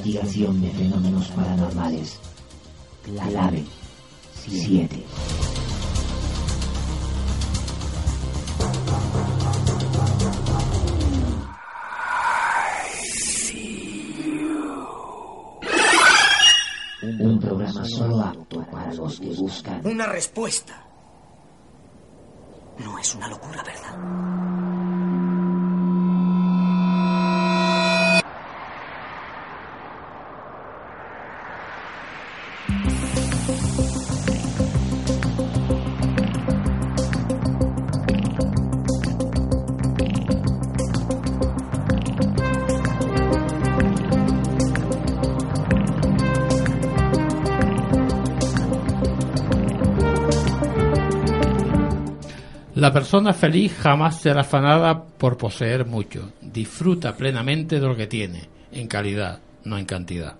Investigación de fenómenos paranormales. Clave 7. Un programa solo apto para los que buscan Una respuesta. La persona feliz jamás será afanada por poseer mucho. Disfruta plenamente de lo que tiene, en calidad, no en cantidad.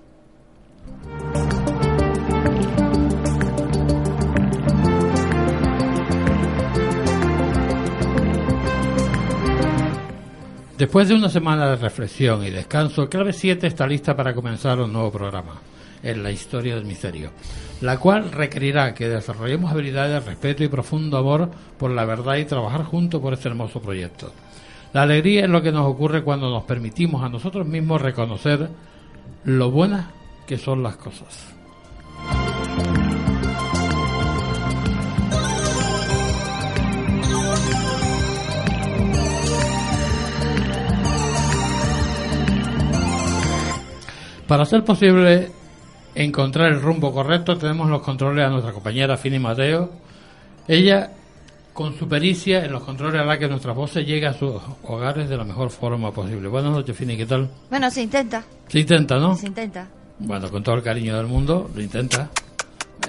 Después de una semana de reflexión y descanso, Clave 7 está lista para comenzar un nuevo programa, en la historia del misterio, la cual requerirá que desarrollemos habilidades de respeto y profundo amor por la verdad y trabajar juntos por este hermoso proyecto. La alegría es lo que nos ocurre cuando nos permitimos a nosotros mismos reconocer lo buenas que son las cosas. Para hacer posible encontrar el rumbo correcto, tenemos los controles a nuestra compañera Fini Mateo. Ella, con su pericia en los controles, hará que nuestras voces lleguen a sus hogares de la mejor forma posible. Buenas noches, Fini, ¿qué tal? Bueno, se intenta. Se intenta, ¿no? Se intenta. Bueno, con todo el cariño del mundo, lo intenta.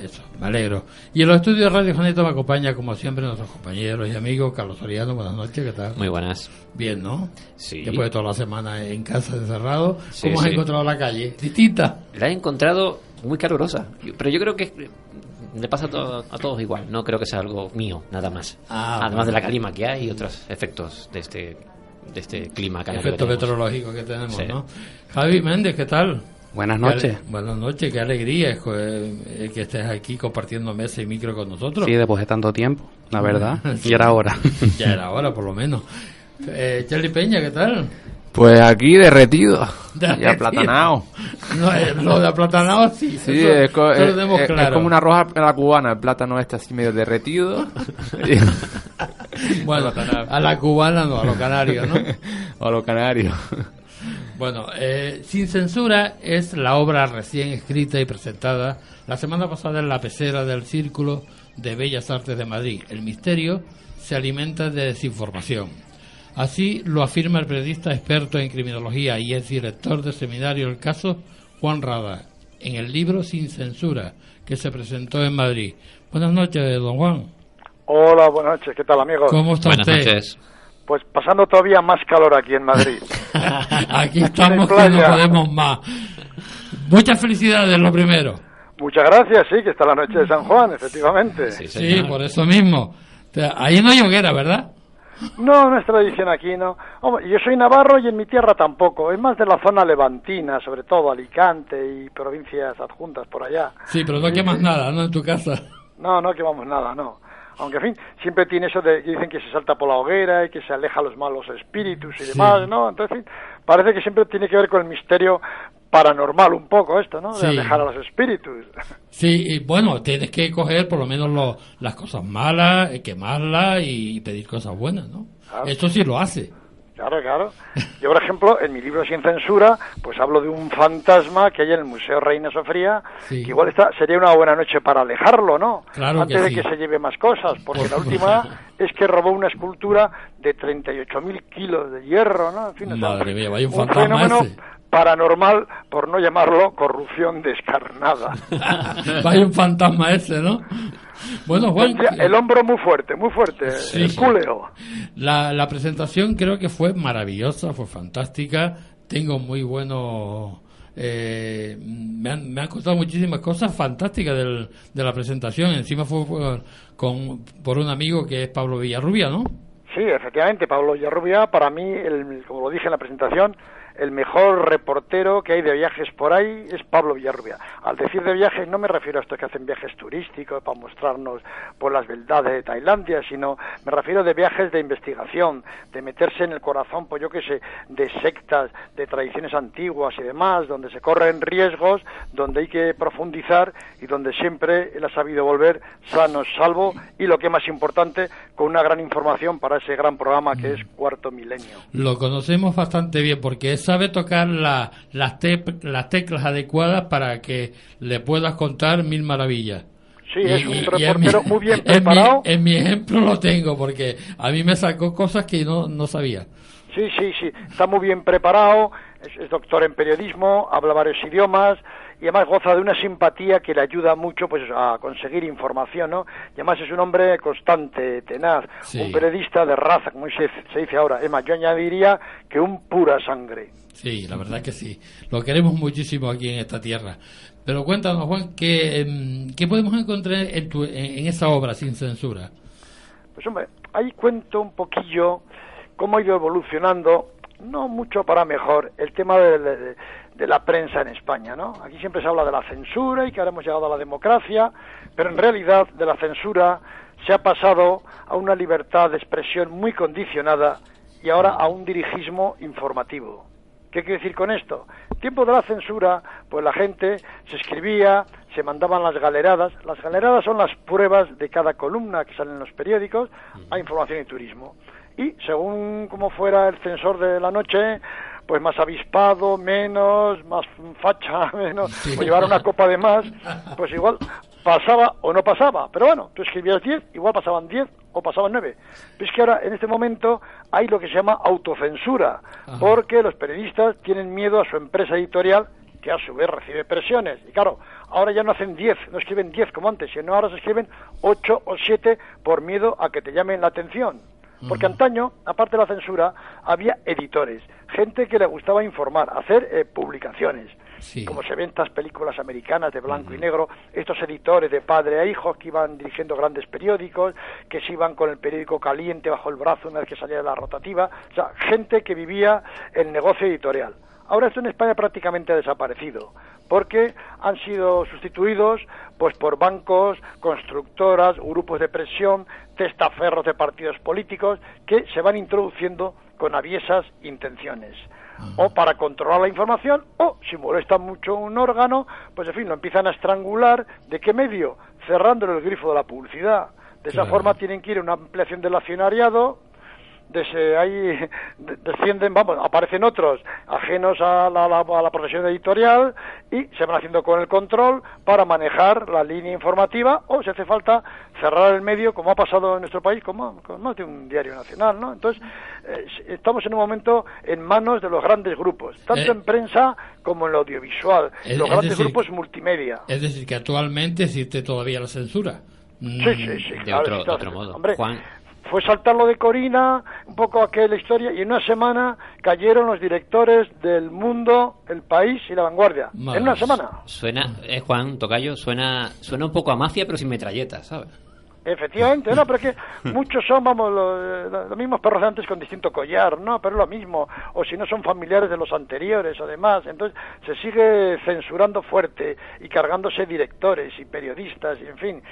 Eso, me alegro. Y en los estudios de Radio Janito me acompaña, como siempre, nuestros compañeros y amigos. Carlos Soriano, buenas noches, ¿qué tal? Muy buenas. Bien, ¿no? Sí. Después de toda la semana en casa encerrado, Sí, ¿cómo has sí. encontrado la calle? ¿Distinta? La he encontrado muy calurosa, pero yo creo que le pasa a, to- a todos igual. No creo que sea algo mío, nada más. Ah, Además bueno. de la calima que hay y otros efectos de este de este clima efecto que meteorológico que tenemos, Sí. ¿no? Javi Méndez, ¿qué tal? Buenas noches. Buenas noches, qué alegría es eh, que estés aquí compartiendo mesa y micro con nosotros. Sí, después de tanto tiempo, la verdad. Sí. Y era hora. Ya era hora, por lo menos. Eh, Charlie Peña, ¿qué tal? Pues aquí derretido. Y Derretido. aplatanado. No, eh, lo de aplatanado sí. Sí, eso- es, co- eso lo es- tenemos es- es claro. como una roja a la cubana. El plátano este así medio derretido. Bueno, a la cubana no, a los canarios, ¿no? a los canarios. Bueno, eh, Sin Censura es la obra recién escrita y presentada la semana pasada en la pecera del Círculo de Bellas Artes de Madrid. El misterio se alimenta de desinformación. Así lo afirma el periodista experto en criminología y es director del seminario El Caso Juan Rada en el libro Sin Censura que se presentó en Madrid. Buenas noches, don Juan. Hola, buenas noches. ¿Qué tal, amigos? ¿Cómo está Buenas usted? noches. Pues pasando todavía más calor aquí en Madrid. Aquí estamos que no podemos más. Muchas felicidades, lo primero. Muchas gracias, sí, que está la noche de San Juan, efectivamente. Sí, por eso mismo. Ahí no hay hoguera, ¿verdad? No, no es tradición aquí, no. Hombre, yo soy navarro y en mi tierra tampoco. Es más de la zona levantina, sobre todo Alicante y provincias adjuntas por allá. Sí, pero no quemas nada, ¿no? En tu casa. No, no quemamos nada, no. Aunque, en fin, siempre tiene eso de que dicen que se salta por la hoguera y que se aleja a los malos espíritus y demás, ¿no? Entonces, en fin, parece que siempre tiene que ver con el misterio paranormal un poco esto, ¿no? De Sí. alejar a los espíritus. Sí, y bueno, tienes que coger por lo menos lo- las cosas malas, eh, quemarlas y pedir cosas buenas, ¿no? Esto sí lo hace. Claro, claro. Yo, por ejemplo, en mi libro Sin Censura, pues hablo de un fantasma que hay en el Museo Reina Sofía, Sí. que igual está, sería una buena noche para alejarlo, ¿no? Claro Antes que de que se lleve más cosas, porque Por la última es que robó una escultura de 38.000 kilos de hierro, ¿no? En fin, o sea, Madre mía, vaya un fantasma fenómeno ese. Paranormal, por no llamarlo corrupción descarnada. Vaya un fantasma ese, ¿no? Bueno, Juan, el hombro muy fuerte, muy fuerte, Sí. el cúleo. la, la presentación creo que fue maravillosa, fue fantástica. Tengo muy buenos... eh, me, han, me han contado muchísimas cosas fantásticas del- de la presentación. Encima fue por, con, por un amigo que es Pablo Villarrubia, ¿no? Sí, efectivamente, Pablo Villarrubia, para mí, el, como lo dije en la presentación, el mejor reportero que hay de viajes por ahí es Pablo Villarrubia. Al decir de viajes no me refiero a estos que hacen viajes turísticos para mostrarnos por las beldades de Tailandia, sino me refiero de viajes de investigación, de meterse en el corazón, pues yo qué sé, de sectas, de tradiciones antiguas y demás, donde se corren riesgos, donde hay que profundizar y donde siempre él ha sabido volver sano, salvo y lo que es más importante, con una gran información para ese gran programa que es Cuarto Milenio. Lo conocemos bastante bien porque sabe tocar la- las, tep- las teclas adecuadas para que le puedas contar mil maravillas. Sí, es un reportero muy bien en mi- preparado. En mi, ejemplo lo tengo porque a mí me sacó cosas que no, no sabía. Sí, sí, sí, está muy bien preparado, es, es doctor en periodismo, habla varios idiomas y además goza de una simpatía que le ayuda mucho pues a conseguir información, ¿no? Y además es un hombre constante, tenaz, Sí. un periodista de raza, como se, se dice ahora. Es más, yo añadiría que un pura sangre. Sí, la verdad que sí. Lo queremos muchísimo aquí en esta tierra. Pero cuéntanos, Juan, ¿qué, em, qué podemos encontrar en, tu- en- en esa obra sin censura? Pues hombre, ahí cuento un poquillo cómo ha ido evolucionando, no mucho para mejor, el tema de, de- de la prensa en España, ¿no? Aquí siempre se habla de la censura y que ahora hemos llegado a la democracia, pero en realidad de la censura se ha pasado a una libertad de expresión muy condicionada y ahora a un dirigismo informativo. ¿Qué quiere decir con esto? Tiempo de la censura, pues la gente se escribía, se mandaban las galeradas. Las galeradas son las pruebas de cada columna que salen en los periódicos a información y turismo. Y según como fuera el censor de la noche, pues más avispado, menos, más facha, menos, o llevar una copa de más, pues igual pasaba o no pasaba. Pero bueno, tú escribías 10, igual pasaban 10 o pasaban 9. Pero es que ahora, en este momento, hay lo que se llama autocensura, Ajá. porque los periodistas tienen miedo a su empresa editorial que a su vez recibe presiones. Y claro, ahora ya no hacen 10, no escriben 10 como antes, sino ahora se escriben 8 o 7 por miedo a que te llamen la atención. Porque antaño, aparte de la censura, había editores, gente que le gustaba informar, hacer eh, publicaciones. Sí. Como se ven estas películas americanas de blanco y negro, estos editores de padre a hijo que iban dirigiendo grandes periódicos, que se iban con el periódico caliente bajo el brazo una vez que salía de la rotativa, o sea, gente que vivía el negocio editorial. Ahora esto en España prácticamente ha desaparecido, porque han sido sustituidos pues por bancos, constructoras, grupos de presión, testaferros de partidos políticos que se van introduciendo con aviesas intenciones. O para controlar la información, o si molesta mucho un órgano, pues en fin, lo empiezan a estrangular. ¿De qué medio? Cerrándole el grifo de la publicidad. De esa Claro. forma tienen que ir a una ampliación del accionariado, de ahí de- descienden, vamos, aparecen otros ajenos a la, la- a la profesión editorial y se van haciendo con el control para manejar la línea informativa o si hace falta cerrar el medio como ha pasado en nuestro país con más, con más de un diario nacional, ¿no? Entonces eh, estamos en un momento en manos de los grandes grupos, tanto Eh, en prensa como en lo audiovisual, es- los es grandes decir, grupos multimedia. Es decir, que actualmente existe todavía la censura. Sí, sí, sí, de claro, otro, sí, de otro modo. Hombre, Juan, fue saltar lo de Corina, un poco aquella historia, y en una semana cayeron los directores del Mundo, El País y La Vanguardia. En una semana. Suena, eh, Juan Tocayo, suena, suena un poco a mafia, pero sin metralletas, ¿sabes? Efectivamente, no, pero es que muchos son, vamos, los, los mismos perros de antes con distinto collar, ¿no? Pero es lo mismo, o si no son familiares de los anteriores o demás, entonces se sigue censurando fuerte y cargándose directores y periodistas y en fin.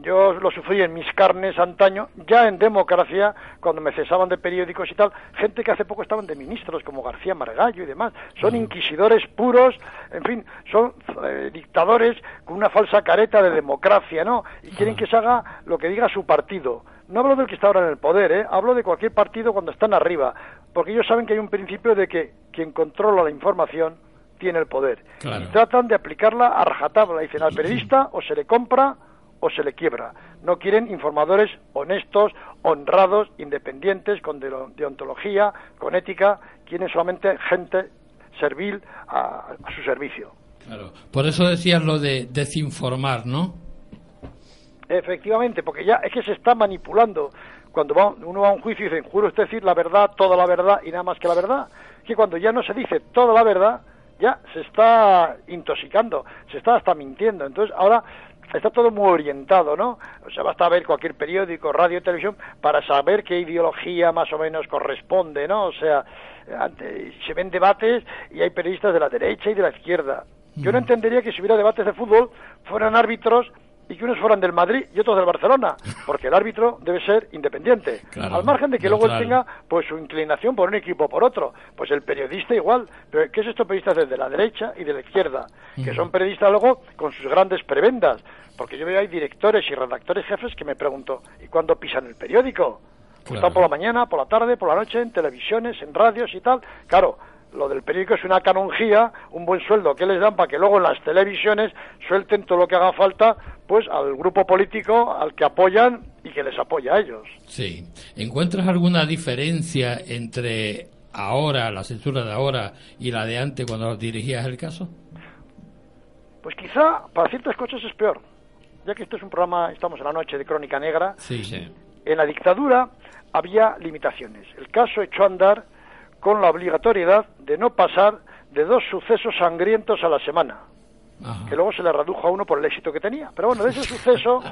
Yo lo sufrí en mis carnes antaño, ya en democracia, cuando me cesaban de periódicos y tal, gente que hace poco estaban de ministros, como García Margallo y demás. Son inquisidores puros, en fin, son eh, dictadores con una falsa careta de democracia, ¿no? Y quieren que se haga lo que diga su partido. No hablo del que está ahora en el poder, ¿eh? Hablo de cualquier partido cuando están arriba, porque ellos saben que hay un principio de que quien controla la información tiene el poder. Claro. Y tratan de aplicarla a rajatabla. Dicen al periodista o se le compra o se le quiebra. No quieren informadores honestos, honrados, independientes, con de- deontología, con ética. Quieren solamente gente servil a, a su servicio. Claro. Por eso decías lo de desinformar, ¿no? Efectivamente, porque ya es que se está manipulando. Cuando va- uno va a un juicio y dice, juro usted decir la verdad, toda la verdad y nada más que la verdad. Que cuando ya no se dice toda la verdad, ya se está intoxicando, se está hasta mintiendo. Entonces ahora está todo muy orientado, ¿no? O sea, basta ver cualquier periódico, radio, televisión, para saber qué ideología más o menos corresponde, ¿no? O sea, ante- se ven debates y hay periodistas de la derecha y de la izquierda. Yo no entendería que si hubiera debates de fútbol fueran árbitros y que unos fueran del Madrid y otros del Barcelona, porque el árbitro debe ser independiente, Claro, al margen de que luego él tenga pues su inclinación por un equipo o por otro, pues el periodista igual, pero ¿qué es estos periodistas desde la derecha y de la izquierda? Que son periodistas luego con sus grandes prebendas, porque yo veo hay directores y redactores jefes que me pregunto, ¿y cuándo pisan el periódico? Pues Claro. están por la mañana, por la tarde, por la noche, en televisiones, en radios y tal. Claro, lo del periódico es una canonjía, un buen sueldo que les dan para que luego en las televisiones suelten todo lo que haga falta, pues al grupo político al que apoyan y que les apoya a ellos. Sí. ¿Encuentras alguna diferencia entre ahora, la censura de ahora, y la de antes cuando dirigías el caso? Pues quizá para ciertas cosas es peor. Ya que esto es un programa, estamos en la noche de Crónica Negra, Sí. en la dictadura había limitaciones. El caso echó a andar con la obligatoriedad de no pasar de dos sucesos sangrientos a la semana. Ajá. que luego se le redujo a uno por el éxito que tenía. Pero bueno, de ese suceso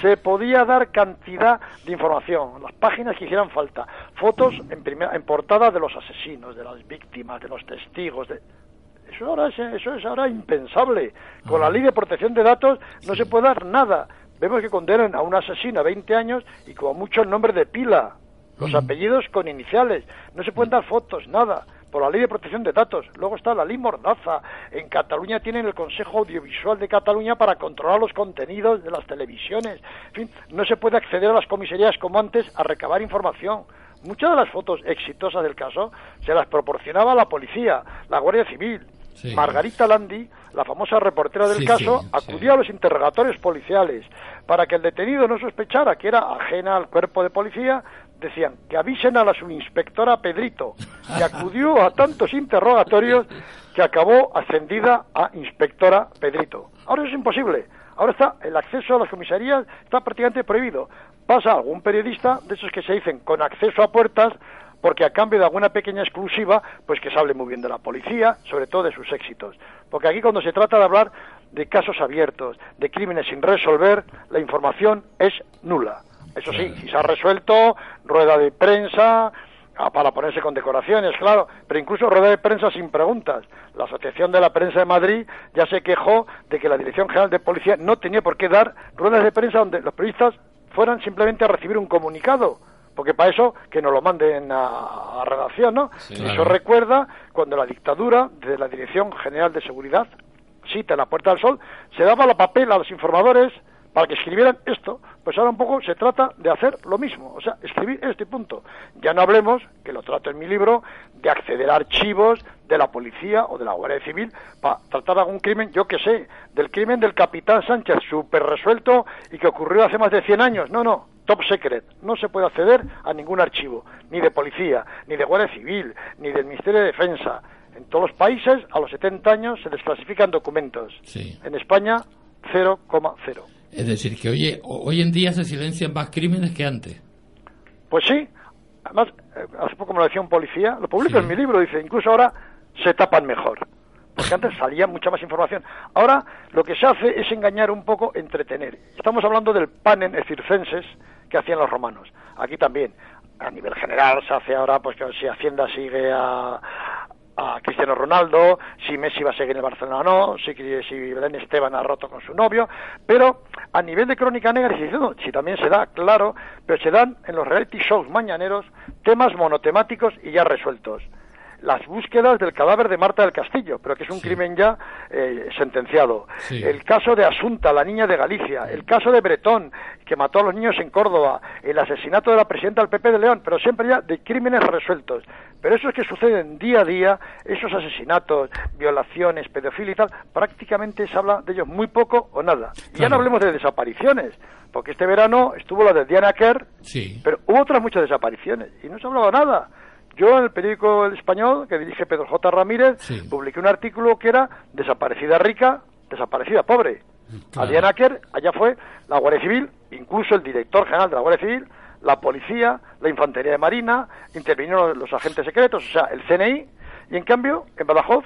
se podía dar cantidad de información, las páginas que hicieran falta, fotos en, primera, en portada de los asesinos, de las víctimas, de los testigos. De... Eso, ahora es, eso es ahora impensable. Con la ley de protección de datos no se puede dar nada. Vemos que condenan a un asesino a 20 años y como mucho el nombre de pila, los apellidos con iniciales. No se pueden dar fotos, nada por la ley de protección de datos. Luego está la ley Mordaza. En Cataluña tienen el Consejo Audiovisual de Cataluña para controlar los contenidos de las televisiones. En fin, no se puede acceder a las comisarías como antes a recabar información. Muchas de las fotos exitosas del caso se las proporcionaba la policía, la Guardia Civil. Sí. Margarita Landi, la famosa reportera del Sí, caso, sí, acudió a los interrogatorios policiales para que el detenido no sospechara que era ajena al cuerpo de policía. Decían que avisen a la subinspectora Pedrito y acudió a tantos interrogatorios que acabó ascendida a inspectora Pedrito. Ahora es imposible. Ahora está el acceso a las comisarías está prácticamente prohibido. Pasa algún periodista de esos que se dicen con acceso a puertas porque a cambio de alguna pequeña exclusiva, pues que se hable muy bien de la policía, sobre todo de sus éxitos. Porque aquí cuando se trata de hablar de casos abiertos, de crímenes sin resolver, la información es nula. Eso sí, si se ha resuelto, rueda de prensa, ah, para ponerse con decoraciones, claro, pero incluso rueda de prensa sin preguntas. La Asociación de la Prensa de Madrid ya se quejó de que la Dirección General de Policía no tenía por qué dar ruedas de prensa donde los periodistas fueran simplemente a recibir un comunicado porque para eso que nos lo manden a, a redacción, ¿no? Eso Claro. recuerda cuando la dictadura de la Dirección General de Seguridad, cita en la Puerta del Sol, se daba la papel a los informadores para que escribieran esto, pues ahora un poco se trata de hacer lo mismo, o sea, escribir este punto. Ya no hablemos, que lo trato en mi libro, de acceder a archivos de la policía o de la Guardia Civil para tratar algún crimen, yo que sé, del crimen del capitán Sánchez, súper resuelto y que ocurrió hace más de 100 años. No, no, top secret. No se puede acceder a ningún archivo, ni de policía, ni de Guardia Civil, ni del Ministerio de Defensa. En todos los países, a los 70 años, se desclasifican documentos. Sí. En España, 0,0. Es decir, que hoy, hoy en día se silencian más crímenes que antes. Pues sí, además, eh, hace poco me lo decía un policía, lo publico en mi libro, dice, incluso ahora se tapan mejor. Porque antes salía mucha más información. Ahora lo que se hace es engañar un poco, entretener. Estamos hablando del panen, es decir, censes, que hacían los romanos. Aquí también, a nivel general, se hace ahora, pues que si Hacienda sigue a, a Cristiano Ronaldo, si Messi va a seguir en el Barcelona o no, si, si Belén Esteban ha roto con su novio, pero a nivel de crónica negra, si, si también se da, claro, pero se dan en los reality shows mañaneros temas monotemáticos y ya resueltos las búsquedas del cadáver de Marta del Castillo, pero que es un crimen ya eh, sentenciado. El caso de Asunta, la niña de Galicia. El caso de Bretón, que mató a los niños en Córdoba. El asesinato de la presidenta del PP de León, pero siempre ya de crímenes resueltos. Pero eso es que suceden día a día, esos asesinatos, violaciones, pedofilia y tal, prácticamente se habla de ellos muy poco o nada. Y ya no hablemos de desapariciones, porque este verano estuvo la de Diana Kerr, pero hubo otras muchas desapariciones y no se ha hablado nada. Yo en el periódico El Español, que dirige Pedro J. Ramírez, publiqué un artículo que era Desaparecida rica, desaparecida pobre. Claro. A allá fue la Guardia Civil, incluso el director general de la Guardia Civil, la policía, la infantería de marina, intervinieron los agentes secretos, o sea, el CNI, y en cambio, en Badajoz,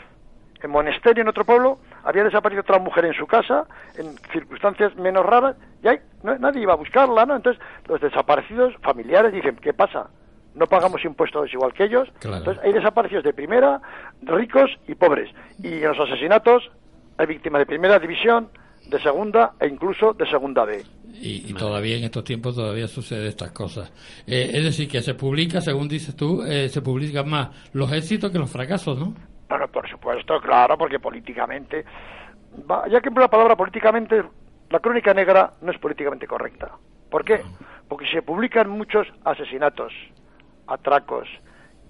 en Monesterio, en otro pueblo, había desaparecido otra mujer en su casa, en circunstancias menos raras, y ahí nadie iba a buscarla, ¿no? Entonces, los desaparecidos familiares dicen, ¿qué pasa? No pagamos impuestos igual que ellos. Entonces hay desaparecidos de primera, ricos y pobres. Y en los asesinatos hay víctimas de primera división, de segunda e incluso de segunda B. Y, todavía en estos tiempos todavía sucede estas cosas. Eh, es decir, que se publica, según dices tú, eh, se publican más los éxitos que los fracasos, ¿no? Bueno, por supuesto, claro, porque políticamente, ya que la palabra políticamente, la crónica negra no es políticamente correcta. ¿Por qué? Porque se publican muchos asesinatos, atracos,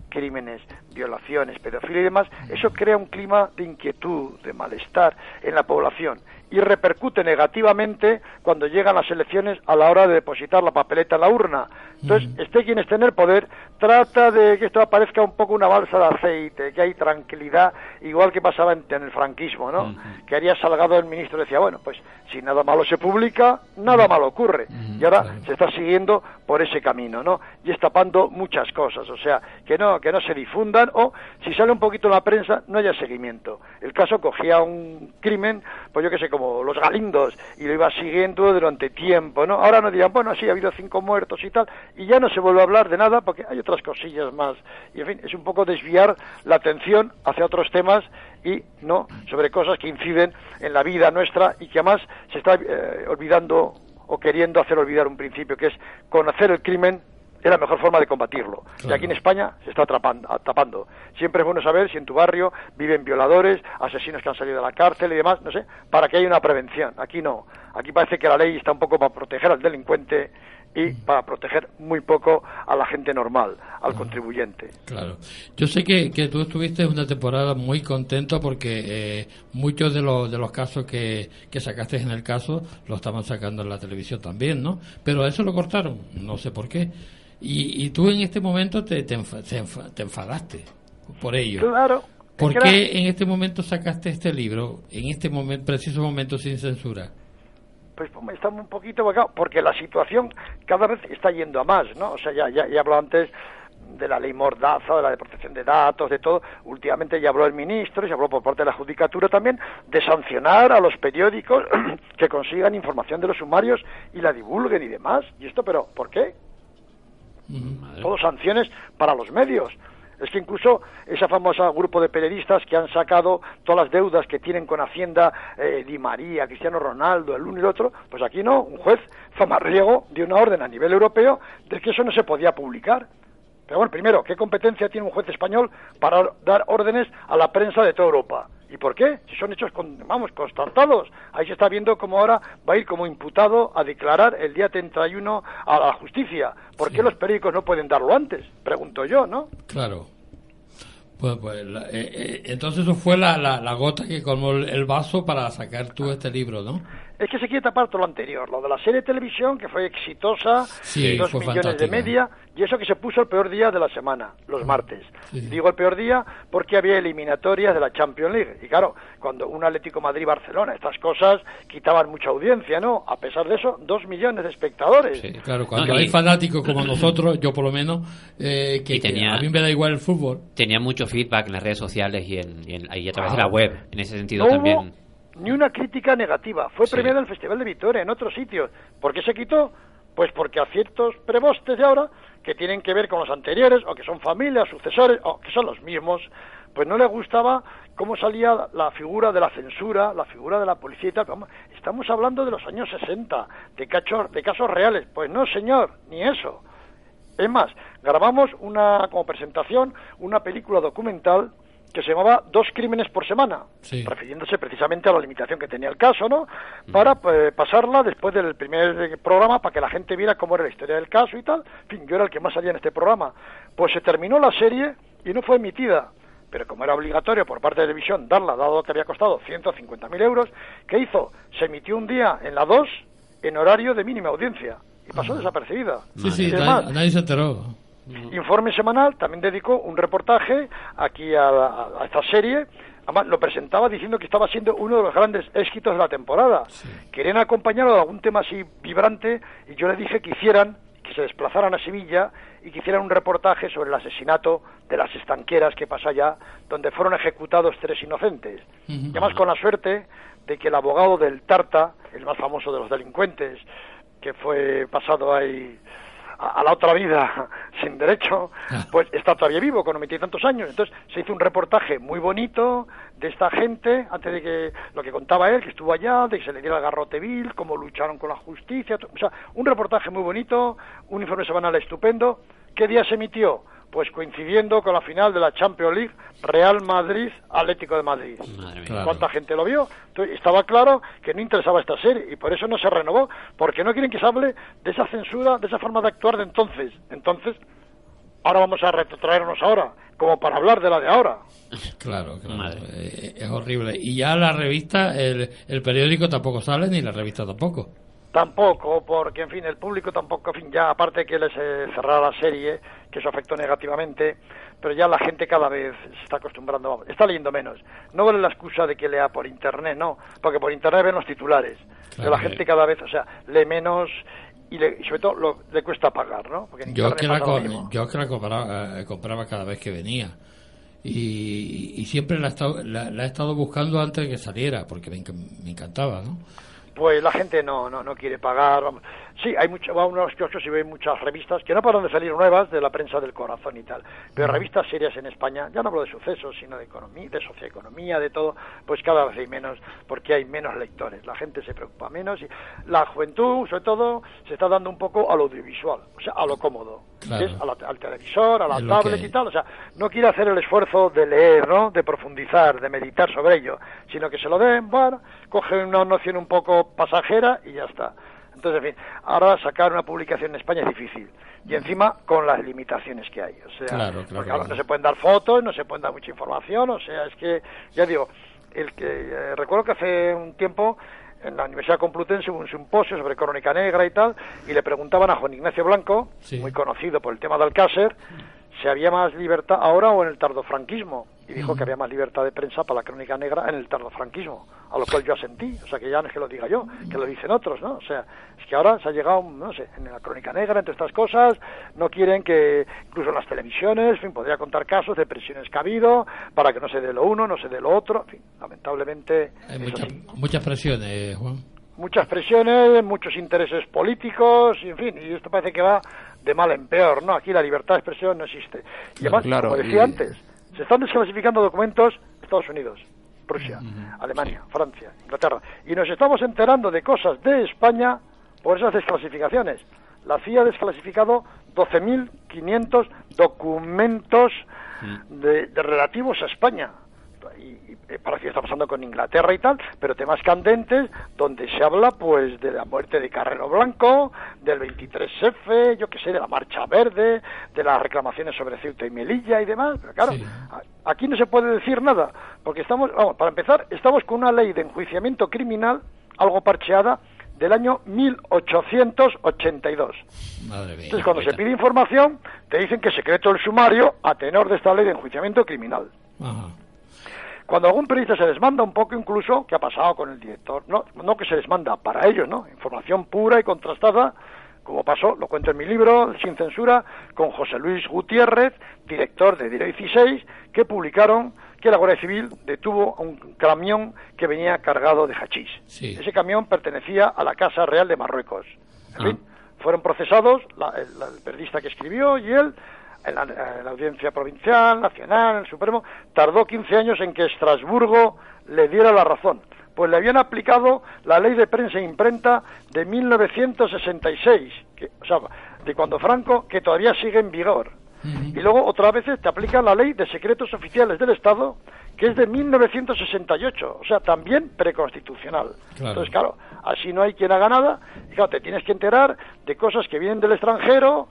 crímenes, violaciones, pedofilia y demás, eso crea un clima de inquietud, de malestar en la población y repercute negativamente cuando llegan las elecciones a la hora de depositar la papeleta en la urna. Entonces, esté quien esté en el poder, trata de que esto aparezca un poco una balsa de aceite, que hay tranquilidad, igual que pasaba en, el franquismo, ¿no? Que haría Salgado el ministro decía, bueno, pues si nada malo se publica, nada malo ocurre. Y ahora se está siguiendo por ese camino, ¿no? Y estapando muchas cosas, o sea, que no, que no se difundan o si sale un poquito en la prensa, no haya seguimiento. El caso cogía un crimen, pues yo qué sé, como los galindos, y lo iba siguiendo durante tiempo, ¿no? Ahora no digan, bueno, sí, ha habido cinco muertos y tal, y ya no se vuelve a hablar de nada porque hay otras cosillas más. Y en fin, es un poco desviar la atención hacia otros temas y no sobre cosas que inciden en la vida nuestra y que además se está eh, olvidando o queriendo hacer olvidar un principio que es conocer el crimen es la mejor forma de combatirlo. Y aquí en España se está atrapando, tapando. Siempre es bueno saber si en tu barrio viven violadores, asesinos que han salido de la cárcel y demás, no sé, para que haya una prevención. Aquí no. Aquí parece que la ley está un poco para proteger al delincuente y para proteger muy poco a la gente normal, al contribuyente. Claro. Yo sé que, que, tú estuviste una temporada muy contento porque eh, muchos de los, de los casos que, que sacaste en el caso lo estaban sacando en la televisión también, ¿no? Pero eso lo cortaron, no sé por qué. Y, y tú en este momento te, te, enfadaste por ello. Claro. ¿Por qué en este momento sacaste este libro, en este momento, preciso momento sin censura? pues, pues estamos un poquito porque la situación cada vez está yendo a más, ¿no? O sea, ya, ya, ya habló antes de la ley Mordaza, de la de protección de datos, de todo. Últimamente ya habló el ministro, y habló por parte de la Judicatura también, de sancionar a los periódicos que consigan información de los sumarios y la divulguen y demás. ¿Y esto, pero por qué? Todo sanciones para los medios. Es que incluso esa famosa grupo de periodistas que han sacado todas las deudas que tienen con Hacienda, eh, Di María, Cristiano Ronaldo, el uno y el otro, pues aquí no, un juez zamarriego dio una orden a nivel europeo de que eso no se podía publicar. Pero bueno, primero, ¿qué competencia tiene un juez español para dar órdenes a la prensa de toda Europa? ¿Y por qué? Si son hechos, con, vamos, constatados. Ahí se está viendo cómo ahora va a ir como imputado a declarar el día 31 a la justicia. ¿Por qué los periódicos no pueden darlo antes? Pregunto yo, ¿no? Claro. Pues, pues eh, eh, entonces eso fue la, la, gota que colmó el vaso para sacar tú este libro, ¿no? Es que se quiere tapar todo lo anterior, lo de la serie de televisión que fue exitosa, Sí, dos fue millones de media, y eso que se puso el peor día de la semana, los martes. Sí, sí. Digo el peor día porque había eliminatorias de la Champions League, y claro, cuando un Atlético Madrid-Barcelona, estas cosas quitaban mucha audiencia, ¿no? A pesar de eso, dos millones de espectadores. Claro, cuando No, y- hay fanáticos como nosotros, yo por lo menos, eh, que, Y tenía- que a mí me da igual el fútbol. Tenía mucho feedback en las redes sociales y, en, y, en- y a través Ah. de la web. En ese sentido No también. hubo ni una crítica negativa. Fue Sí. premiado en el Festival de Vitoria, en otros sitios. ¿Por qué se quitó? Pues porque a ciertos prebostes de ahora, que tienen que ver con los anteriores, o que son familias, sucesores, o que son los mismos, pues no les gustaba cómo salía la figura de la censura, la figura de la policía y tal. Estamos hablando de los años 60, de, cachos, de casos reales. Pues no, señor, ni eso. Es más, grabamos una, como presentación, una película documental que se llamaba Dos crímenes por semana, Sí. refiriéndose precisamente a la limitación que tenía el caso, ¿no? Para eh, pasarla después del primer eh, programa para que la gente viera cómo era la historia del caso y tal. En fin, yo era el que más salía en este programa. Pues se terminó la serie y no fue emitida. Pero como era obligatorio por parte de televisión darla, dado que había costado 150.000 euros, ¿qué hizo? Se emitió un día en la 2 en horario de mínima audiencia y pasó desapercibida. Sí, sí, nadie se enteró. Informe Semanal también dedicó un reportaje aquí a, esta serie. Además, lo presentaba diciendo que estaba siendo uno de los grandes éxitos de la temporada. Querían acompañarlo de algún tema así vibrante y yo les dije que hicieran, que se desplazaran a Sevilla y que hicieran un reportaje sobre el asesinato de las estanqueras que pasa allá, donde fueron ejecutados tres inocentes. Y además con la suerte de que el abogado del Tarta, el más famoso de los delincuentes, que fue pasado ahí a, a la otra vida sin derecho, pues está todavía vivo con noventa y tantos años. Entonces se hizo un reportaje muy bonito de esta gente, antes de que lo que contaba él, que estuvo allá, de que se le diera el garrote vil, cómo lucharon con la justicia. O sea, un reportaje muy bonito, un informe semanal estupendo. ¿Qué día se emitió? Pues coincidiendo con la final de la Champions League, Real Madrid, Atlético de Madrid. Madre mía. Claro. ¿Cuánta gente lo vio? Entonces, estaba claro que no interesaba esta serie y por eso no se renovó, porque no quieren que se hable de esa censura, de esa forma de actuar de entonces. Entonces, ahora vamos a retrotraernos ahora, como para hablar de la de ahora. Claro, claro. Madre. eh, es horrible. Y ya la revista, el, el periódico tampoco sale, ni la revista tampoco. Tampoco, porque en fin, el público tampoco, en fin, ya aparte que les eh, cerrara la serie, que eso afectó negativamente, pero ya la gente cada vez se está acostumbrando, vamos, está leyendo menos. No vale la excusa de que lea por internet, no, porque por internet ven los titulares. Pero la Claro. gente cada vez, o sea, lee menos y, le- y sobre todo lo- le cuesta pagar, ¿no? Porque en Yo internet que la, yo que la compraba, eh, compraba cada vez que venía. Y, y siempre la he, estado, la, la he estado buscando antes de que saliera, porque me, me encantaba, ¿no? Pues la gente no, no, no quiere pagar. Vamos. Sí, hay mucho, va a los kioscos y ve muchas revistas que no paran de salir nuevas de la prensa del corazón y tal. Pero revistas serias en España, ya no hablo de sucesos, sino de economía, de socioeconomía, de todo, pues cada vez hay menos porque hay menos lectores. La gente se preocupa menos y la juventud, sobre todo, se está dando un poco al audiovisual, o sea, a lo cómodo. Claro. que es a la- al televisor, a la lo tablet que- y tal. O sea, no quiere hacer el esfuerzo de leer, ¿no? De profundizar, de meditar sobre ello, sino que se lo den, bueno, coge una noción un poco pasajera y ya está. Entonces, en fin, ahora sacar una publicación en España es difícil. Y encima con las limitaciones que hay. O sea, Claro, claro, porque ahora no se pueden dar fotos, no se pueden dar mucha información. O sea, es que, ya digo, el que eh, recuerdo que hace un tiempo en la Universidad Complutense hubo un simposio sobre crónica negra y tal, y le preguntaban a Juan Ignacio Blanco, Sí. muy conocido por el tema de Alcácer, si había más libertad ahora o en el tardofranquismo. Y dijo que había más libertad de prensa para la crónica negra en el tardofranquismo, a lo cual yo asentí. O sea, que ya no es que lo diga yo, que lo dicen otros, ¿no? O sea, es que ahora se ha llegado, no sé, en la crónica negra, entre estas cosas, no quieren que, incluso en las televisiones, en fin, podría contar casos de presiones que ha habido para que no se dé lo uno, no se dé lo otro, en fin, lamentablemente Hay es muchas, presiones, Juan. muchas presiones, muchos intereses políticos, y en fin, y esto parece que va de mal en peor, ¿no? Aquí la libertad de expresión no existe. Y además, Claro, como decía y- antes, se están desclasificando documentos Estados Unidos, Rusia, Alemania, Francia, Inglaterra, y nos estamos enterando de cosas de España por esas desclasificaciones. La CIA ha desclasificado 12.500 documentos de, de relativos a España y, y parece que está pasando con Inglaterra y tal, pero temas candentes donde se habla pues de la muerte de Carrero Blanco, del 23F, yo qué sé, de la Marcha Verde, de las reclamaciones sobre Ceuta y Melilla y demás, pero claro, Sí. aquí no se puede decir nada, porque estamos, vamos, para empezar, estamos con una ley de enjuiciamiento criminal algo parcheada, del año 1882. Madre mía. Entonces, cuando se pide información, te dicen que secreto el sumario a tenor de esta ley de enjuiciamiento criminal. Ajá. Cuando algún periodista se les manda un poco incluso, ¿qué ha pasado con el director? No, no que se les manda para ellos, ¿no? Información pura y contrastada, como pasó, lo cuento en mi libro, Sin Censura, con José Luis Gutiérrez, director de Diario 16, que publicaron que la Guardia Civil detuvo a un camión que venía cargado de hachís. Sí. Ese camión pertenecía a la Casa Real de Marruecos. En Ah. fin, fueron procesados la- el, el periodista que escribió y él en la, en la audiencia provincial, nacional, en el Supremo, tardó 15 años en que Estrasburgo le diera la razón. Pues le habían aplicado la ley de prensa e imprenta de 1966, que, o sea, de cuando Franco, que todavía sigue en vigor. Y luego otras veces te aplican la ley de secretos oficiales del Estado, que es de 1968, o sea, también preconstitucional. Claro. Entonces, claro, así no hay quien haga nada, y claro, te tienes que enterar de cosas que vienen del extranjero,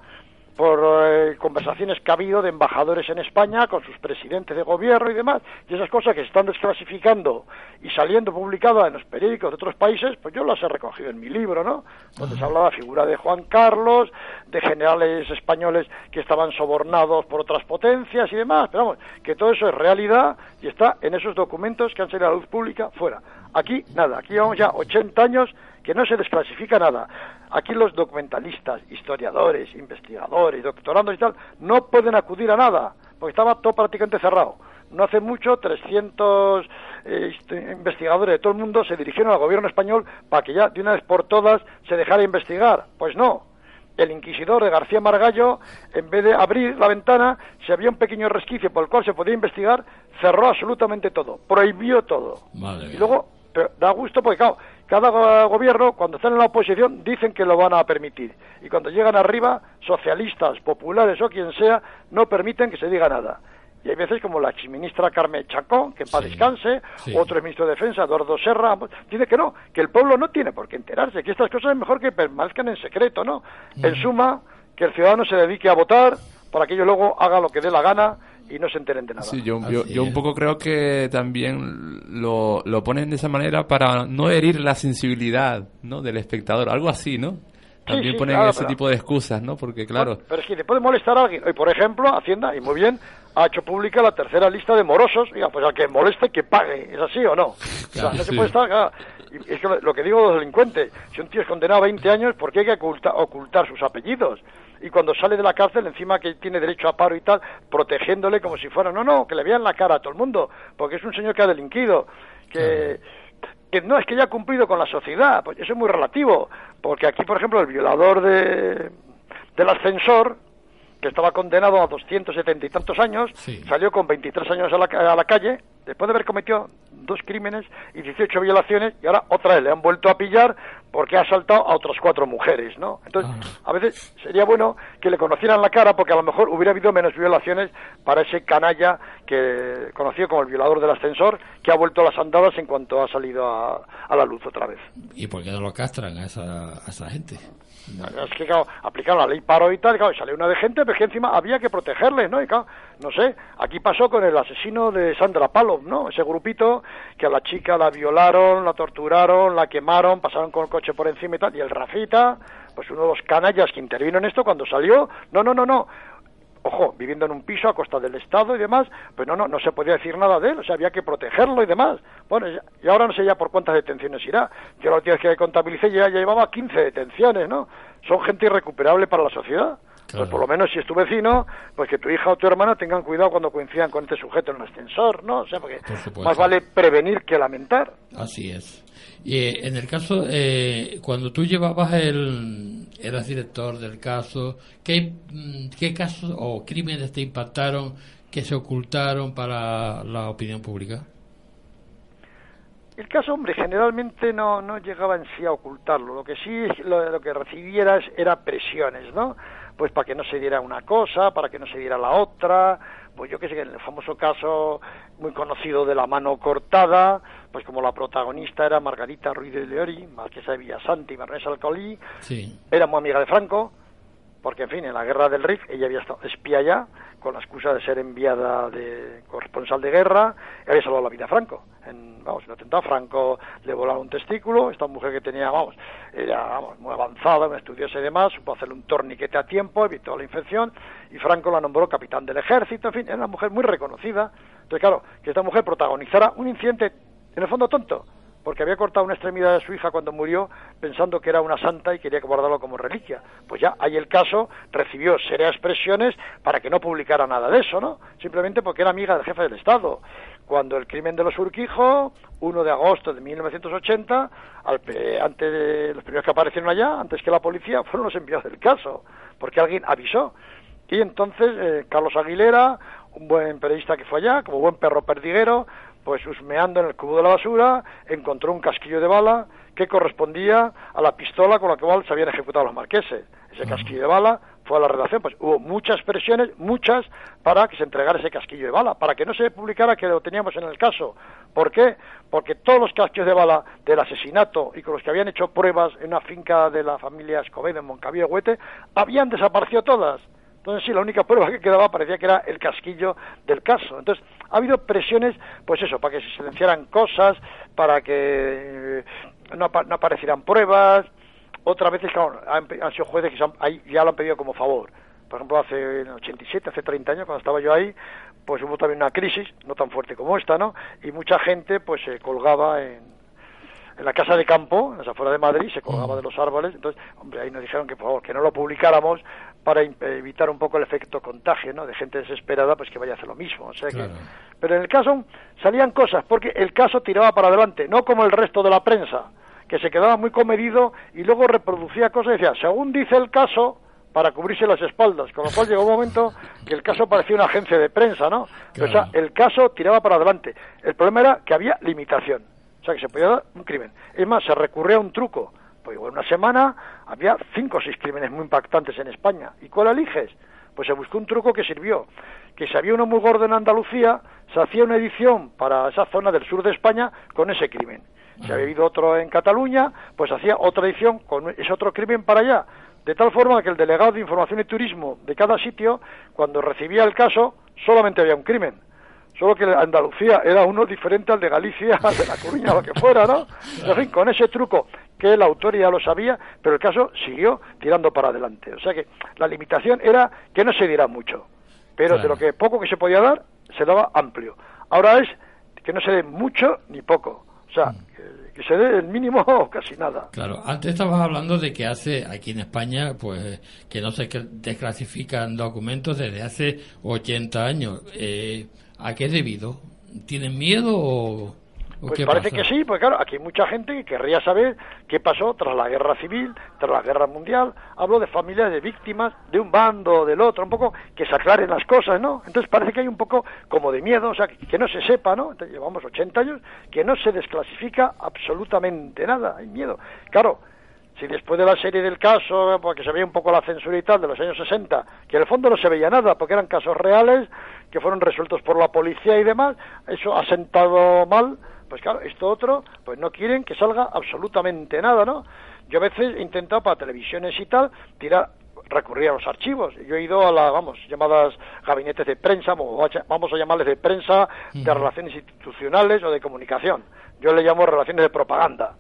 por eh, conversaciones que ha habido de embajadores en España con sus presidentes de gobierno y demás, y esas cosas que se están desclasificando y saliendo publicadas en los periódicos de otros países, pues yo las he recogido en mi libro, ¿no? Donde se habla de la figura de Juan Carlos, de generales españoles que estaban sobornados por otras potencias y demás, pero vamos, que todo eso es realidad y está en esos documentos que han salido a la luz pública fuera. Aquí nada, aquí llevamos ya 80 años que no se desclasifica nada. Aquí los documentalistas, historiadores, investigadores, doctorandos y tal, no pueden acudir a nada, porque estaba todo prácticamente cerrado. No hace mucho, 300 eh, investigadores de todo el mundo se dirigieron al gobierno español para que ya de una vez por todas se dejara investigar. Pues no. El inquisidor de García Margallo, en vez de abrir la ventana, si había un pequeño resquicio por el cual se podía investigar, cerró absolutamente todo, prohibió todo. Madre Y luego, pero da gusto porque, claro, cada go- gobierno, cuando están en la oposición, dicen que lo van a permitir. Y cuando llegan arriba, socialistas, populares o quien sea, no permiten que se diga nada. Y hay veces como la exministra Carmen Chacón, que en paz Sí, descanse, sí. otro ministro de Defensa, Eduardo Serra, dice que no, que el pueblo no tiene por qué enterarse, que estas cosas es mejor que permanezcan en secreto, ¿no? En suma, que el ciudadano se dedique a votar para que ellos luego hagan lo que dé la gana y no se enteren de nada. Sí, yo, yo, un poco creo que también lo, lo ponen de esa manera para no herir la sensibilidad ¿no? del espectador, algo así, ¿no? También sí, ponen claro, ese pero- tipo de excusas, ¿no? Porque claro, pero es que te puede molestar a alguien. Hoy, por ejemplo, Hacienda, y muy bien, ha hecho pública la tercera lista de morosos. Oiga, pues al que moleste, que pague. ¿Es así o no? O sea, Claro, no se sí. puede estar... claro. Y es que lo, lo que digo de los delincuentes, si un tío es condenado a 20 años, ¿por qué hay que oculta- ocultar sus apellidos? Y cuando sale de la cárcel, encima que tiene derecho a paro y tal, protegiéndole como si fuera... No, no, que le vean la cara a todo el mundo, porque es un señor que ha delinquido, que... que no es que ya ha cumplido con la sociedad, pues eso es muy relativo, porque aquí, por ejemplo, el violador de, del ascensor, que estaba condenado a 270 y tantos años, Sí. salió con 23 años a la, a la calle, después de haber cometido dos crímenes y 18 violaciones, y ahora otra vez le han vuelto a pillar porque ha asaltado a otras cuatro mujeres, ¿no? Entonces, Ah. a veces sería bueno que le conocieran la cara porque a lo mejor hubiera habido menos violaciones para ese canalla que conocido como el violador del ascensor, que ha vuelto a las andadas en cuanto ha salido a, a la luz otra vez. ¿Y por qué no lo castran a esa, a esa gente? Es que, la ley paro y tal, y, claro, y salió una de gente, pero que encima había que protegerles, ¿no? Y claro, no sé, aquí pasó con el asesino de Sandra Palov, ¿no? Ese grupito que a la chica la violaron, la torturaron, la quemaron, pasaron con el coche por encima y tal, y el Rafita, pues uno de los canallas que intervino en esto cuando salió, no, no, no, no, ojo, viviendo en un piso a costa del Estado y demás, pues no, no, no se podía decir nada de él, o sea, había que protegerlo y demás. Bueno, y ahora no sé ya por cuántas detenciones irá. Yo la última vez que contabilicé ya, ya llevaba 15 detenciones, ¿no? Son gente irrecuperable para la sociedad. Claro. Pues por lo menos si es tu vecino, pues que tu hija o tu hermana tengan cuidado cuando coincidan con este sujeto en un ascensor, ¿no? O sea, porque más vale prevenir que lamentar. Así es. Y eh, en el caso, eh, cuando tú llevabas el, eras director del caso, ¿qué, mm, ¿qué casos o crímenes te impactaron que se ocultaron para la opinión pública? El caso, hombre, generalmente no, no llegaba en sí a ocultarlo. Lo que sí, lo, lo que recibieras era presiones, ¿no? Pues para que no se diera una cosa, para que no se diera la otra. Pues yo que sé, en el famoso caso muy conocido de la mano cortada, pues como la protagonista era Margarita Ruiz de Leori, marquesa de Villasanti y Marnés Alcolí, Sí. era muy amiga de Franco, porque en fin, en la guerra del Rif ella había estado espía ya, con la excusa de ser enviada de corresponsal de guerra, había salvado la vida a Franco. En, vamos, en atentado, Franco le volaron un testículo, esta mujer que tenía, vamos, era vamos, muy avanzada, una estudiosa y demás, supo hacerle un torniquete a tiempo, evitó la infección, y Franco la nombró capitán del ejército, en fin, era una mujer muy reconocida. Entonces, claro, que esta mujer protagonizara un incidente, en el fondo tonto, porque había cortado una extremidad de su hija cuando murió pensando que era una santa y quería guardarlo como reliquia. Pues ya hay el caso, recibió serias presiones para que no publicara nada de eso, ¿no? Simplemente porque era amiga del jefe del Estado. Cuando el crimen de los Urquijo, 1 de agosto de 1980, al, antes de los primeros que aparecieron allá, antes que la policía, fueron los enviados del caso, porque alguien avisó. Y entonces eh, Carlos Aguilera, un buen periodista que fue allá, como buen perro perdiguero, pues husmeando en el cubo de la basura, encontró un casquillo de bala que correspondía a la pistola con la cual se habían ejecutado los marqueses. Ese casquillo de bala fue a la redacción, pues hubo muchas presiones, muchas, para que se entregara ese casquillo de bala, para que no se publicara que lo teníamos en el caso. ¿Por qué? Porque todos los casquillos de bala del asesinato y con los que habían hecho pruebas en una finca de la familia Escobedo en Moncavío Huete, habían desaparecido todas. Entonces sí, la única prueba que quedaba parecía que era el casquillo del caso. Entonces ha habido presiones, pues eso, para que se silenciaran cosas, para que eh, no, aparecieran pruebas. Otras veces, claro, han, sido jueces que ahí ya lo han pedido como favor. Por ejemplo, hace en 87, hace 30 años, cuando estaba yo ahí, pues hubo también una crisis, no tan fuerte como esta, ¿no? Y mucha gente pues se colgaba en, en la casa de campo, en las afueras de Madrid, se colgaba de los árboles. Entonces, hombre, ahí nos dijeron que por favor, que no lo publicáramos para evitar un poco el efecto contagio, ¿no? De gente desesperada, pues que vaya a hacer lo mismo. O sea que... Pero en el caso salían cosas, porque el caso tiraba para adelante, no como el resto de la prensa, que se quedaba muy comedido y luego reproducía cosas y decía, según dice el caso, para cubrirse las espaldas, con lo cual llegó un momento que el caso parecía una agencia de prensa, ¿no? O sea, el caso tiraba para adelante. El problema era que había limitación, o sea, que se podía dar un crimen. Es más, se recurría a un truco pues en una semana había cinco o seis crímenes muy impactantes en España. ¿Y cuál eliges? Pues se buscó un truco que sirvió. Que si había uno muy gordo en Andalucía, se hacía una edición para esa zona del sur de España con ese crimen. Si había habido otro en Cataluña, pues hacía otra edición con ese otro crimen para allá. De tal forma que el delegado de Información y Turismo de cada sitio, cuando recibía el caso, solamente había un crimen solo que Andalucía era uno diferente al de Galicia, de La Coruña, lo que fuera, ¿no? En fin, con ese truco que la autoría lo sabía, pero el caso siguió tirando para adelante. O sea que la limitación era que no se diera mucho, pero de lo que poco que se podía dar, se daba amplio. Ahora es que no se dé mucho ni poco. O sea, mm. que, se dé el mínimo o casi nada. Claro, antes estabas hablando de que hace aquí en España, pues que no se desclasifican documentos desde hace 80 años. Eh, ¿A qué es debido? ¿Tienen miedo o.? Pues parece que sí, porque claro, aquí hay mucha gente que querría saber qué pasó tras la guerra civil, tras la guerra mundial. Hablo de familias de víctimas de un bando o del otro, un poco que se aclaren las cosas, ¿no? Entonces parece que hay un poco como de miedo, o sea, que, no se sepa, ¿no? llevamos 80 años, que no se desclasifica absolutamente nada, hay miedo. Claro, si después de la serie del caso, porque se veía un poco la censura y tal de los años 60, que en el fondo no se veía nada, porque eran casos reales que fueron resueltos por la policía y demás, eso ha sentado mal, pues claro, esto otro, pues no quieren que salga absolutamente nada, ¿no? Yo a veces he intentado para televisiones y tal tirar recurrir a los archivos. Yo he ido a las, vamos, llamadas gabinetes de prensa, vamos a llamarles de prensa, de relaciones institucionales o de comunicación. Yo le llamo relaciones de propaganda,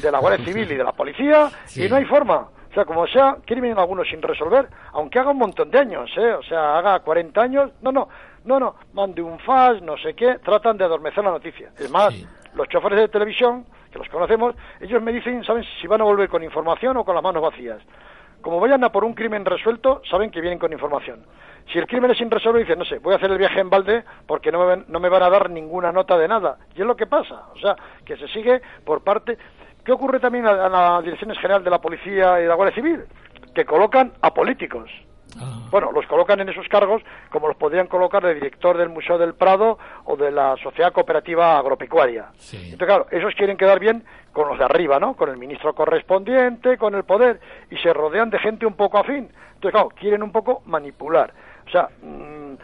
de la Guardia Civil y de la Policía, y no hay forma. O sea, como sea, crimen algunos sin resolver, aunque haga un montón de años, ¿eh? O sea, haga 40 años, no, no, no, no, mande un fax, no sé qué, tratan de adormecer la noticia. Es más, los choferes de televisión, que los conocemos, ellos me dicen, ¿saben si van a volver con información o con las manos vacías? Como vayan a por un crimen resuelto, saben que vienen con información. Si el crimen es resolver, dicen, no sé, voy a hacer el viaje en balde porque no me, no me van a dar ninguna nota de nada. Y es lo que pasa. O sea, que se sigue por parte... ¿Qué ocurre también a, la Dirección General de la Policía y de la Guardia Civil? Que colocan a políticos. Ah. Bueno, los colocan en esos cargos como los podrían colocar de director del Museo del Prado o de la Sociedad Cooperativa Agropecuaria. Entonces, claro, esos quieren quedar bien con los de arriba, ¿no? Con el ministro correspondiente, con el poder, y se rodean de gente un poco afín. Entonces, claro, quieren un poco manipular. O sea, mm,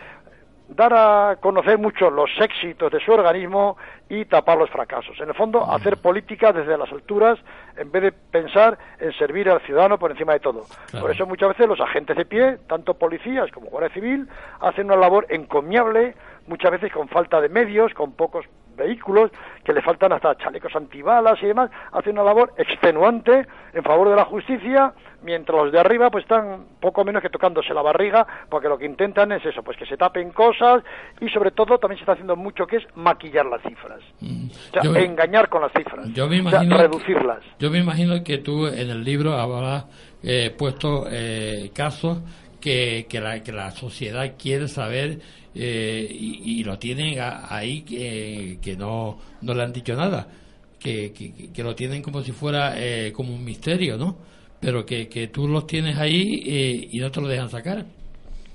dar a conocer mucho los éxitos de su organismo y tapar los fracasos. En el fondo, hacer política desde las alturas en vez de pensar en servir al ciudadano por encima de todo. Claro. Por eso muchas veces los agentes de pie, tanto policías como Guardia Civil, hacen una labor encomiable, muchas veces con falta de medios, con pocos vehículos, que le faltan hasta chalecos antibalas y demás, hacen una labor extenuante en favor de la justicia, mientras los de arriba pues están poco menos que tocándose la barriga, porque lo que intentan es eso, pues que se tapen cosas y sobre todo también se está haciendo mucho que es maquillar las cifras. O sea, Yo engañar con las cifras. Yo me O sea, imagino. reducirlas. Yo me imagino que tú en el libro habrás eh, puesto eh, casos que, que, la, que la sociedad quiere saber eh, y, y lo tienen ahí que, que no, no le han dicho nada. Que, que, lo tienen como si fuera eh, como un misterio, ¿no? Pero que, que tú los tienes ahí eh, y no te lo dejan sacar.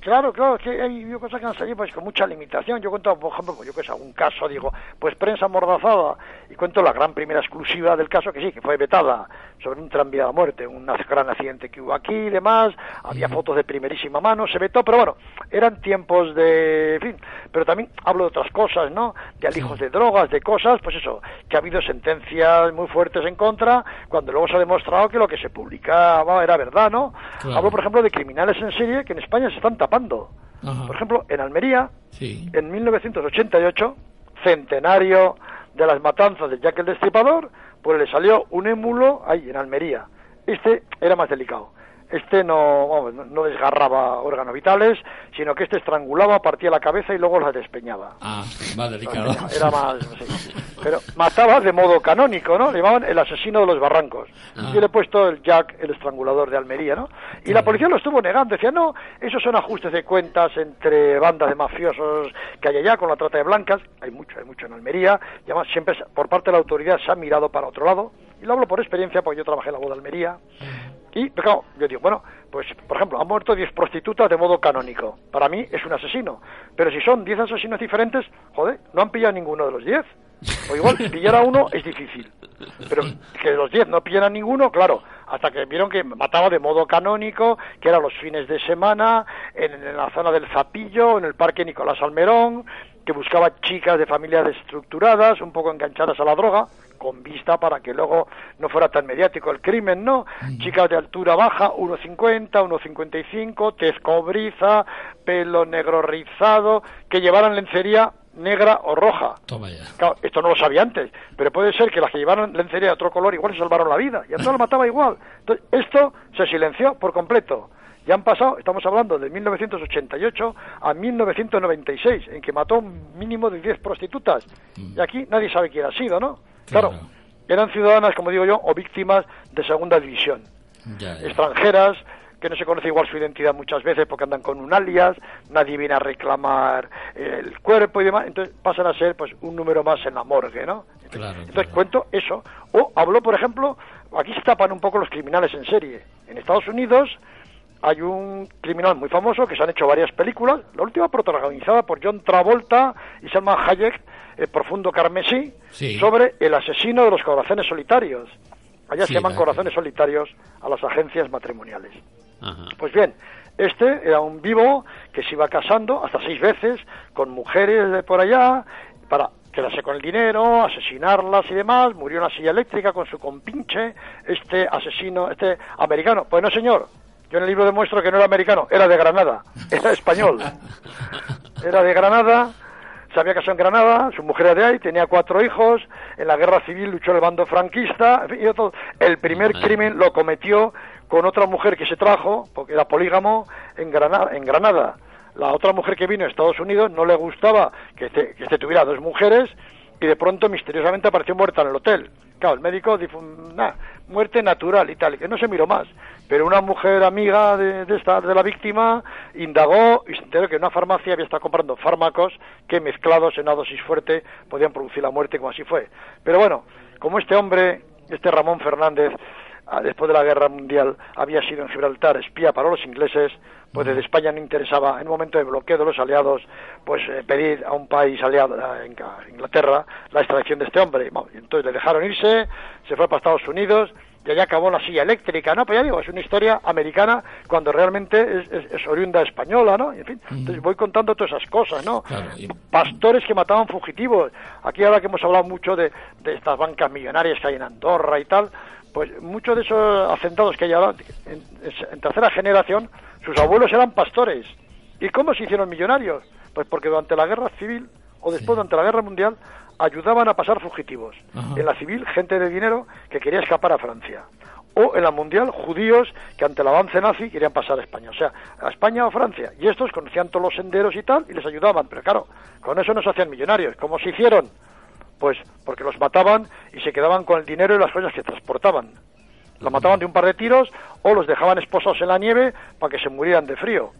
Claro, claro, que hay cosas que han salido pues con mucha limitación. Yo cuento, por ejemplo, pues, yo que sé, algún caso, digo, pues prensa mordazada, y cuento la gran primera exclusiva del caso, que sí, que fue vetada, sobre un tranvía de la muerte, un gran accidente que hubo aquí y demás, había fotos de primerísima mano, se vetó, pero bueno, eran tiempos de, en fin, pero también hablo de otras cosas, ¿no? De alijos de drogas, de cosas, pues eso, que ha habido sentencias muy fuertes en contra, cuando luego se ha demostrado que lo que se publicaba era verdad, ¿no? Claro. Hablo, por ejemplo, de criminales en serie que en España se están tapando. Ajá. Por ejemplo, en Almería, Sí. en 1988, centenario de las matanzas de Jack el Destripador, pues le salió un émulo ahí en Almería. Este era más delicado. Este no, vamos, no- desgarraba órganos vitales, sino que este estrangulaba, partía la cabeza y luego la despeñaba. Ah, más delicado. Era más, sí. Pero mataba de modo canónico, ¿no? Le llamaban el asesino de los barrancos. Ah. Yo le he puesto el Jack, el estrangulador de Almería, ¿no? Y la policía lo estuvo negando. Decía, no, esos son ajustes de cuentas entre bandas de mafiosos que hay allá con la trata de blancas. Hay mucho, hay mucho en Almería. Y además siempre por parte de la autoridad se ha mirado para otro lado. Y lo hablo por experiencia, porque yo trabajé en la boda de Almería. Y, claro, yo digo, bueno, pues, por ejemplo, han muerto 10 prostitutas de modo canónico. Para mí es un asesino. Pero si son 10 asesinos diferentes, joder, no han pillado ninguno de los 10. O igual, pillar a uno es difícil. Pero que los 10 no pillan a ninguno, claro, hasta que vieron que mataba de modo canónico, que era los fines de semana, en la zona del Zapillo, en el Parque Nicolás Almerón, que buscaba chicas de familias destructuradas, un poco enganchadas a la droga, con vista para que luego no fuera tan mediático el crimen, ¿no? Chicas de altura baja, 1,50, 1,55, tez cobriza, pelo negro rizado, que llevaran lencería negra o roja. Toma ya. Claro, esto no lo sabía antes, pero puede ser que las que llevaron lencería de otro color igual se salvaron la vida y a todos lo mataba igual. Entonces, esto se silenció por completo. Ya han pasado, estamos hablando de 1988 a 1996, en que mató un mínimo de 10 prostitutas. Y aquí nadie sabe quién ha sido, ¿no? Claro, Claro. eran ciudadanas, como digo yo, o víctimas de segunda división Ya, ya. extranjeras que no se conoce igual su identidad muchas veces porque andan con un alias, nadie viene a reclamar el cuerpo y demás, entonces pasan a ser pues un número más en la morgue, ¿no? Claro, Entonces claro. cuento eso. O habló, por ejemplo, aquí se tapan un poco los criminales en serie. En Estados Unidos hay un criminal muy famoso que se han hecho varias películas, la última protagonizada por John Travolta y Salma Hayek, El profundo carmesí, Sí. sobre el asesino de los corazones solitarios. Allá Sí, se llaman la- corazones solitarios a las agencias matrimoniales. Ajá. Pues bien, este era un vivo que se iba casando hasta seis veces con mujeres de por allá para quedarse con el dinero, asesinarlas y demás. Murió en una silla eléctrica con su compinche, este asesino, este americano. Pues no, señor. Yo en el libro demuestro que no era americano, era de Granada, era español. Era de Granada, se había casado en Granada, su mujer era de ahí, tenía cuatro hijos, en la guerra civil luchó en el bando franquista, y todo. el primer crimen lo cometió con otra mujer que se trajo, porque era polígamo, en Granada. En Granada. La otra mujer que vino a Estados Unidos no le gustaba que este, que este tuviera dos mujeres y de pronto misteriosamente apareció muerta en el hotel. Claro, el médico dijo, nah, muerte natural y tal, que no se miró más. Pero una mujer amiga de, de esta, de la víctima indagó y se enteró que en una farmacia había estado comprando fármacos que mezclados en una dosis fuerte podían producir la muerte, como así fue. Pero bueno, como este hombre, este Ramón Fernández, ah, después de la guerra mundial había sido en Gibraltar espía para los ingleses, pues desde España no interesaba, en un momento de bloqueo de los aliados, pues eh, pedir a un país aliado, a Inglaterra, la extracción de este hombre. Bueno, y entonces le dejaron irse, se fue para Estados Unidos y allá acabó la silla eléctrica, ¿no? Pues ya digo, es una historia americana cuando realmente es, es- es oriunda española, ¿no? Y en fin, entonces voy contando todas esas cosas, ¿no? Claro, y- Pastores que mataban fugitivos. Aquí ahora que hemos hablado mucho de, de estas bancas millonarias que hay en Andorra y tal, pues muchos de esos hacendados que hay ahora, en, en tercera generación, sus abuelos eran pastores. ¿Y cómo se hicieron millonarios? Pues porque durante la guerra civil o después durante la guerra mundial ayudaban a pasar fugitivos. Ajá. En la civil, gente de dinero que quería escapar a Francia. O en la mundial, judíos que ante el avance nazi querían pasar a España. O sea, a España o Francia. Y estos conocían todos los senderos y tal y les ayudaban. Pero claro, con eso no se hacían millonarios. ¿Cómo se hicieron? Pues porque los mataban y se quedaban con el dinero y las cosas que transportaban. Los mataban de un par de tiros o los dejaban esposados en la nieve para que se murieran de frío.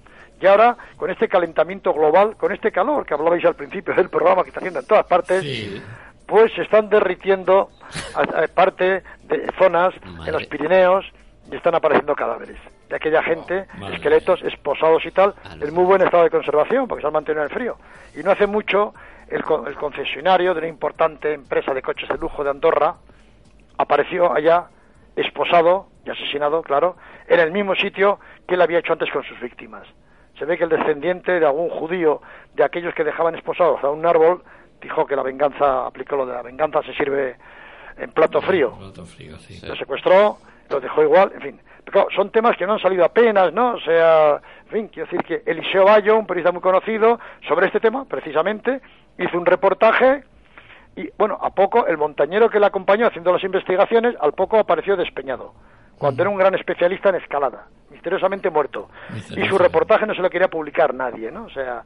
Y ahora, con este calentamiento global, con este calor que hablabais al principio del programa que está haciendo en todas partes, Sí. pues se están derritiendo a- a parte de zonas Madre. en los Pirineos y están apareciendo cadáveres de aquella gente, Oh, madre esqueletos esposados y tal, en muy buen estado de conservación porque se han mantenido en el frío. Y no hace mucho el, el concesionario de una importante empresa de coches de lujo de Andorra apareció allá esposado y asesinado, claro, en el mismo sitio que él había hecho antes con sus víctimas. Se ve que el descendiente de algún judío de aquellos que dejaban esposados a un árbol dijo que la venganza, aplicó lo de la venganza se sirve en plato frío. Plato frío, sí. Lo secuestró, lo dejó igual, en fin. Pero son temas que no han salido apenas, ¿no? O sea, en fin, quiero decir que Eliseo Bayo, un periodista muy conocido sobre este tema, precisamente, hizo un reportaje y, bueno, a poco, el montañero que le acompañó haciendo las investigaciones, al poco apareció despeñado, cuando era un gran especialista en escalada, misteriosamente muerto. Y su reportaje no se lo quería publicar nadie, ¿no? O sea,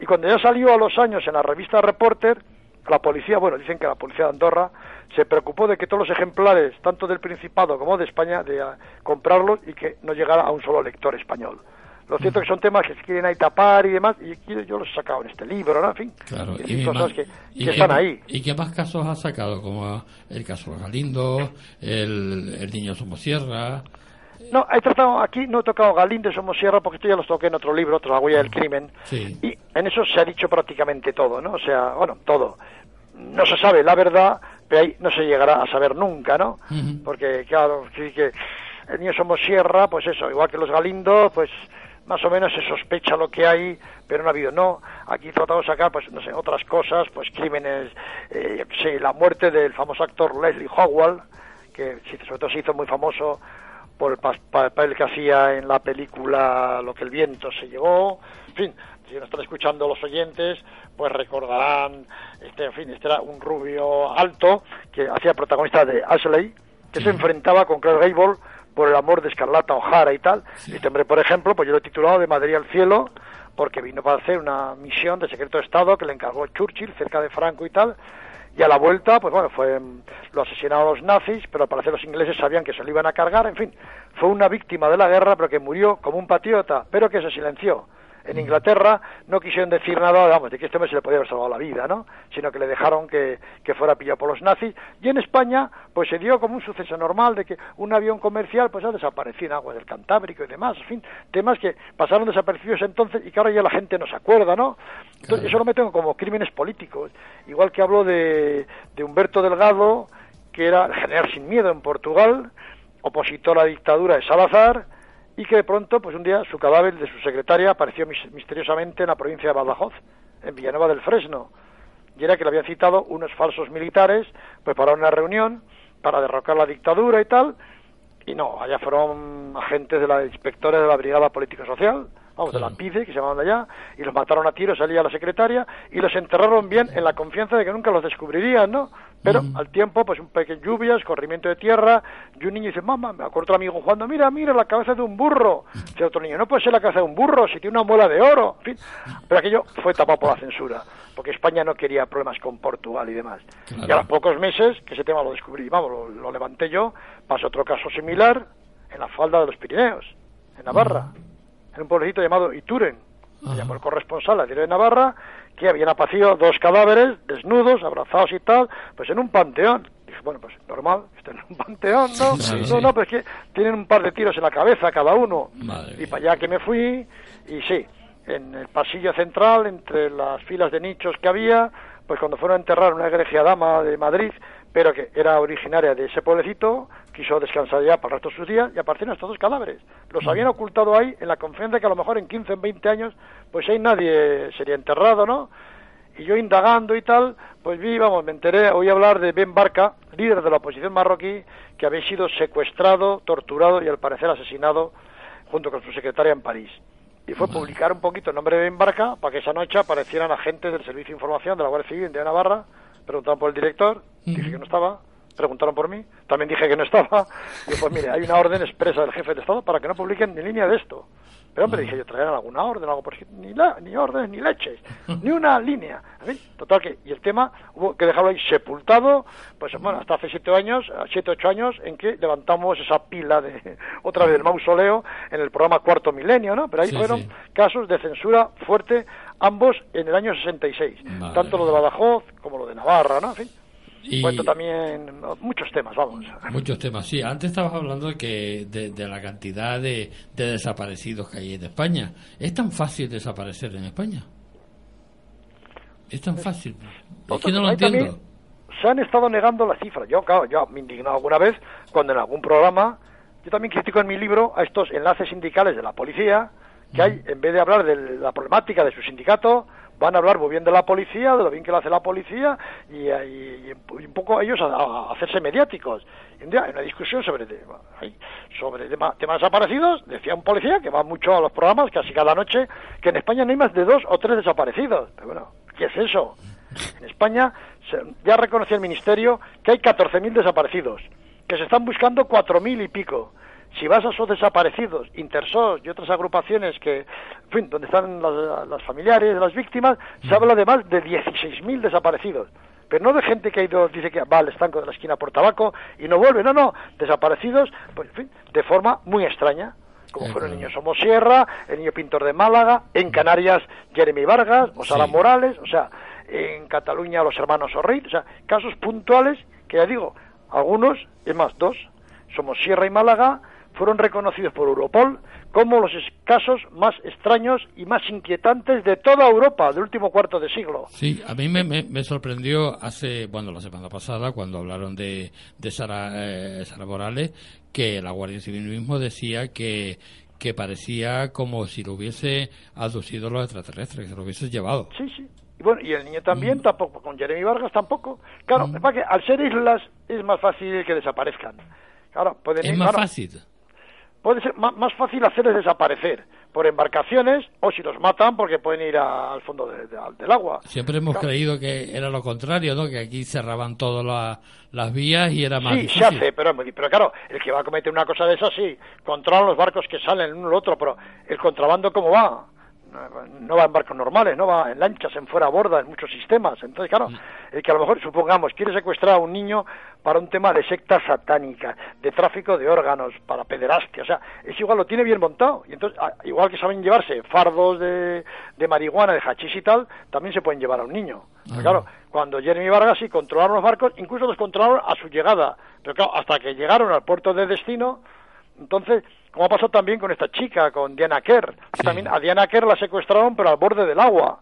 y cuando ya salió a los años en la revista Reporter, la policía, bueno, dicen que la policía de Andorra se preocupó de que todos los ejemplares, tanto del Principado como de España, de ah, comprarlos y que no llegara a un solo lector español. Lo cierto es que son temas que se quieren ahí tapar y demás, y yo los he sacado en este libro, ¿no? En fin, Claro, y cosas que, y que qué están ahí. ¿Y qué más casos ha sacado? Como el caso Galindo, el, el niño Somosierra. No, he tratado, aquí no he tocado Galindo y Somosierra porque esto ya los toqué en otro libro, otro La huella del crimen. Sí. Y en eso se ha dicho prácticamente todo, ¿no? O sea, bueno, todo. No se sabe la verdad, pero ahí no se llegará a saber nunca, ¿no? Porque, claro, sí que el niño Somosierra, pues eso, igual que los Galindo, pues más o menos se sospecha lo que hay, pero no ha habido, no. Aquí he tratado de sacar, pues, no sé, otras cosas, pues crímenes, eh, sé, la muerte del famoso actor Leslie Howell, que sí, sobre todo se hizo muy famoso por el papel que hacía en la película Lo que el viento se llevó. En fin, si nos están escuchando los oyentes, pues recordarán, este, en fin, este era un rubio alto que hacía protagonista de Ashley, que se enfrentaba con Clark Gable por el amor de Escarlata O'Hara y tal. Este hombre, por ejemplo, pues yo lo he titulado De Madrid al cielo, porque vino para hacer una misión de secreto de Estado que le encargó Churchill cerca de Franco y tal. Y a la vuelta, pues bueno, fue mm, lo asesinaron los nazis, pero al parecer los ingleses sabían que se lo iban a cargar, en fin, fue una víctima de la guerra, pero que murió como un patriota, pero que se silenció. En Inglaterra no quisieron decir nada, vamos, de que este hombre se le podía haber salvado la vida, ¿no? Sino que le dejaron que, que fuera pillado por los nazis. Y en España, pues se dio como un suceso normal de que un avión comercial, pues ha desaparecido en aguas del Cantábrico y demás. En fin, temas que pasaron desaparecidos entonces y que ahora ya la gente no se acuerda, ¿no? Entonces, eso lo meten como crímenes políticos. Igual que hablo de, de Humberto Delgado, que era el general sin miedo en Portugal, opositor a la dictadura de Salazar, y que de pronto, pues un día, su cadáver de su secretaria apareció mis- misteriosamente en la provincia de Badajoz, en Villanueva del Fresno. Y era que le habían citado unos falsos militares, pues para una reunión, para derrocar la dictadura y tal, y no, allá fueron agentes de la inspectores de la Brigada Político-Social, vamos, de la. PIDE, que se llamaban allá, y los mataron a tiros, salía la secretaria, y los enterraron bien en la confianza de que nunca los descubrirían, ¿no? Pero al tiempo, pues un pequeño lluvia, escorrimiento de tierra, y un niño dice, mamá, me acuerdo otro amigo jugando, mira, mira, la cabeza de un burro. Dice otro niño, no puede ser la cabeza de un burro si tiene una muela de oro. En fin, pero aquello fue tapado por la censura, porque España no quería problemas con Portugal y demás. Claro. Y a los pocos meses que ese tema lo descubrí, vamos, lo, lo levanté yo, pasó otro caso similar en la falda de los Pirineos, en Navarra, en un pueblecito llamado Ituren. Llamó el corresponsal al diario de Navarra que habían aparecido dos cadáveres desnudos, abrazados y tal, pues en un panteón. Dije, bueno, pues normal, estén en un panteón, ¿no? Sí, no, sí. no, pues que tienen un par de tiros en la cabeza cada uno. Madre y mía. para allá que me fui, y sí, en el pasillo central, entre las filas de nichos que había, pues cuando fueron a enterrar una egregia dama de Madrid, pero que era originaria de ese pueblecito, quiso descansar ya para el resto de sus días y aparecieron estos dos cadáveres. Los habían ocultado ahí en la confianza de que a lo mejor en 15 o 20 años, pues ahí nadie sería enterrado, ¿no? Y yo indagando y tal, pues vi, vamos, me enteré, oí hablar de Ben Barca, líder de la oposición marroquí, que había sido secuestrado, torturado y al parecer asesinado junto con su secretaria en París. Y fue publicar un poquito el nombre de Ben Barca para que esa noche aparecieran agentes del Servicio de Información de la Guardia Civil de Navarra, preguntaron por el director, dije que no estaba, preguntaron por mí, también dije que no estaba, y pues mire, hay una orden expresa del jefe de Estado para que no publiquen ni línea de esto. Pero hombre, dije yo, traerán alguna orden, algo por ni, la, ni órdenes, ni leches, ni una línea. En fin, total que, y el tema hubo que dejarlo ahí sepultado, pues bueno, hasta hace siete años, siete, ocho años, en que levantamos esa pila de, otra vez del mausoleo en el programa Cuarto Milenio, ¿no? Pero ahí Sí, fueron sí. casos de censura fuerte, ambos en el año 66. Madre Tanto lo de Badajoz como lo de Navarra, ¿no? En fin, Y cuento también muchos temas, vamos. muchos temas, sí. Antes estabas hablando de, que, de, de la cantidad de, de desaparecidos que hay en España. ¿Es tan fácil desaparecer en España? Es tan fácil. Es que no lo entiendo. se han estado negando las cifras. Yo, claro, yo me he indignado alguna vez cuando en algún programa, yo también critico en mi libro a estos enlaces sindicales de la policía, que hay, en vez de hablar de la problemática de su sindicato, van a hablar muy bien de la policía, de lo bien que lo hace la policía, y, y- y un poco ellos a, a hacerse mediáticos. Un día, en una discusión sobre, sobre tema- temas desaparecidos, decía un policía que va mucho a los programas, casi cada noche, que en España no hay más de dos o tres desaparecidos. Pero bueno, ¿qué es eso? En España ya reconoció el Ministerio que hay 14.000 desaparecidos, que se están buscando 4.000 y pico. Si vas a esos desaparecidos, Intersos y otras agrupaciones que, en fin, donde están las, las familiares de las víctimas, se habla de más de 16.000 desaparecidos. Pero no de gente que ha ido, dice que va al estanco de la esquina por tabaco y no vuelve, no, no, desaparecidos, pues, en fin, de forma muy extraña. Como Sí, fueron el niño Somosierra, el niño Pintor de Málaga, en Canarias Jeremy Vargas, o Sara Sí. Morales, o sea, en Cataluña los hermanos Orriz, o sea, casos puntuales que ya digo, algunos, es más, dos, Somosierra y Málaga, fueron reconocidos por Europol como los casos más extraños y más inquietantes de toda Europa del último cuarto de siglo. Sí, a mí me, me- me sorprendió hace, bueno, la semana pasada, cuando hablaron de, de Sara, eh, Sara Morales, que la Guardia Civil mismo decía que, que parecía como si lo hubiese aducido los extraterrestres, que se lo hubiese llevado. Sí, sí. Y bueno, y el niño también Mm. tampoco, con Jeremy Vargas tampoco. Claro, es para que al ser islas es más fácil que desaparezcan. Claro, pueden Es ir- más claro, fácil. Puede ser más, fácil hacerles desaparecer por embarcaciones o si los matan porque pueden ir a- al fondo de- de- al- del agua. Siempre hemos Claro. creído que era lo contrario, ¿no? Que aquí cerraban todas la- las vías y era más Sí, difícil. se hace, pero, pero claro, el que va a cometer una cosa de esas, sí, controlan los barcos que salen uno al otro, pero el contrabando, ¿cómo va? No, va en barcos normales, no va en lanchas, en fuera a borda, en muchos sistemas. Entonces, claro, el que a lo mejor, supongamos, quiere secuestrar a un niño para un tema de secta satánica, de tráfico de órganos, para pederastia, o sea, es igual, lo tiene bien montado. Y entonces, igual que saben llevarse fardos de, de marihuana, de hachís y tal, también se pueden llevar a un niño. Pero Ah. claro, cuando Jeremy Vargas sí controlaron los barcos, incluso los controlaron a su llegada. Pero claro, hasta que llegaron al puerto de destino, entonces, como ha pasado también con esta chica, con Diana Kerr, Sí. también a Diana Kerr la secuestraron, pero al borde del agua.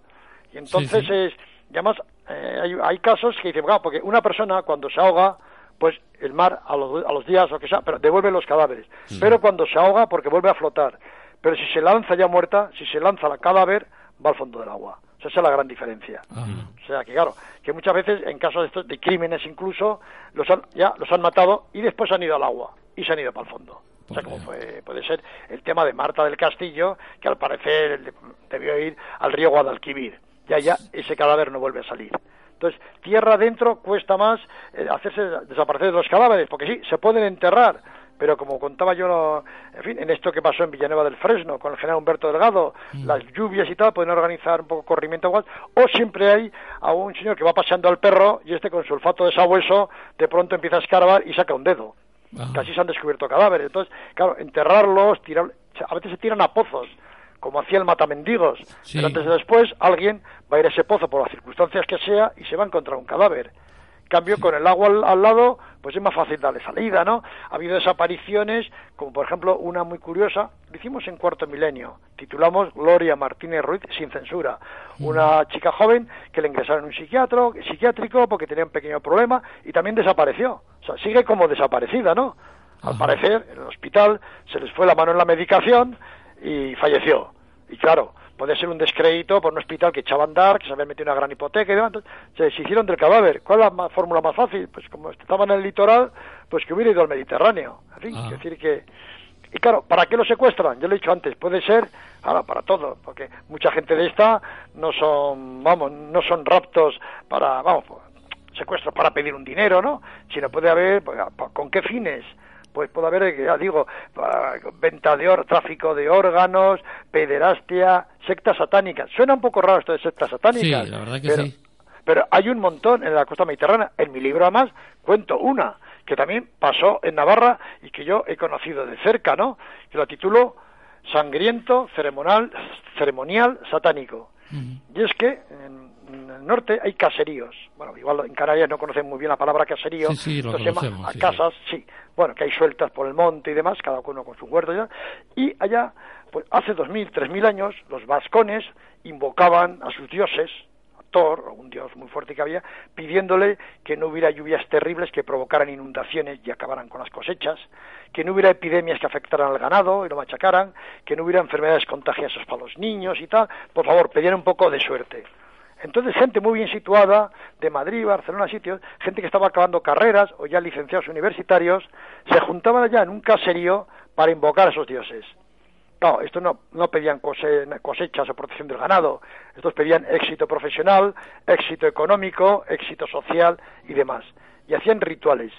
Y entonces Sí, sí. es, y además, eh, hay, hay casos que dicen, claro, porque una persona cuando se ahoga, pues el mar a los, a los días o que sea, pero devuelve los cadáveres. Pero cuando se ahoga, porque vuelve a flotar. Pero si se lanza ya muerta, si se lanza la cadáver, va al fondo del agua. O sea, esa es la gran diferencia. Ajá. O sea, que claro, que muchas veces en casos de, estos, de crímenes incluso, los han, ya los han matado y después han ido al agua y se han ido para el fondo. O sea, como fue, puede ser el tema de Marta del Castillo, que al parecer de- debió ir al río Guadalquivir. Ya, ya, ese cadáver no vuelve a salir. Entonces, tierra adentro cuesta más eh, hacerse desaparecer los cadáveres, porque sí, se pueden enterrar, pero como contaba yo, en fin, en esto que pasó en Villanueva del Fresno con el general Humberto Delgado, las lluvias y tal, pueden organizar un poco corrimiento igual, o siempre hay a un señor que va paseando al perro y este con su olfato de sabueso de pronto empieza a escarbar y saca un dedo. Ajá. Casi se han descubierto cadáveres. Entonces, claro, enterrarlos, tirar, a veces se tiran a pozos, como hacía el matamendigos. Sí. Pero antes o después alguien va a ir a ese pozo por las circunstancias que sea y se va a encontrar un cadáver. Cambio, con el agua al, al lado, pues es más fácil darle salida, ¿no? Ha habido desapariciones, como por ejemplo una muy curiosa, lo hicimos en cuarto milenio, titulamos Gloria Martínez Ruiz sin censura. Una chica joven que le ingresaron en un psiquiatro, psiquiátrico porque tenía un pequeño problema y también desapareció. O sea, sigue como desaparecida, ¿no? Al parecer, en el hospital se les fue la mano en la medicación y falleció. Y claro, puede ser un descrédito por un hospital que echaba a andar, que se había metido una gran hipoteca y demás. Entonces, se, se hicieron del cadáver. ¿Cuál es la fórmula más fácil? Pues como estaba en el litoral, pues que hubiera ido al Mediterráneo. En fin, Ah. es decir que... Y claro, ¿para qué lo secuestran? Yo lo he dicho antes, puede ser ahora para todo, porque mucha gente de esta no son, vamos, no son raptos para, vamos, secuestros para pedir un dinero, ¿no? Sino puede haber, pues, ¿con qué fines? Pues puede haber, ya digo, venta de oro, tráfico de órganos, pederastia, sectas satánicas. Suena un poco raro esto de sectas satánicas. Sí, la verdad que pero, sí. pero hay un montón en la costa mediterránea. En mi libro, además, cuento una que también pasó en Navarra y que yo he conocido de cerca, ¿no? Que la titulo Sangriento ceremonial, ceremonial satánico. Y es que en, norte hay caseríos. Bueno, igual en Canarias no conocen muy bien la palabra caserío. Sí, sí, lo llama conocemos, a sí, casas, sí. Bueno, que hay sueltas por el monte y demás, cada uno con su huerto ya. Y allá, pues hace dos mil, tres mil años, los vascones invocaban a sus dioses, a Thor, o un dios muy fuerte que había, pidiéndole que no hubiera lluvias terribles que provocaran inundaciones y acabaran con las cosechas, que no hubiera epidemias que afectaran al ganado y lo machacaran, que no hubiera enfermedades contagiosas para los niños y tal. Por favor, pedían un poco de suerte. Entonces, gente muy bien situada, de Madrid, Barcelona, sitios, gente que estaba acabando carreras o ya licenciados universitarios, se juntaban allá en un caserío para invocar a esos dioses. No, estos no, pedían cose- cosechas o protección del ganado, estos pedían éxito profesional, éxito económico, éxito social y demás. Y hacían rituales,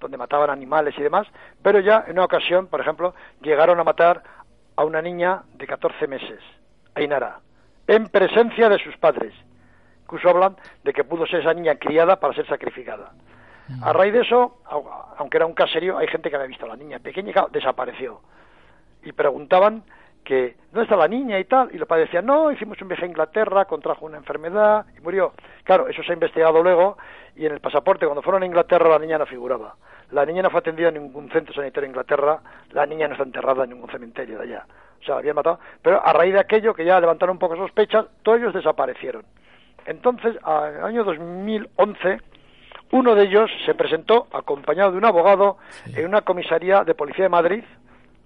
donde mataban animales y demás, pero ya en una ocasión, por ejemplo, llegaron a matar a una niña de 14 meses, Ainara, en presencia de sus padres. Incluso hablan de que pudo ser esa niña criada para ser sacrificada. A raíz de eso, au- aunque era un caserío, hay gente que había visto a la niña pequeña y claro, desapareció. Y preguntaban que, ¿dónde está la niña y tal? Y los padres decían, no, hicimos un viaje a Inglaterra, contrajo una enfermedad y murió. Claro, eso se ha investigado luego y en el pasaporte, cuando fueron a Inglaterra, la niña no figuraba. La niña no fue atendida en ningún centro sanitario en Inglaterra, la niña no está enterrada en ningún cementerio de allá. O sea, la habían matado. Pero a raíz de aquello, que ya levantaron un poco sospechas, todos ellos desaparecieron. Entonces, en el año 2011, uno de ellos se presentó acompañado de un abogado en una comisaría de policía de Madrid,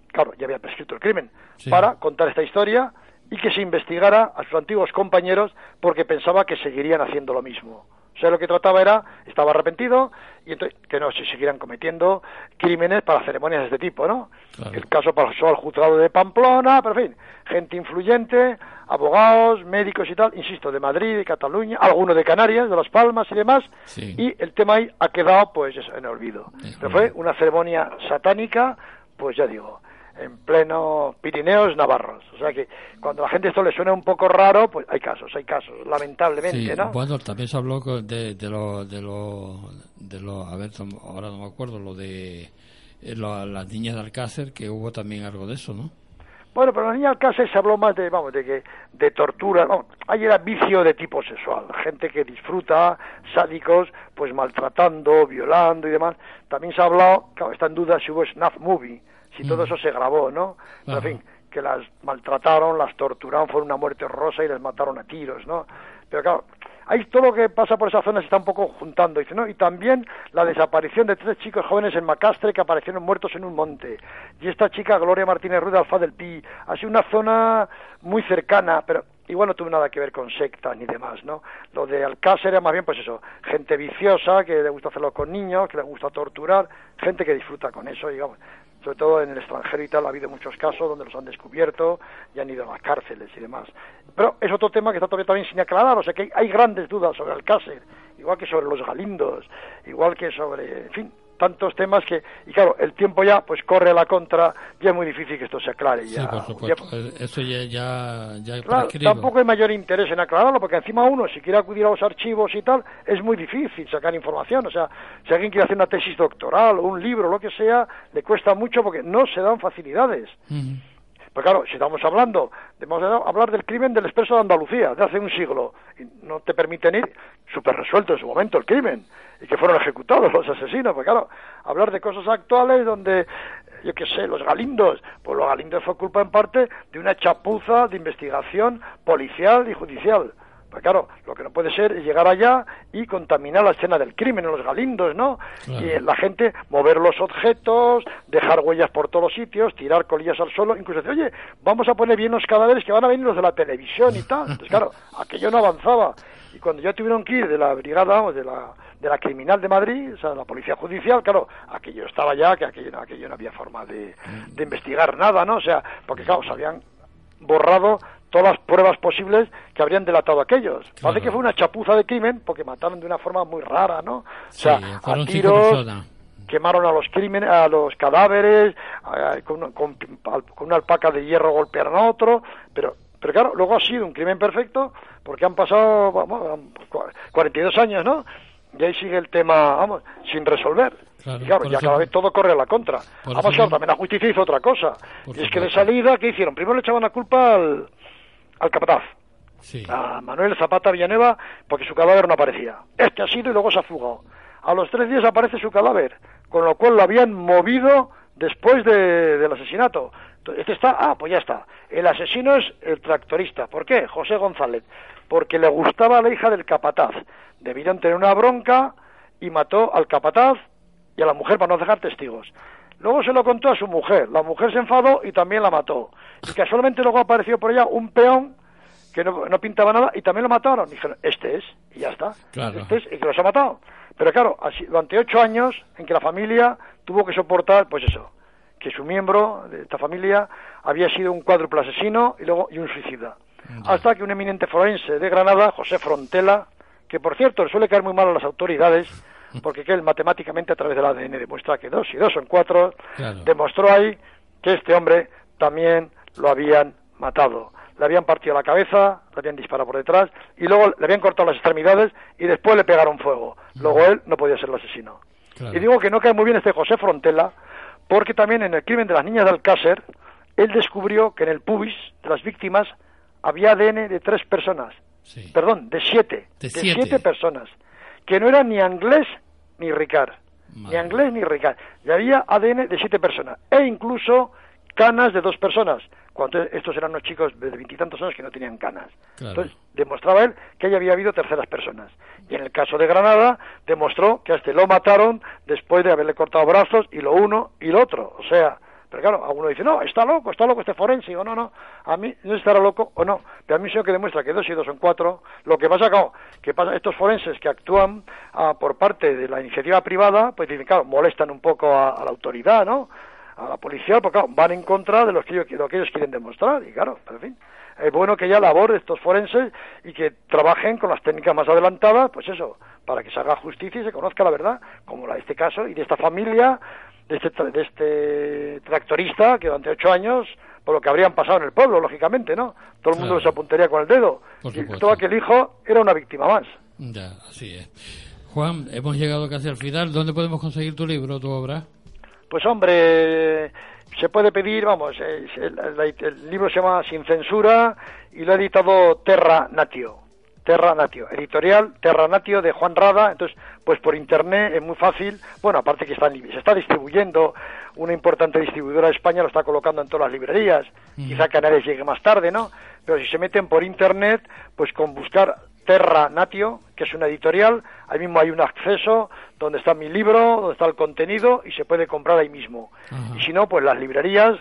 claro, ya había prescrito el crimen, Sí. para contar esta historia y que se investigara a sus antiguos compañeros porque pensaba que seguirían haciendo lo mismo. O sea, lo que trataba era, estaba arrepentido y entonces que no se siguieran cometiendo crímenes para ceremonias de este tipo, ¿no? Claro. El caso pasó al juzgado de Pamplona, pero en fin, gente influyente, abogados, médicos y tal, insisto, de Madrid, de Cataluña, algunos de Canarias, de Las Palmas y demás, Sí. y el tema ahí ha quedado pues en olvido. Eh, Pero fue una ceremonia satánica, pues ya digo, en pleno Pirineos navarros. O sea que cuando a la gente esto le suena un poco raro, pues hay casos, hay casos, lamentablemente, Sí, ¿no? bueno, también se habló de, de lo, de lo, de lo, a ver, ahora no me acuerdo, lo de eh, lo- las niñas de Alcácer, que hubo también algo de eso, ¿no? Bueno, pero en la niña Alcácer se habló más de, vamos, de que de tortura, vamos, ahí era vicio de tipo sexual, gente que disfruta, sádicos, pues maltratando, violando y demás. También se ha hablado, claro, está en duda si hubo snuff movie, si todo eso se grabó, ¿no? Pero, en fin, que las maltrataron, las torturaron, fue una muerte horrorosa y les mataron a tiros, ¿no? Pero claro, ahí todo lo que pasa por esa zona se está un poco juntando, dice, ¿no? Y también la desaparición de tres chicos jóvenes en Macastre que aparecieron muertos en un monte. Y esta chica, Gloria Martínez Ruiz de Alfa del Pi, ha sido una zona muy cercana, pero igual no tuvo nada que ver con sectas ni demás, ¿no? Lo de Alcácer era más bien, pues eso, gente viciosa, que le gusta hacerlo con niños, que le gusta torturar, gente que disfruta con eso, digamos. Sobre todo en el extranjero y tal, ha habido muchos casos donde los han descubierto y han ido a las cárceles y demás. Pero es otro tema que está todavía también sin aclarar, o sea que hay, grandes dudas sobre Alcácer, igual que sobre los galindos, igual que sobre, en fin, tantos temas que, y claro, el tiempo ya pues corre a la contra, ya es muy difícil que esto se aclare. Sí, ya, por supuesto. ya- Eh, Eso ya, ya, ya Claro, tampoco hay mayor interés en aclararlo, porque encima uno, si quiere acudir a los archivos y tal, es muy difícil sacar información. O sea, si alguien quiere hacer una tesis doctoral o un libro, lo que sea, le cuesta mucho porque no se dan facilidades. Pues claro, si estamos hablando, vamos a hablar del crimen del expreso de Andalucía, de hace un siglo, y no te permiten ir, súper resuelto en su momento el crimen, y que fueron ejecutados los asesinos, pues claro, hablar de cosas actuales donde, yo qué sé, los galindos, pues los galindos fue culpa en parte de una chapuza de investigación policial y judicial. Pues claro, lo que no puede ser es llegar allá y contaminar la escena del crimen en los galindos, ¿no? Claro. Y la gente mover los objetos, dejar huellas por todos los sitios, tirar colillas al suelo, incluso decir, oye, vamos a poner bien los cadáveres que van a venir los de la televisión y tal. Entonces, claro, aquello no avanzaba. Y cuando ya tuvieron que ir de la brigada, o de la, de la criminal de Madrid, o sea, de la policía judicial, claro, aquello estaba ya, que aquello, no- aquello no había forma de, de investigar nada, ¿no? O sea, porque claro, se habían borrado todas las pruebas posibles que habrían delatado a aquellos. Parece que fue una chapuza de crimen porque mataron de una forma muy rara, ¿no? O sea, a tiros, quemaron a los crímenes, a los cadáveres, a- con, con- con una alpaca de hierro golpearon a otro, pero pero claro, luego ha sido un crimen perfecto porque han pasado vamos, cua- 42 años, ¿no? Y ahí sigue el tema, vamos, sin resolver. Claro, y claro, ya eso- cada vez todo corre a la contra. Claro, mismo- también la justicia hizo otra cosa. Y es que de salida, ¿qué hicieron? Primero le echaban la culpa al, al capataz Sí. a Manuel Zapata Villanueva porque su cadáver no aparecía. Este ha sido y luego se ha fugado. A los tres días aparece su cadáver, con lo cual lo habían movido después de- del asesinato. Este está, ah, pues ya está. El asesino es el tractorista. ¿Por qué? José González. Porque le gustaba a la hija del capataz. Debieron tener una bronca y mató al capataz y a la mujer para no dejar testigos. Luego se lo contó a su mujer. La mujer se enfadó y también la mató. Y casualmente luego apareció por ella un peón que no, no pintaba nada y también lo mataron. Dijeron, este es, y ya está. Claro. Este es, y que los ha matado. Pero claro, así, durante ocho años en que la familia tuvo que soportar, pues eso, que su miembro de esta familia había sido un cuádruple asesino y luego y un suicida. Hasta que un eminente forense de Granada, José Frontela, que por cierto le suele caer muy mal a las autoridades, porque que él matemáticamente a través del ADN demuestra que dos y dos son cuatro, Claro. demostró ahí que este hombre también lo habían matado. Le habían partido la cabeza, le habían disparado por detrás y luego le habían cortado las extremidades y después le pegaron fuego. Luego él no podía ser el asesino. Claro. Y digo que no cae muy bien este José Frontela porque también en el crimen de las niñas de Alcácer él descubrió que en el pubis de las víctimas había ADN de tres personas. Sí. Perdón, de siete. De siete. siete personas. Que no eran ni Anglés ni Ricard. Ni. Anglés ni Ricard. Y había ADN de siete personas. E incluso canas de dos personas. Cuando estos eran unos chicos de veintitantos años que no tenían canas. Claro. Entonces, demostraba él que ahí había habido terceras personas. Y en el caso de Granada, demostró que a este lo mataron después de haberle cortado brazos y lo uno y lo otro. O sea, pero claro, alguno dice, no, está loco, está loco este forense. O no, no, a mí no estará loco o no. Pero a mí sí que demuestra que dos y dos son cuatro. Lo que pasa, claro, que pasa, estos forenses que actúan ah, por parte de la iniciativa privada, pues dicen, claro, molestan un poco a, la autoridad, ¿no? A la policía, porque claro, van en contra de lo que, lo que ellos quieren demostrar. Y claro, pero en fin es bueno que haya labor de estos forenses y que trabajen con las técnicas más adelantadas, pues eso, para que se haga justicia y se conozca la verdad, como la de este caso y de esta familia, de este, de este tractorista que durante ocho años, por lo que habrían pasado en el pueblo, lógicamente, ¿no? Todo el mundo Claro. les apuntaría con el dedo. Y todo aquel hijo era una víctima más. Ya, así es. Juan, hemos llegado casi al final. ¿Dónde podemos conseguir tu libro, tu obra? Pues hombre, se puede pedir, vamos, el- el libro se llama Sin Censura y lo ha editado Terra Natio. Terra Natio, editorial Terra Natio de Juan Rada, entonces pues por internet es muy fácil, bueno, aparte que está, se está distribuyendo, una importante distribuidora de España lo está colocando en todas las librerías, quizá Canarias llegue más tarde, ¿no? Pero si se meten por internet, pues con buscar Terra Natio, que es una editorial, ahí mismo hay un acceso donde está mi libro, donde está el contenido y se puede comprar ahí mismo. Y si no, pues las librerías,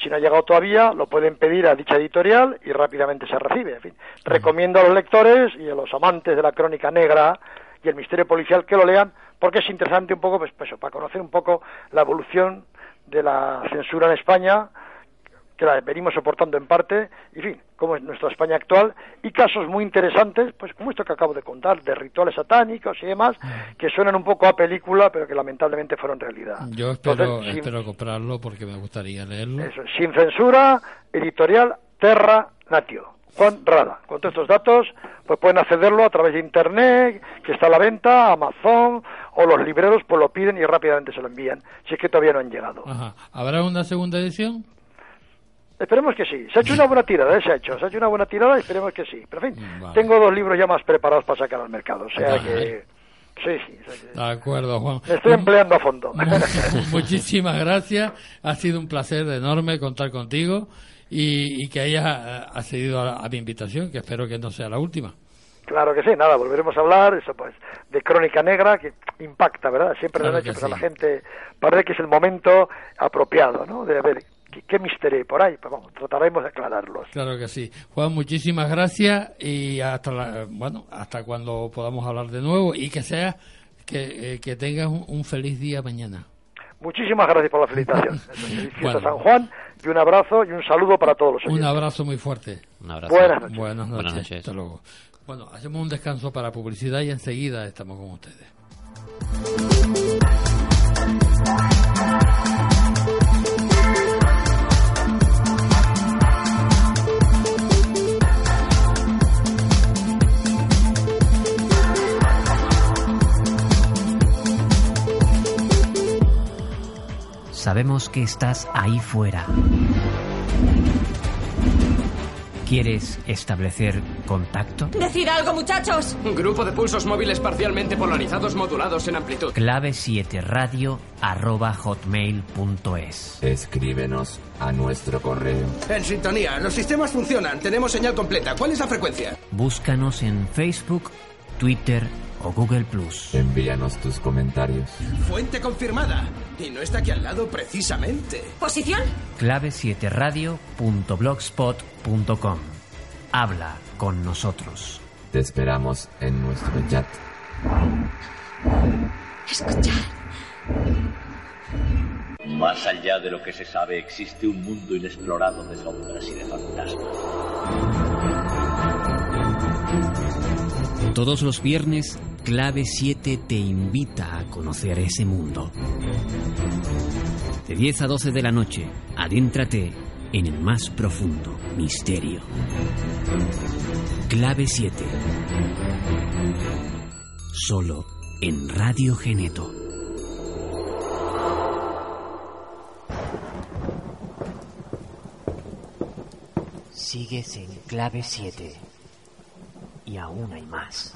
si no ha llegado todavía, lo pueden pedir a dicha editorial y rápidamente se recibe. En fin, recomiendo a los lectores y a los amantes de la crónica negra y el misterio policial que lo lean, porque es interesante un poco, pues, pues, para conocer un poco la evolución de la censura en España, que la venimos soportando en parte, y en fin, cómo es nuestra España actual, y casos muy interesantes, pues como esto que acabo de contar, de rituales satánicos y demás, que suenan un poco a película, pero que lamentablemente fueron realidad. Yo espero, Entonces, sin- espero comprarlo porque me gustaría leerlo. eso, sin censura, editorial Terra Natio. Juan Rada. Con todos estos datos, pues pueden accederlo a través de internet, que está a la venta, Amazon, o los libreros pues lo piden y rápidamente se lo envían, si es que todavía no han llegado. Ajá. ¿Habrá una segunda edición? Esperemos que sí. Se ha hecho una buena tirada, ¿eh? se ha hecho. Se ha hecho una buena tirada y esperemos que sí. Pero en fin, vale. tengo dos libros ya más preparados para sacar al mercado. O sea Vale. que... Sí, sí. De acuerdo, Juan. Me estoy empleando a fondo. Mu- Muchísimas gracias. Ha sido un placer enorme contar contigo y, y que hayas eh, accedido a, a mi invitación, que espero que no sea la última. Claro que sí, nada, volveremos a hablar, eso pues, de Crónica Negra, que impacta, ¿verdad? Siempre Claro noche que pues, a sí. la gente parece que es el momento apropiado, ¿no? De ver qué, qué misterio hay por ahí, pues vamos, trataremos de aclararlos. Claro que sí. Juan, muchísimas gracias y hasta la- bueno, hasta cuando podamos hablar de nuevo y que sea que, eh, que tengas un, un feliz día mañana. Muchísimas gracias por la felicitación. Feliz fiesta Bueno. San Juan y un abrazo y un saludo para todos los Un abrazo muy fuerte. Un abrazo. Buenas noches. Buenas noches. Buenas noches. Hasta luego. Bueno, hacemos un descanso para publicidad y enseguida estamos con ustedes. Sabemos que estás ahí fuera. ¿Quieres establecer contacto? Decid algo, muchachos. Grupo de pulsos móviles parcialmente polarizados modulados en amplitud. Clave 7 radio arroba hotmail.es. Escríbenos a nuestro correo. En sintonía, los sistemas funcionan. Tenemos señal completa. ¿Cuál es la frecuencia? Búscanos en Facebook, Twitter o Google Plus. Envíanos tus comentarios. Fuente confirmada. Y no está aquí al lado precisamente. ¿Posición? Clave 7 radio.blogspot.com. Habla con nosotros. Te esperamos en nuestro chat. Escuchad. Más allá de lo que se sabe, existe un mundo inexplorado de sombras y de fantasmas. Todos los viernes, Clave 7 te invita a conocer ese mundo. De 10 a 12 de la noche, adéntrate en el más profundo misterio. Clave 7. Solo en Radio Geneto. Sigues en Clave 7. Y aún hay más.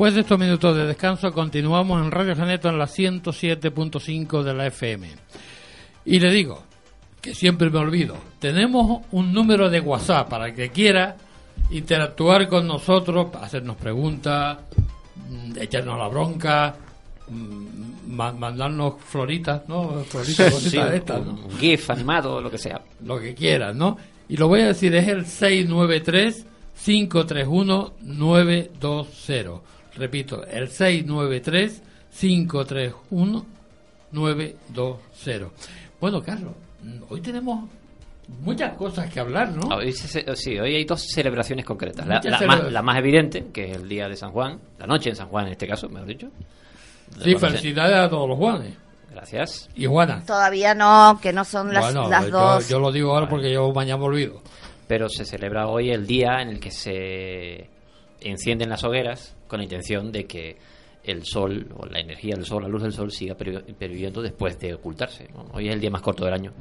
Después de estos minutos de descanso, continuamos en Radio Geneto en la 107.5 de la FM. Y le digo, que siempre me olvido, tenemos un número de WhatsApp para el que quiera interactuar con nosotros, hacernos preguntas, mm, echarnos la bronca, mm, ma- mandarnos floritas, ¿no? Floritas, Sí, estas, ¿no? un GIF animado, lo que sea. lo que quieras, ¿no? Y lo voy a decir, es el 693-531-920. Repito, el 693-531-920. Bueno, Carlos, hoy tenemos muchas cosas que hablar, ¿no? Hoy se- sí, hoy hay dos celebraciones concretas. La, más, la más evidente, que es el día de San Juan, la noche en San Juan en este caso, mejor dicho. Sí, felicidades a todos los Juanes. Gracias. Y Juana. Todavía no, que no son las, bueno, las yo, dos. yo lo digo ahora porque yo mañana me olvido. Pero se celebra hoy el día en el que se encienden las hogueras con la intención de que el sol o la energía del sol, la luz del sol siga pervi- perviviendo después de ocultarse. Hoy es el día más corto del año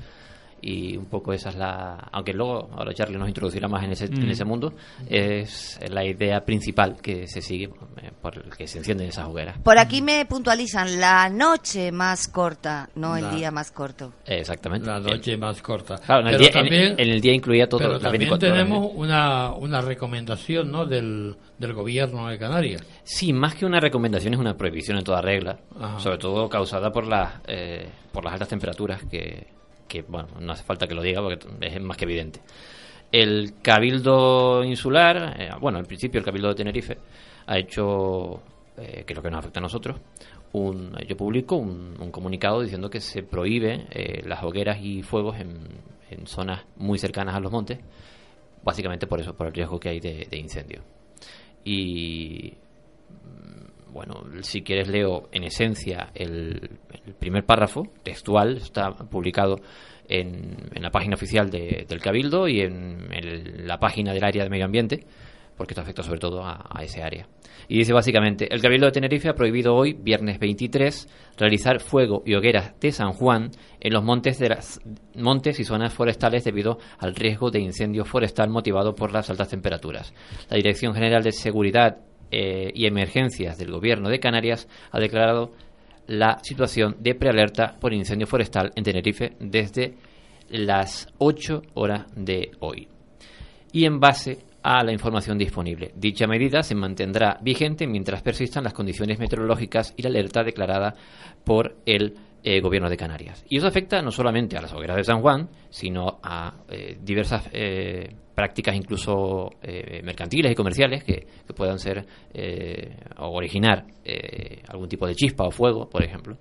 y un poco esa es la aunque luego ahora Charlie nos introducirá más en ese, en Mm. ese mundo es la idea principal que se sigue eh, por el que se encienden esas hogueras Por aquí me puntualizan la noche más corta, no el La- día más corto. exactamente La noche más corta. Claro, en el, día, en- también- en el día incluía todo Pero también 24 horas. tenemos una, una recomendación ¿no? del, del gobierno de Canarias. Sí, más que una recomendación es una prohibición en toda regla, Ajá. sobre todo causada por las eh, por las altas temperaturas que, que, bueno, no hace falta que lo diga porque es más que evidente. El Cabildo Insular, eh, bueno, al principio el Cabildo de Tenerife ha hecho, eh, que es lo que nos afecta a nosotros, un, yo publico un, un comunicado diciendo que se prohíbe eh, las hogueras y fuegos en, en zonas muy cercanas a los montes, básicamente por eso, por el riesgo que hay de, de incendio. Y bueno, si quieres leo en esencia el, primer párrafo textual, está publicado en, en la página oficial de- del Cabildo y en, la página del área de medio ambiente, porque esto afecta sobre todo a, a ese área. Y dice básicamente, el Cabildo de Tenerife ha prohibido hoy, viernes 23, realizar fuego y hogueras de San Juan en los montes, de las, montes y zonas forestales debido al riesgo de incendio forestal motivado por las altas temperaturas. La Dirección General de Seguridad eh, y Emergencias del Gobierno de Canarias ha declarado la situación de prealerta por incendio forestal en Tenerife desde las 8 horas de hoy. Y en base a la información disponible, dicha medida se mantendrá vigente mientras persistan las condiciones meteorológicas y la alerta declarada por el eh, Gobierno de Canarias. Y eso afecta no solamente a las hogueras de San Juan, sino a eh, diversas eh, prácticas incluso eh, mercantiles y comerciales que, que puedan ser eh, o originar eh, algún tipo de chispa o fuego, por ejemplo,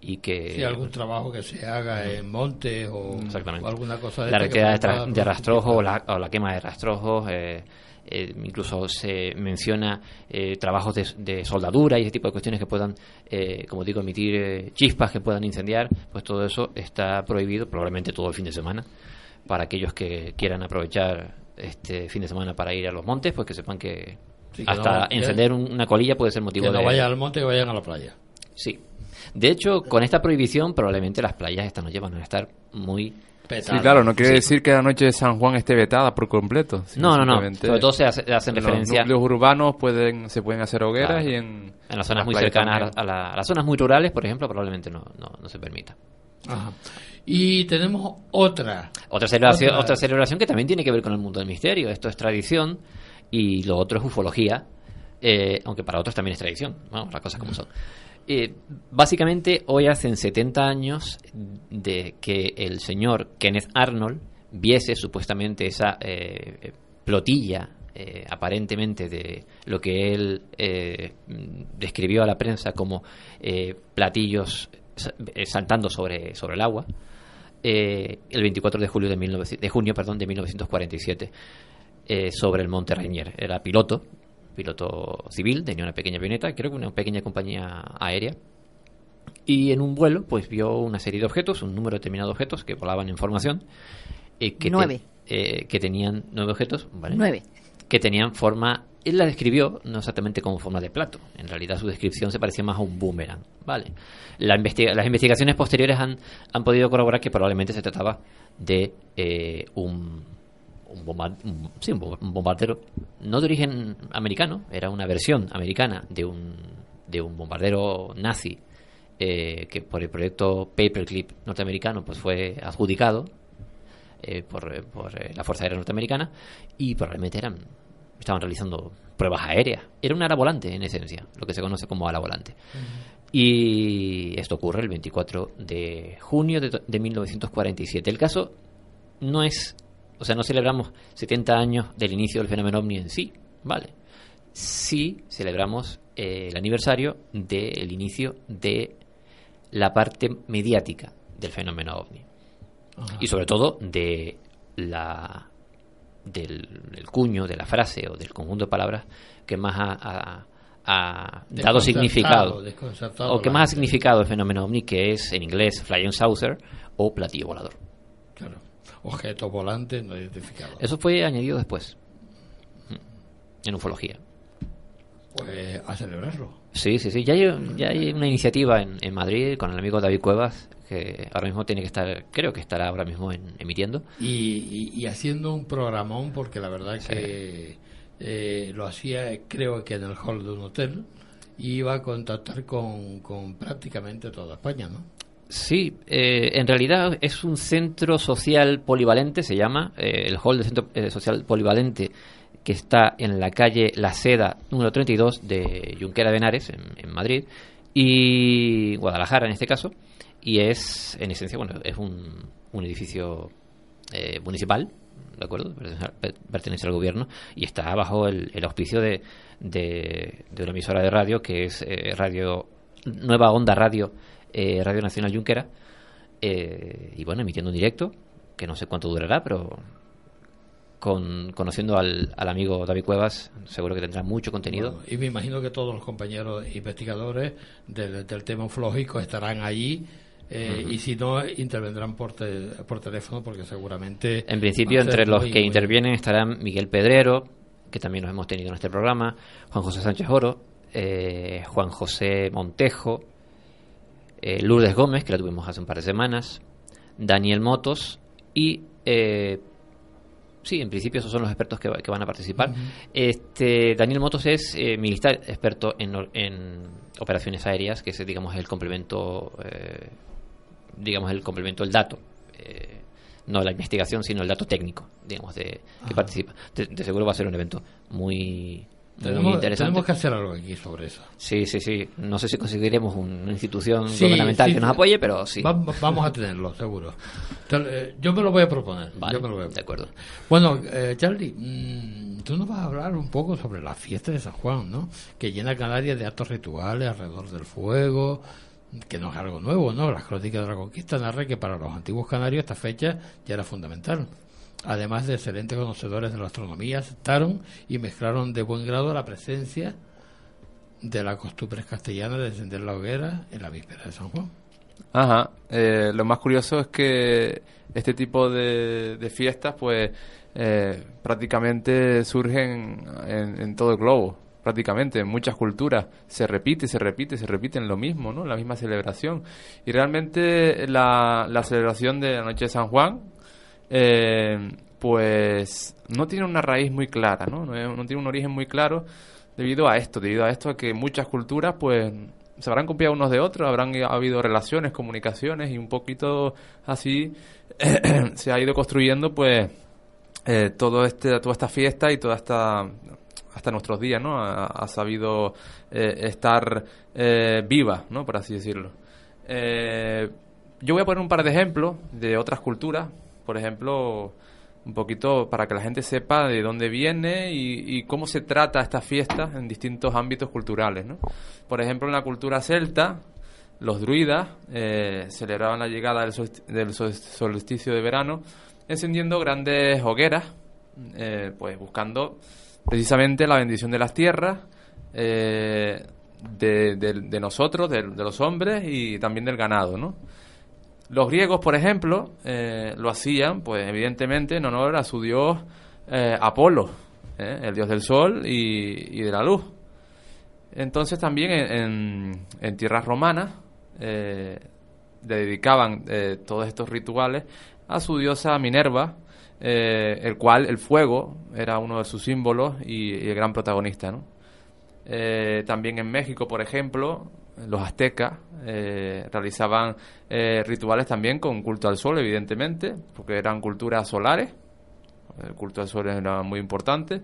y que Si algún trabajo que se haga en montes o, alguna cosa de la esta que de, de rastrojos o la, o la quema de rastrojos. Eh, incluso se menciona eh, trabajos de, de soldadura y ese tipo de cuestiones que puedan, eh, como digo, emitir eh, chispas que puedan incendiar. Pues todo eso está prohibido, probablemente todo el fin de semana, para aquellos que quieran aprovechar este fin de semana para ir a los montes, pues que sepan que Sí, que hasta no- encender un- una colilla puede ser motivo Que no de vayan al monte, que vayan a la playa. Sí. De hecho, con esta prohibición, probablemente las playas esta noche van a estar muy. Sí, claro, no quiere decir que la noche de San Juan esté vetada por completo. sino No, no, no. Sobre todo se hace- hacen en referencia- Los núcleos urbanos pueden, se pueden hacer hogueras Claro. y en, En las zonas muy cercanas a, la- a las zonas muy rurales, por ejemplo, probablemente no, no, no se permita. Ajá. Y tenemos otra. Otra celebración, Otra- otra celebración que también tiene que ver con el mundo del misterio. Esto es tradición y lo otro es ufología, eh, aunque para otros también es tradición. Vamos, las cosas como son. Eh, básicamente, hoy hacen 70 años de que el señor Kenneth Arnold viese supuestamente esa eh, plotilla, eh, aparentemente, de lo que él describió a la prensa como platillos sa- saltando sobre, sobre el agua el 24 de julio de, 19 de junio perdón, de 1947 eh, sobre el Monte Rainier. Era piloto, piloto civil, tenía una pequeña avioneta, creo que una pequeña compañía aérea. Y en un vuelo, pues vio una serie de objetos, un número determinado de objetos que volaban en formación. eh, que te- Nueve. eh, que tenían nueve objetos, ¿vale? Nueve. Que tenían forma. Él la describió no exactamente como forma de plato. En realidad su descripción se parecía más a un boomerang, ¿vale? La investiga- las investigaciones posteriores han, han podido corroborar que probablemente se trataba de eh, un, un, bomba- un- sí, un bombardero, no de origen americano, era una versión americana de un, de un bombardero nazi eh, que por el proyecto Paperclip norteamericano pues fue adjudicado eh, por, eh, por, eh, la Fuerza Aérea Norteamericana y probablemente eran estaban realizando pruebas aéreas. Era un ala volante en esencia, lo que se conoce como ala volante. Y esto ocurre el 24 de junio de, de 1947. El caso no es, o sea, no celebramos 70 años del inicio del fenómeno ovni en sí, ¿vale? Sí celebramos eh, el aniversario del inicio de la parte mediática del fenómeno ovni. Y sobre todo de la del, del cuño, de la frase o del conjunto de palabras que más ha, ha- ha dado significado o que más ha significado el fenómeno ovni que es en inglés flying saucer o platillo volador. Claro. Objeto volante no identificado. Eso fue añadido después en ufología. Pues a celebrarlo. Sí, sí, sí. Ya hay, ya hay una iniciativa en, en Madrid con el amigo David Cuevas que ahora mismo tiene que estar, creo que estará ahora mismo en- emitiendo. Y, y- y haciendo un programón, porque la verdad que eh, lo hacía, creo que en el hall de un hotel, y iba a contactar con, con prácticamente toda España, ¿no? Sí, eh, en realidad es un centro social polivalente, se llama, eh, el hall del centro eh, social polivalente que está en la calle La Seda número 32 de Junquera de Henares, en, en Madrid, y Guadalajara en este caso, y es, en esencia, bueno, es un, un edificio eh, municipal, ¿de acuerdo? Pertenece- per- Pertenece al gobierno y está bajo el, el auspicio de, de, de una emisora de radio que es Radio Nueva Onda Radio, eh, Radio Nacional Junquera, eh, y bueno, emitiendo un directo, que no sé cuánto durará, pero con, conociendo al, al amigo David Cuevas, seguro que tendrá mucho contenido. Bueno, y me imagino que todos los compañeros investigadores del, del tema ufológico estarán allí. eh. Y si no, intervendrán por, te- por teléfono porque seguramente... En principio, entre los que intervienen estarán Miguel Pedrero, que también los hemos tenido en este programa, Juan José Sánchez Oro, eh, Juan José Montejo, eh, Lourdes Gómez, que la tuvimos hace un par de semanas, Daniel Motos y... eh, sí, en principio esos son los expertos que, va- que van a participar. Este Daniel Motos es eh, militar experto en, en operaciones aéreas, que es digamos el complemento, eh, digamos el complemento del dato, eh, no la investigación, sino el dato técnico, digamos de que participa. De, de seguro va a ser un evento muy muy Tenemos, interesante. tenemos que hacer algo aquí sobre eso. Sí, sí, sí. No sé si conseguiremos una institución Sí, gubernamental sí, que nos apoye, pero sí. Va- vamos a tenerlo, seguro. Eh, Yo me lo voy a proponer. Vale, yo me lo voy a de acuerdo. Bueno, eh, Charlie, mm, tú nos vas a hablar un poco sobre la fiesta de San Juan, ¿no? Que llena Canarias de actos rituales alrededor del fuego, que no es algo nuevo, ¿no? Las crónicas de la conquista narran que para los antiguos canarios esta fecha ya era fundamental. Además de excelentes conocedores de la astronomía, aceptaron y mezclaron de buen grado la presencia de la costumbre castellana de encender la hoguera en la víspera de San Juan. Ajá. Eh, lo más curioso es que este tipo de, de fiestas, pues, eh, prácticamente surgen en, en todo el globo. Prácticamente, en muchas culturas. Se repite, se repite, se repite en lo mismo, ¿no? La misma celebración. Y realmente la celebración de la noche de San Juan, eh, pues, no tiene una raíz muy clara, ¿no? No, tiene un origen muy claro debido a esto, debido a esto a que muchas culturas, pues, se habrán copiado unos de otros, habrán habido relaciones, comunicaciones y un poquito así se ha ido construyendo, pues, eh, todo este, toda esta fiesta y toda esta hasta nuestros días, ¿no? Ha, ha sabido eh, estar eh, viva, ¿no? Por así decirlo. Eh, yo voy a poner un par de ejemplos de otras culturas, por ejemplo, un poquito para que la gente sepa de dónde viene y, cómo se trata esta fiesta en distintos ámbitos culturales, ¿no? Por ejemplo, en la cultura celta, los druidas eh, celebraban la llegada del, solsti- del sol- solsticio de verano encendiendo grandes hogueras, eh, pues buscando precisamente la bendición de las tierras, eh, de, de- de nosotros, de, de los hombres y también del ganado, ¿no? Los griegos, por ejemplo, eh, lo hacían, pues evidentemente en honor a su dios eh, Apolo, ¿eh? el dios del sol y, y de la luz. Entonces también en, tierras romanas dedicaban todos estos rituales a su diosa Minerva, el cual el fuego era uno de sus símbolos y, el gran protagonista. también en México, por ejemplo, los aztecas eh, realizaban eh, rituales también con culto al sol, evidentemente, porque eran culturas solares. El culto al sol era muy importante.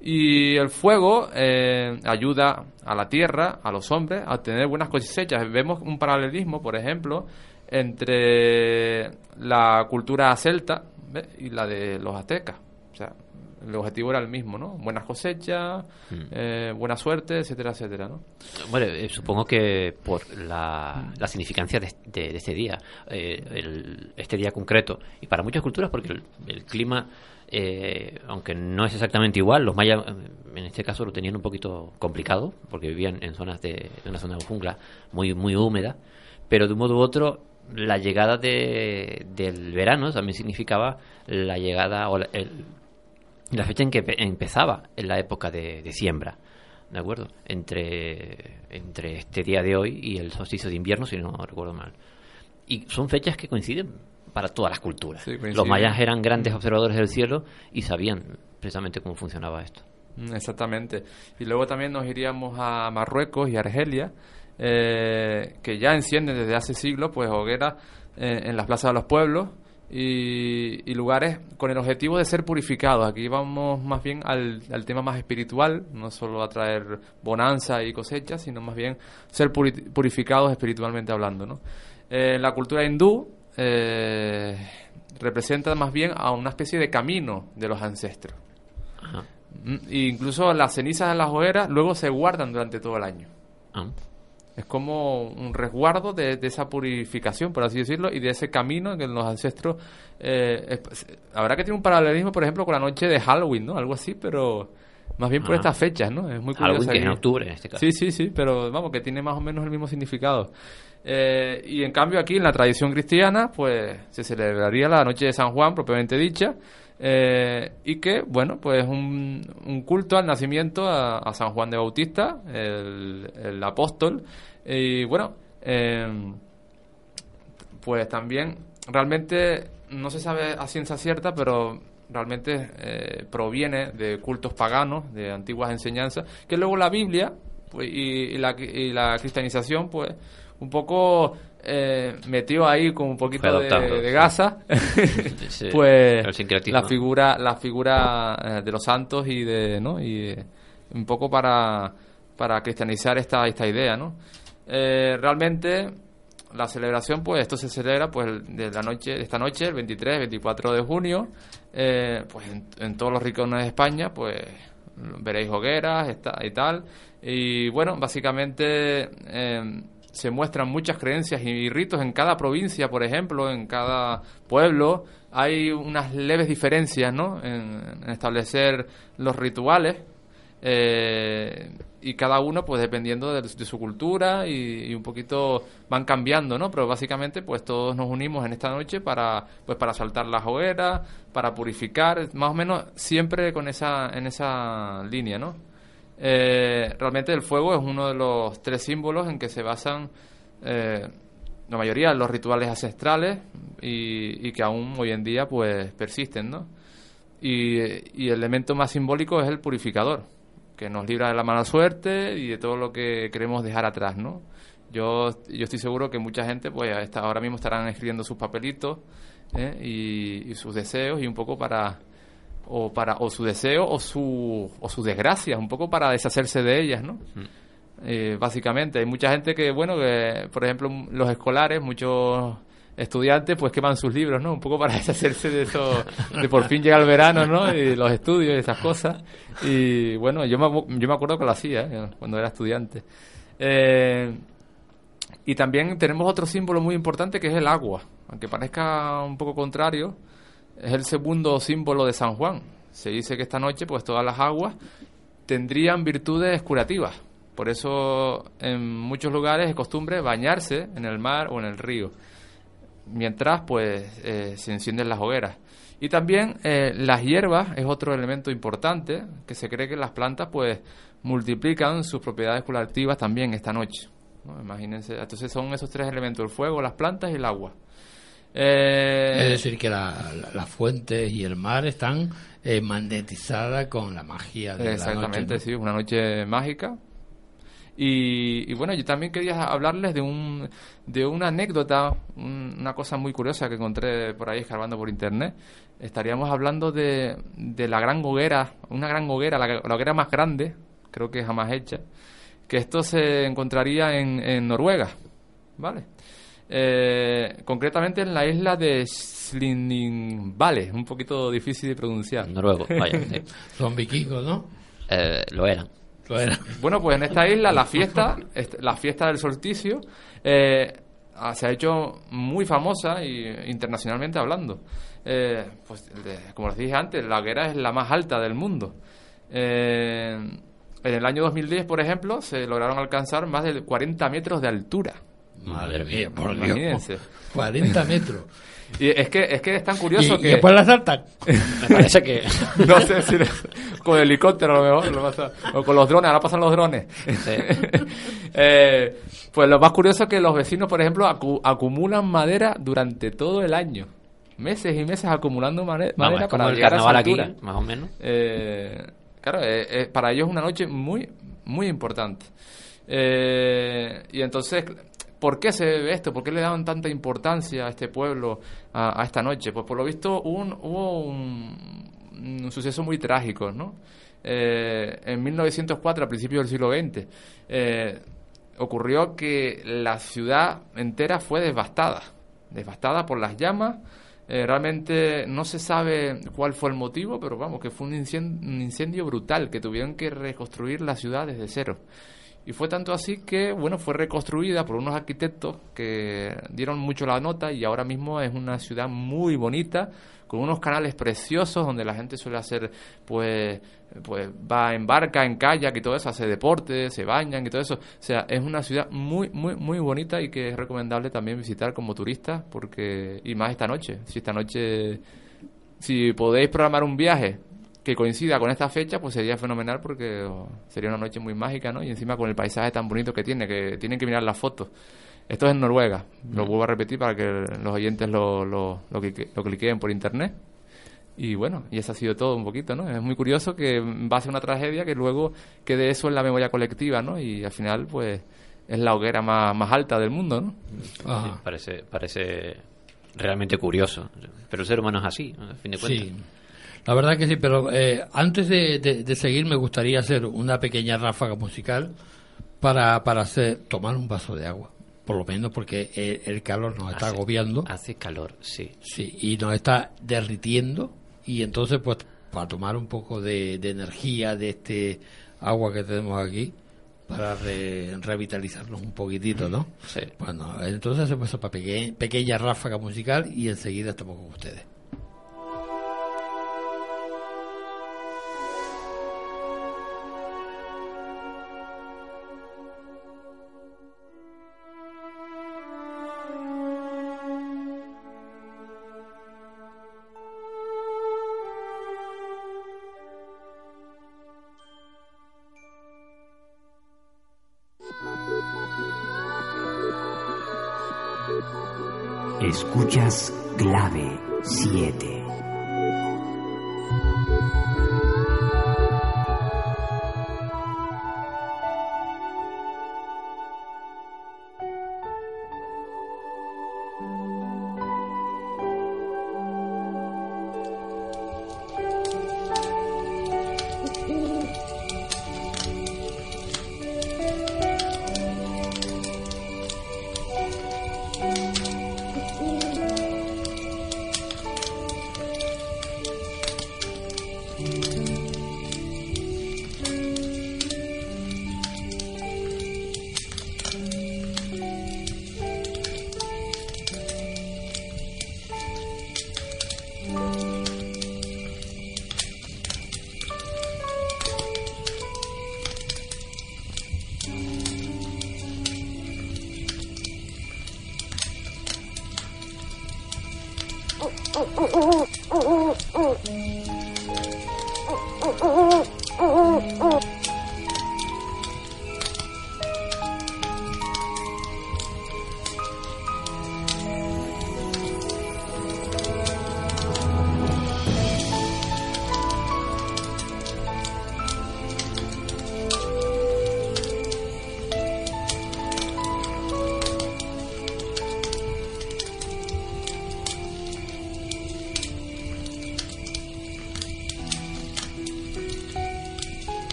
Y el fuego eh, ayuda a la tierra, a los hombres, a tener buenas cosechas. Vemos un paralelismo, por ejemplo, entre la cultura celta ¿ve? y la de los aztecas. El objetivo era el mismo, ¿no? Buenas cosechas, eh, buena suerte, etcétera, etcétera, ¿no? Bueno, eh, supongo que por la, la significancia de, de- de este día, eh, el- este día concreto, y para muchas culturas, porque el, el clima, eh, aunque no es exactamente igual, los mayas en este caso lo tenían un poquito complicado, porque vivían en zonas de, de una zona de jungla muy, muy húmeda, pero de un modo u otro, la llegada de, del verano también significaba la llegada o la, el- la fecha en que empe- empezaba en la época de, de siembra. ¿de acuerdo? Entre, entre este día de hoy y el solsticio de invierno, si no recuerdo mal. Y son fechas que coinciden para todas las culturas. Sí. Los mayas eran grandes observadores del cielo y sabían precisamente cómo funcionaba esto. Mm, Exactamente. Y luego también nos iríamos a Marruecos y Argelia, eh, que ya encienden desde hace siglos pues hogueras eh, en las plazas de los pueblos y, y lugares con el objetivo de ser purificados. Aquí vamos más bien al, al tema más espiritual, no solo a traer bonanza y cosecha, sino más bien ser puri- purificados espiritualmente hablando. ¿no? Eh, la cultura hindú eh, representa más bien a una especie de camino de los ancestros. Mm, e incluso las cenizas de las hogueras luego se guardan durante todo el año. Es como un resguardo de, de esa purificación, por así decirlo, y de ese camino que los ancestros... Eh, es- habrá que tener un paralelismo, por ejemplo, con la noche de Halloween, ¿no? Algo así, pero más bien por Ah. estas fechas, ¿no? Es muy Halloween, curioso. que es en octubre, en este caso. Sí, sí, sí, pero vamos, que tiene más o menos el mismo significado. Eh, y en cambio aquí en la tradición cristiana, pues se celebraría la noche de San Juan, propiamente dicha, eh, y que, bueno, pues un, un culto al nacimiento a, a San Juan de Bautista, el, el apóstol, y bueno, eh, pues también realmente no se sabe a ciencia cierta, pero realmente eh, proviene de cultos paganos, de antiguas enseñanzas, que luego la Biblia pues, y, y la, y la cristianización, pues, un poco eh, metió ahí con un poquito de, de gasa, Sí, pues la figura, la figura eh, de los santos y de, ¿no? Y un poco para, para cristianizar esta, esta idea, ¿no? Eh, realmente la celebración, pues esto se celebra pues de la noche, esta noche, el 23, 24 de junio, eh, pues en, todos los rincones de España, pues veréis hogueras esta- y tal. Y bueno, básicamente eh, se muestran muchas creencias y ritos en cada provincia, por ejemplo, en cada pueblo. Hay unas leves diferencias, ¿no? En establecer los rituales. Eh, y cada uno, pues dependiendo de, su cultura y, un poquito van cambiando, ¿no? Pero básicamente, pues todos nos unimos en esta noche para, pues para saltar las hogueras, para purificar, más o menos siempre con esa, en esa línea, ¿no? Eh, realmente el fuego es uno de los tres símbolos en que se basan eh, la mayoría de los rituales ancestrales y, que aún hoy en día pues persisten, ¿no? Y el elemento más simbólico es el purificador, que nos libra de la mala suerte y de todo lo que queremos dejar atrás, ¿no? Yo, yo estoy seguro que mucha gente pues está, ahora mismo estarán escribiendo sus papelitos ¿eh? y, y sus deseos y un poco para o para o su deseo o su o sus desgracias un poco para deshacerse de ellas no Eh, básicamente hay mucha gente que bueno que por ejemplo los escolares muchos estudiantes pues queman sus libros no un poco para deshacerse de eso de por fin llega el verano no y los estudios y esas cosas y bueno yo me, yo me acuerdo que lo hacía ¿eh? cuando era estudiante Eh, y también tenemos otro símbolo muy importante que es el agua aunque parezca un poco contrario es el segundo símbolo de San Juan. Se dice que esta noche, pues todas las aguas tendrían virtudes curativas. Por eso en muchos lugares es costumbre bañarse en el mar o en el río, mientras pues eh, se encienden las hogueras. Y también eh, las hierbas es otro elemento importante, que se cree que las plantas pues multiplican sus propiedades curativas también esta noche. ¿no? Imagínense, entonces son esos tres elementos, el fuego, las plantas y el agua. Eh, Es decir, que la- la- las fuentes y el mar están eh, magnetizadas con la magia de Exactamente, la noche. ¿no? sí, una noche mágica. Y, y bueno, yo también quería hablarles de un de una anécdota, un- una cosa muy curiosa que encontré por ahí escarbando por internet. Estaríamos hablando de, de la gran hoguera, una gran hoguera, la, la hoguera más grande, creo que jamás hecha, que esto se encontraría en, en Noruega, ¿vale? Eh, concretamente en la isla de Slinningvale, un poquito difícil de pronunciar. Noruego, vaya. sí. Son vikingos, ¿no? Eh, lo eran. Bueno, pues en esta isla la fiesta, est- la fiesta del solsticio, eh, se ha hecho muy famosa y internacionalmente hablando. Eh, pues, de- como les dije antes, la hoguera es la más alta del mundo. Eh, en el año 2010, por ejemplo, se lograron alcanzar más de 40 metros de altura. Madre mía, por Dios. Imagínense. 40 metros. Y es que, es que es tan curioso Y- que... y después la saltan. Me parece que... no sé si con helicóptero a lo mejor, lo pasa- o con los drones, ahora pasan los drones. Eh, pues lo más curioso es que los vecinos, por ejemplo, acu- acumulan madera durante todo el año. Meses y meses acumulando mane- Vamos, madera es como para el llegar a esa carnaval aquí, altura. más o menos. Eh, claro, eh, eh, para ellos es una noche muy, muy importante. Eh, y entonces, ¿por qué se debe esto? ¿Por qué le daban tanta importancia a este pueblo a, esta noche? Pues por lo visto hubo un, hubo un, suceso muy trágico, ¿no? Eh, en 1904, a principios del siglo XX, eh, ocurrió que la ciudad entera fue devastada, devastada por las llamas. Eh, realmente no se sabe cuál fue el motivo, pero vamos, que fue un un incendio, brutal, que tuvieron que reconstruir la ciudad desde cero. Y fue tanto así que, bueno, fue reconstruida por unos arquitectos que dieron mucho la nota y ahora mismo es una ciudad muy bonita, con unos canales preciosos donde la gente suele hacer, pues, pues va en barca, en kayak y todo eso, hace deporte, se bañan y todo eso. O sea, es una ciudad muy, muy, muy bonita y que es recomendable también visitar como turista, porque, y más esta noche. Si esta noche, si podéis programar un viaje que coincida con esta fecha, pues sería fenomenal porque oh, sería una noche muy mágica, ¿no? Y encima con el paisaje tan bonito que tiene, que tienen que mirar las fotos. Esto es en Noruega, lo vuelvo a repetir para que los oyentes lo, lo, lo, clique- lo cliqueen por internet. Y bueno, y eso ha sido todo un poquito, ¿no? Es muy curioso que va a ser una tragedia que luego quede eso en la memoria colectiva, ¿no? Y al final, pues, es la hoguera más, más alta del mundo, ¿no? Sí, parece, parece realmente curioso. Pero el ser humano es así, a fin de cuentas. Sí, la verdad que sí, pero eh, antes de, de- de seguir me gustaría hacer una pequeña ráfaga musical para, para hacer, tomar un vaso de agua, por lo menos porque el, el calor nos está agobiando. Hace calor, sí. Sí, y nos está derritiendo y entonces pues para tomar un poco de, de energía de este agua que tenemos aquí para re- revitalizarnos un poquitito, ¿no? Sí. Bueno, entonces hacemos esa peque- pequeña ráfaga musical y enseguida estamos con ustedes. Escuchas clave 7.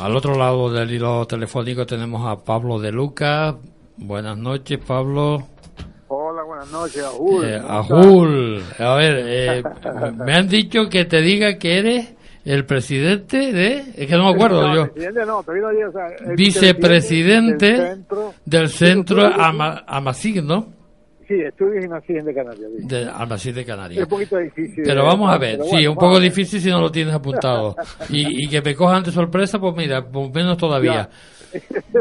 Al otro lado del hilo telefónico tenemos a Pablo de Luca. Buenas noches, Pablo. Hola, buenas noches, Ajul. Eh. Ajul, a ver, eh, me han dicho que te diga que eres el presidente de... Es que no me acuerdo No, yo. no, o sea, Vicepresidente del centro. del centro Ama- Amasig, ¿no? Sí, estudios y nacimiento de Canarias. sí. de Almacén de Es Canarias. un poquito difícil. Pero vamos a ver, pero sí, bueno, un poco difícil si no lo tienes apuntado. Y, y que me cojan de sorpresa, pues mira, pues menos todavía.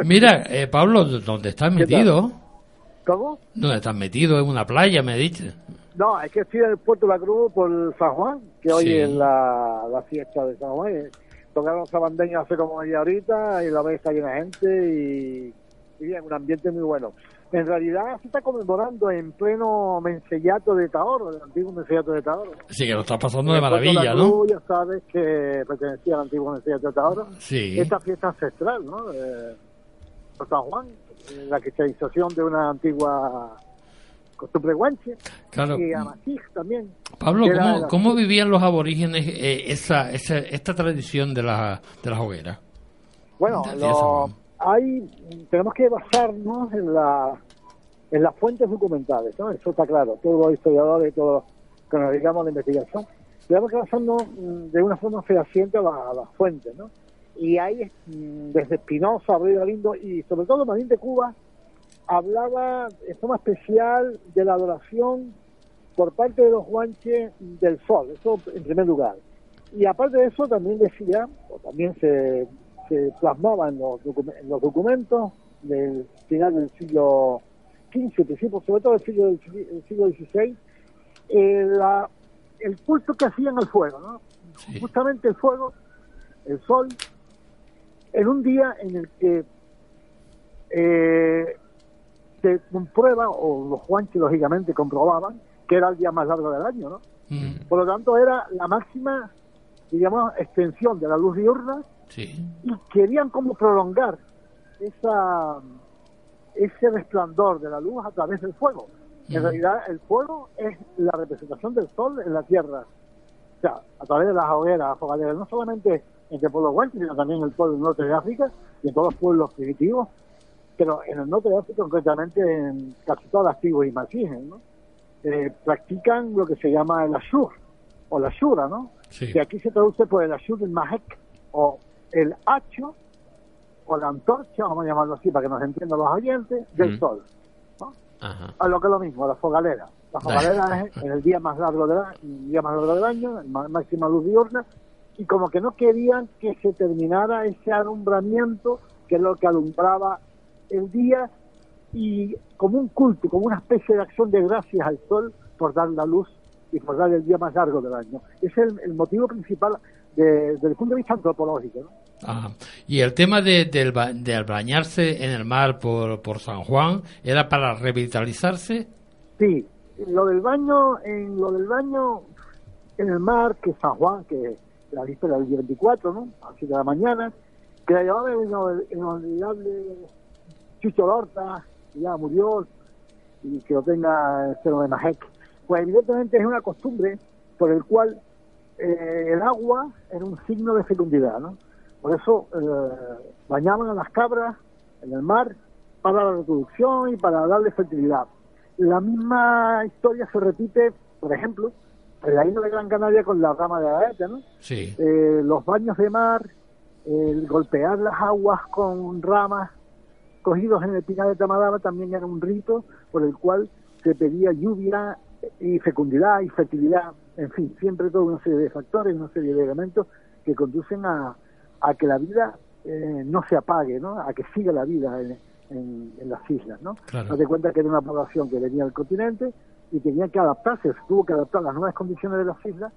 Mira, eh, Pablo, ¿dónde estás metido? ¿Cómo? ¿Dónde estás metido? En una playa, me dices. No, es que estoy en el Puerto de la Cruz por San Juan, que hoy Sí. es la, la fiesta de San Juan. Eh, Tocaron sabandeños hace como media horita y la vez está llena de gente y, y bien, un ambiente muy bueno. En realidad se está conmemorando en pleno mensellato de Tahor, el antiguo mensellato de Tahor. Sí, que lo estás pasando de maravilla, ¿no? Ya sabes que pertenecía al antiguo mensellato de Tahor. Sí. Esta fiesta ancestral, ¿no? Eh, San Juan, la cristalización de una antigua costumbre guanche. Claro. Y Amasij también. Pablo, ¿cómo, vivían los aborígenes eh, esa, esa, esta tradición de la, de las hogueras? Bueno, de- hay, tenemos que basarnos en, la, en las fuentes documentales, ¿no? Eso está claro. Todos los historiadores, todos los que nos dedicamos a la investigación, tenemos que basarnos mm, de una forma fehaciente a, la- las fuentes, ¿no? Y ahí, mm, desde Espinosa, Abril Galindo y sobre todo Marín de Cuba, hablaba de forma especial de la adoración por parte de los guanches del sol, eso en primer lugar. Y aparte de eso también decía, o también se, se plasmaba en los, los documentos del final del siglo XV, principio, sobre todo del siglo, del siglo XVI, eh, la- el culto que hacían al fuego, ¿no? Justamente el fuego, el sol, en un día en el que eh, se comprueba, o los guanches lógicamente comprobaban, que era el día más largo del año, ¿no? Por lo tanto, era la máxima, digamos, extensión de la luz diurna Sí. y querían como prolongar esa ese resplandor de la luz a través del fuego. En realidad, el fuego es la representación del sol en la tierra. O sea, a través de las hogueras, fogaderas, no solamente entre el pueblo guanche, sino también en el pueblo del norte de África y en todos los pueblos primitivos, pero en el norte de África, concretamente en casi todas las tribus y marcijes, ¿no? Eh, practican lo que se llama el ashur, o la shura, ¿no? Sí. Que aquí se traduce por el ashur del mahek, o el hacho, o la antorcha, vamos a llamarlo así para que nos entiendan los oyentes, del Mm. sol. Ajá. A lo que es lo mismo, la fogalera. La fogalera es en el día más largo del año, día más largo del año, máxima luz diurna, y como que no querían que se terminara ese alumbramiento que es lo que alumbraba el día y como un culto, como una especie de acción de gracias al sol por dar la luz y por dar el día más largo del año. Ese es el, el motivo principal de- desde el punto de vista antropológico. ¿no? Ajá. Y el tema de, del, del bañarse en el mar por, por San Juan era para revitalizarse. Sí, lo del baño, en lo del baño en el mar, que San Juan, que la víspera del día 24, ¿no? A las 7 de la mañana, que la llevaba el inol- inolvidable Chucho Lorta, que ya murió, y que lo tenga el seno de Majek. Pues evidentemente es una costumbre por el cual eh, el agua era un signo de fecundidad, ¿no? Por eso eh, bañaban a las cabras en el mar para la reproducción y para darle fertilidad. La misma historia se repite, por ejemplo, en la isla de Gran Canaria con la rama de Agaete, ¿no? Sí. Eh, los baños de mar, el golpear las aguas con ramas cogidos en el pinar de Tamadaba también era un rito por el cual se pedía lluvia y fecundidad y fertilidad, en fin, siempre toda una serie de factores, una serie de elementos que conducen a, a que la vida eh, no se apague, ¿no? a que siga la vida en, en- en las islas. ¿no? Claro. Date cuenta que era una población que venía del continente y tenía que adaptarse, se tuvo que adaptar a las nuevas condiciones de las islas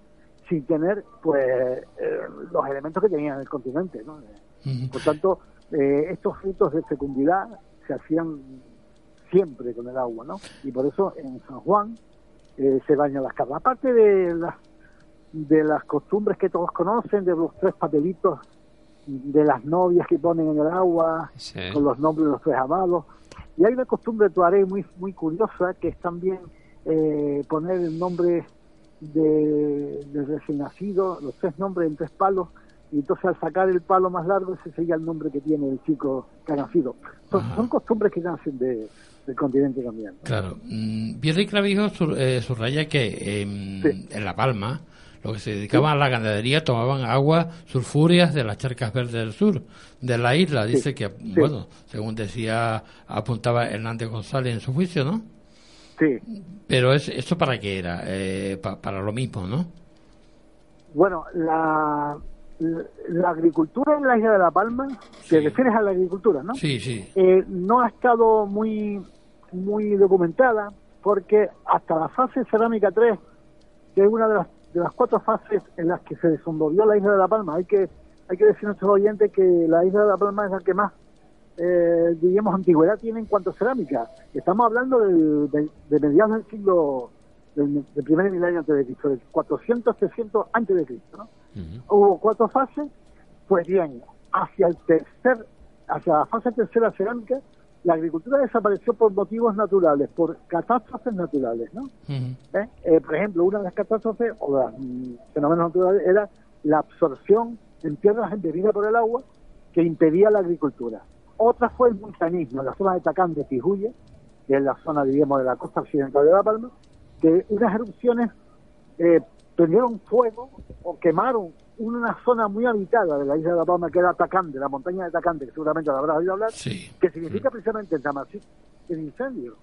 sin tener pues eh, los elementos que tenía en el continente. ¿no? Por tanto, eh, estos ritos de fecundidad se hacían siempre con el agua, ¿no? Y por eso en San Juan eh, se bañan las cabras. Aparte de las de las costumbres que todos conocen, de los tres papelitos de las novias que ponen en el agua, Sí. con los nombres de los tres amados. Y hay una costumbre tuareg muy muy curiosa que es también eh, poner el nombre de, del recién nacido, los tres nombres en tres palos, y entonces al sacar el palo más largo ese sería el nombre que tiene el chico que ha nacido. Son, son costumbres que nacen de, del continente también. ¿no? Claro. Mm, Pierre Clavijo sur- eh, subraya que em, en La Palma, los que se dedicaban a la ganadería tomaban agua sulfúreas de las charcas verdes del sur de la isla. Dice que, bueno, según decía, apuntaba Hernández González en su juicio, ¿no? Sí. Pero es, ¿eso para qué era? Eh, pa- para lo mismo, ¿no? Bueno, la, la, agricultura en la isla de La Palma, te refieres a la agricultura, ¿no? Sí, sí. Eh, no ha estado muy, muy documentada porque hasta la fase cerámica 3, que es una de las, de las cuatro fases en las que se desenvolvió la isla de La Palma, hay que, hay que decir a nuestros oyentes que la isla de La Palma es la que más, eh, diríamos, antigüedad tiene en cuanto a cerámica. Estamos hablando del- de, de mediados del siglo, del, del primer milenio antes de Cristo, del 400, 300 antes de Cristo, ¿no? Hubo cuatro fases, pues bien, hacia el tercer, hacia la fase tercera cerámica, la agricultura desapareció por motivos naturales, por catástrofes naturales, ¿no? ¿Eh? Eh, por ejemplo, una de las catástrofes o de los mm, fenómenos naturales era la absorción en tierras embebidas por el agua que impedía la agricultura. Otra fue el montanismo, en la zona de Tacán de Tijuya, que es la zona, diríamos, de la costa occidental de La Palma, que unas erupciones eh, prendieron fuego o quemaron una zona muy habitada de la isla de La Palma, que era Tacán, de la montaña de Tacán, que seguramente lo habrás oído hablar, que significa precisamente el Tamasí, el incendio.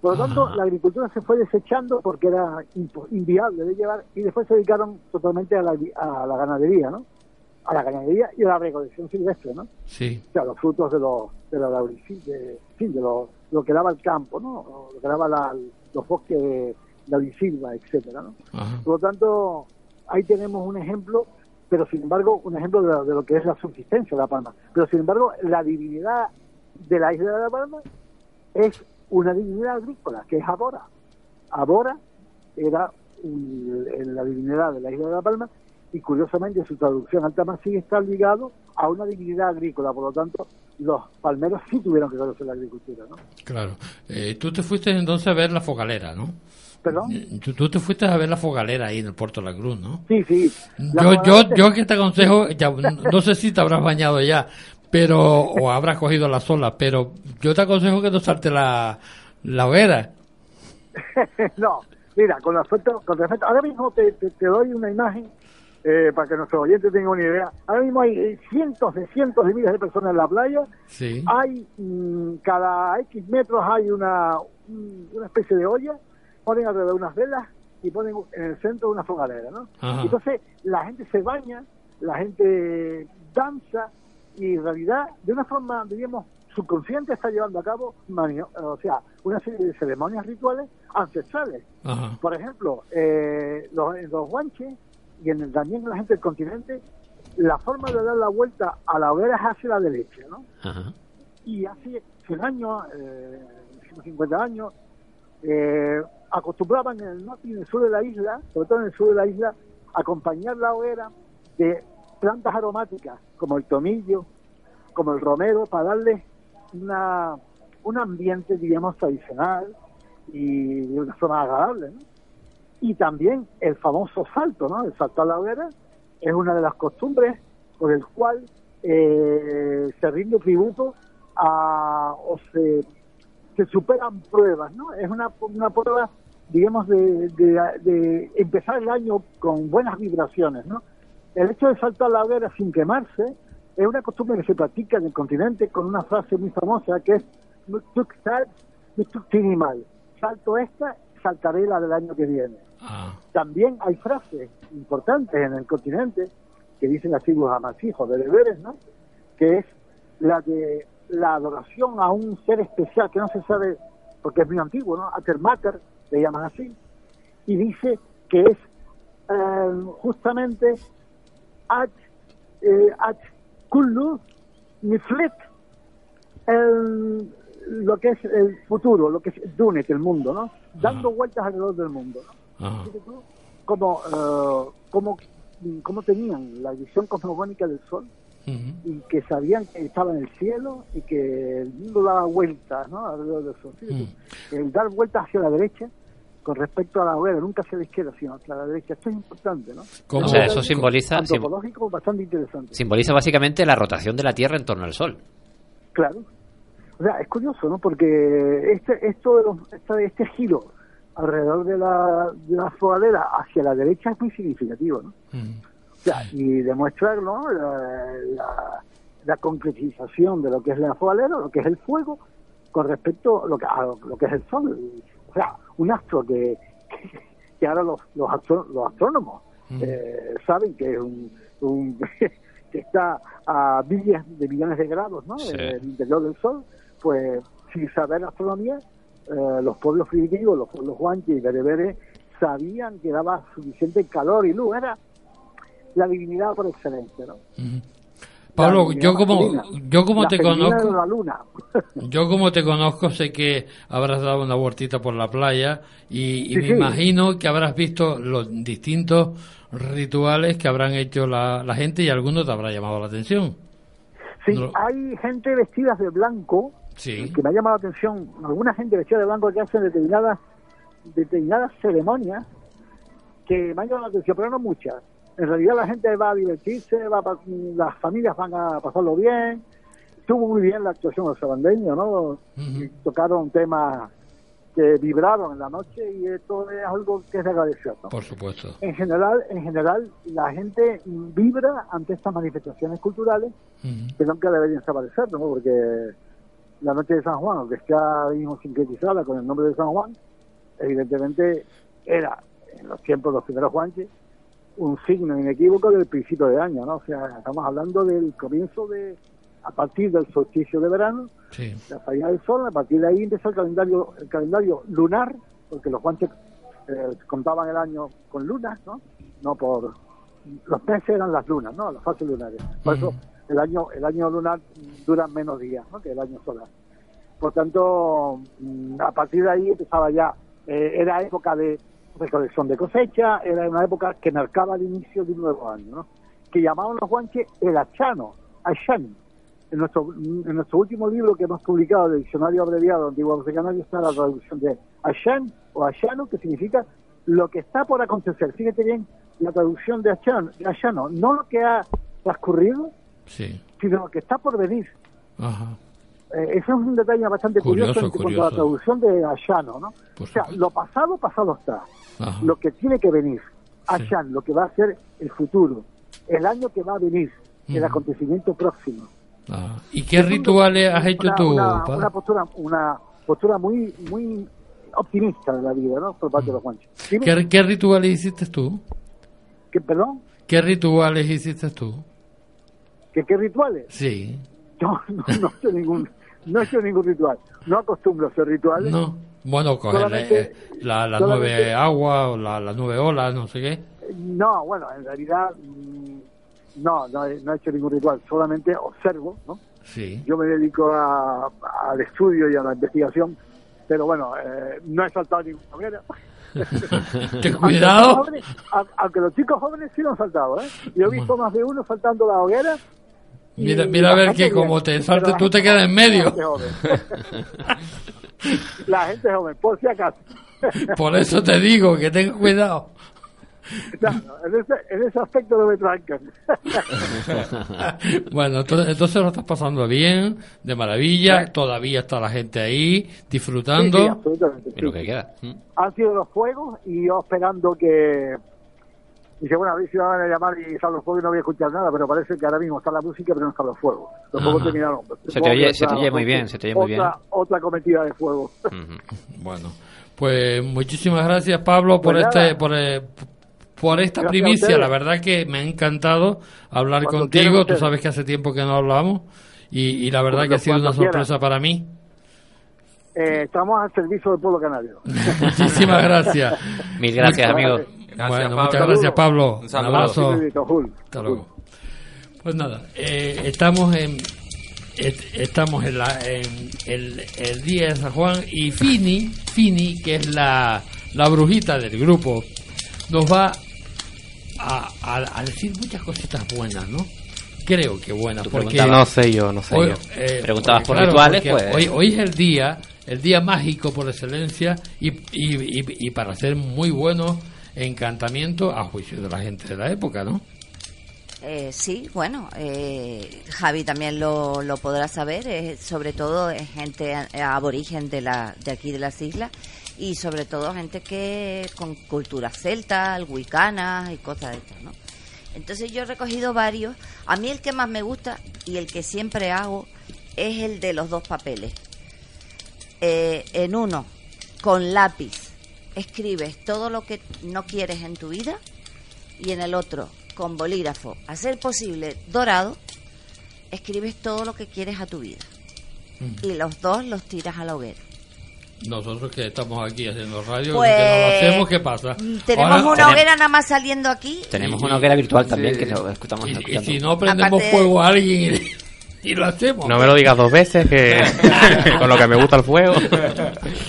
Por lo tanto, la agricultura se fue desechando porque era inviable de llevar y después se dedicaron totalmente a la, a la ganadería, ¿no? A la ganadería y a la recolección silvestre, ¿no? Sí. O sea, los frutos de los de la de, fin, de lo, lo que daba el campo, ¿no? Lo que daba la- los bosques de laurisilva, etcétera, ¿no? Por lo tanto, ahí tenemos un ejemplo, pero sin embargo, un ejemplo de, lo- de lo que es la subsistencia de La Palma. Pero sin embargo, la divinidad de la isla de La Palma es una divinidad agrícola, que es Abora. Abora era un- la divinidad de la isla de La Palma y curiosamente su traducción al tamasí está ligado a una divinidad agrícola, por lo tanto los palmeros sí tuvieron que conocer la agricultura, ¿no? Claro. Eh, tú te fuiste entonces a ver la fogalera, ¿no? ¿Perdón? Tú, tú te fuiste a ver la fogalera ahí en el Puerto de la Cruz, ¿no? Sí, sí. Yo, yo, yo que te aconsejo, ya, no sé si te habrás bañado ya, pero o habrás cogido la sola, pero yo te aconsejo que no salte la, la hoguera. no, mira, con respecto, con respecto, ahora mismo te, te- te doy una imagen eh, para que nuestros oyentes tengan una idea. Ahora mismo hay eh, cientos de cientos de miles de personas en la playa. Sí. Hay mm, cada X metros hay una, un- una especie de olla, ponen alrededor unas velas y ponen en el centro una fogalera, ¿no? Ajá. Entonces la gente se baña, la gente danza y en realidad de una forma, diríamos, subconsciente está llevando a cabo, manio- o sea, una serie de ceremonias rituales ancestrales. Ajá. Por ejemplo, eh, los, guanches y en también en la gente del continente, la forma de dar la vuelta a la hoguera es hacia la derecha, ¿no? Y hace 100 años, eh, 150 años, eh, acostumbraban en el norte y en el sur de la isla, sobre todo en el sur de la isla, acompañar la hoguera de plantas aromáticas como el tomillo, como el romero, para darle una, un ambiente, diríamos, tradicional y de una forma agradable. ¿no? Y también el famoso salto, ¿no? El salto a la hoguera es una de las costumbres por el cual eh, se rinde tributo a, o se, se superan pruebas, ¿no? Es una, una prueba, digamos, de, de, de empezar el año con buenas vibraciones, ¿no? El hecho de saltar a la hoguera sin quemarse es una costumbre que se practica en el continente con una frase muy famosa que es "Tuk sal, tuk tini mal". Salto esta, saltaré la del año que viene. También hay frases importantes en el continente que dicen así los amasijos de deberes, ¿no? Que es la de la adoración a un ser especial que no se sabe, porque es muy antiguo, ¿no? Ater Mater, le llaman así, y dice que es eh, justamente Ach, eh, Ach Kullu Niflet, el- lo que es el futuro, lo que es Dunet, el mundo, ¿no? Dando vueltas alrededor del mundo, ¿no? Como, eh, como, como tenían la visión cosmogónica del Sol y que sabían que estaba en el cielo y que el mundo daba vueltas ¿no? alrededor del Sol. Fíjate tú, El dar vueltas hacia la derecha con respecto a la hoguera, nunca hacia la izquierda, sino hacia la derecha. Esto es importante, ¿no? O sea, eso simboliza- sim- Antropológico bastante interesante. Simboliza básicamente la rotación de la Tierra en torno al Sol. Claro. O sea, es curioso, ¿no? Porque este, esto de los- este, este giro alrededor de la, de la fogadera hacia la derecha es muy significativo, ¿no? Sea, y demostrar, ¿no? La, la- la concretización de lo que es la fogadera, lo que es el fuego, con respecto a lo que, a lo que es el sol. O sea, un astro que, que, que ahora los, los, astró- los astrónomos eh, saben que es un, un- que está a millas de millones de grados ¿no? Sí. en el interior del Sol, pues sin saber astronomía, eh, los pueblos primitivos, los pueblos guanches y bereberes, sabían que daba suficiente calor y luz. Era la divinidad por excelencia. ¿no? Pablo, yo como yo como La te conozco, la luna. yo como te conozco sé que habrás dado una vueltita por la playa y, y Sí, me sí. imagino que habrás visto los distintos rituales que habrán hecho la, la gente y algunos te habrá llamado la atención. Sí, No. hay gente vestida de blanco Sí. que me ha llamado la atención. Alguna gente vestida de blanco que hacen determinadas, determinadas ceremonias que me han llamado la atención, pero no muchas. En realidad la gente va a divertirse, va a las familias van a pasarlo bien. Estuvo muy bien la actuación de los sabandeños, ¿no? Y tocaron temas que vibraron en la noche y esto es algo que es de agradecer, ¿no? Por supuesto. En general, en general, la gente vibra ante estas manifestaciones culturales que nunca deberían desaparecer, ¿no? Porque la noche de San Juan, aunque está mismo sincretizada con el nombre de San Juan, evidentemente era, en los tiempos de los primeros Juanches, un signo inequívoco del principio de año, ¿no? O sea, estamos hablando del comienzo de, a partir del solsticio de verano, Sí. la salida del sol, a partir de ahí empezó el calendario, el calendario lunar, porque los guanches eh, contaban el año con lunas, ¿no? No por los meses eran las lunas, ¿no? Las fases lunares. Por eso el año el año lunar dura menos días, ¿no? Que el año solar. Por tanto, mm, a partir de ahí empezaba ya, eh, era época de recolección de cosecha, era una época que marcaba el inicio de un nuevo año, ¿no? Que llamaban los guanches el achano, achan. En nuestro, en nuestro último libro que hemos publicado, el Diccionario Abreviado Antiguo Canario, está la traducción de achan o achano, que significa lo que está por acontecer. Fíjate bien la traducción de achan, de achano, no lo que ha transcurrido, Sí. sino lo que está por venir. Ajá. Eh, eso es un detalle bastante curioso, Curioso, en cuanto a la curioso. traducción de Ayano, ¿no? o sea, lo pasado, pasado está. Ajá. Lo que tiene que venir. Ayan, lo que va a ser el futuro. El año que va a venir. El acontecimiento próximo. Ah, ¿Y qué rituales has hecho Una, tú? una, postura, una postura muy, muy optimista de la vida, ¿no? Por parte de los. Dime, ¿Qué, qué rituales hiciste tú? ¿qué- perdón? ¿Qué rituales hiciste tú? ¿Qué, ¿Qué rituales? Sí. Yo no, no he hecho ningún, no he hecho ningún ritual. No acostumbro a hacer rituales. No. Bueno, coger eh, la, nueve agua o la, las nueve olas, no sé qué. No, bueno, en realidad mm, no, no he, no he hecho ningún ritual, solamente observo, ¿no? Sí. Yo me dedico a- al estudio y a la investigación, pero bueno, eh, no he saltado ninguna hoguera. Ten cuidado. Aunque los, jóvenes, a- aunque los chicos jóvenes sí lo han saltado, ¿eh? Yo he visto más de uno saltando la hoguera. Mira, mira a ver que como te la- tú te quedas en medio. La gente joven, por si acaso. Por eso te digo que ten cuidado. Claro, en, ese, en ese aspecto no me trancan. bueno, entonces, entonces lo estás pasando bien, de maravilla, todavía está la gente ahí disfrutando. Sí, sí, absolutamente, Y lo que queda. han sido los fuegos y yo esperando que dice bueno a ver si van a llamar y están los fuegos y no voy a escuchar nada pero parece que ahora mismo está la música pero no están los fuegos los fuegos terminaron Se te oye- se te oye muy bien, se te oye muy bien. otra, otra cometida de fuego Bueno, pues muchísimas gracias Pablo por Pues este por, eh, por esta Gracias primicia. La verdad que me ha encantado hablar Cuando contigo. Tú sabes que hace tiempo que no hablamos y, y la verdad Cuando- que ha sido una sorpresa para mí. Eh, estamos al servicio del pueblo canario Muchísimas gracias. Mil gracias, amigo. Gracias, bueno, Pablo. muchas gracias, Pablo. Un Un, saludo. abrazo. Sí, Tojul. Hasta luego. Pues nada, eh, estamos en est- estamos en, la, en el, el día de San Juan y Fini, Fini, que es la, la brujita del grupo, nos va a, a- a decir muchas cositas buenas, ¿no? Creo que buenas. Tú porque. No sé yo, no sé hoy- yo. eh, Preguntabas porque, por rituales, porque pues. Hoy, hoy es el día, el día mágico por excelencia y, y, y, y para hacer muy buenos encantamientos a juicio de la gente de la época, ¿no? Eh, sí, bueno, eh, Javi también lo, lo podrá saber, sobre todo gente aborigen de, la, de aquí de las islas y sobre todo gente que con cultura celta, wiccanas y cosas de estas, ¿no? Entonces yo he recogido varios. A mí el que más me gusta y el que siempre hago es el de los dos papeles. Eh, en uno con lápiz escribes todo lo que no quieres en tu vida y en el otro con bolígrafo, a ser posible dorado, escribes todo lo que quieres a tu vida. Y los dos los tiras a la hoguera. Nosotros que estamos aquí haciendo radio, Pues, que no lo hacemos, ¿qué pasa? Tenemos Ahora- una hoguera nada más saliendo aquí. Tenemos una hoguera virtual también que lo estamos Y, y si no prendemos Aparte- fuego a alguien y, lo hacemos. No me lo digas dos veces, que con lo que me gusta el fuego.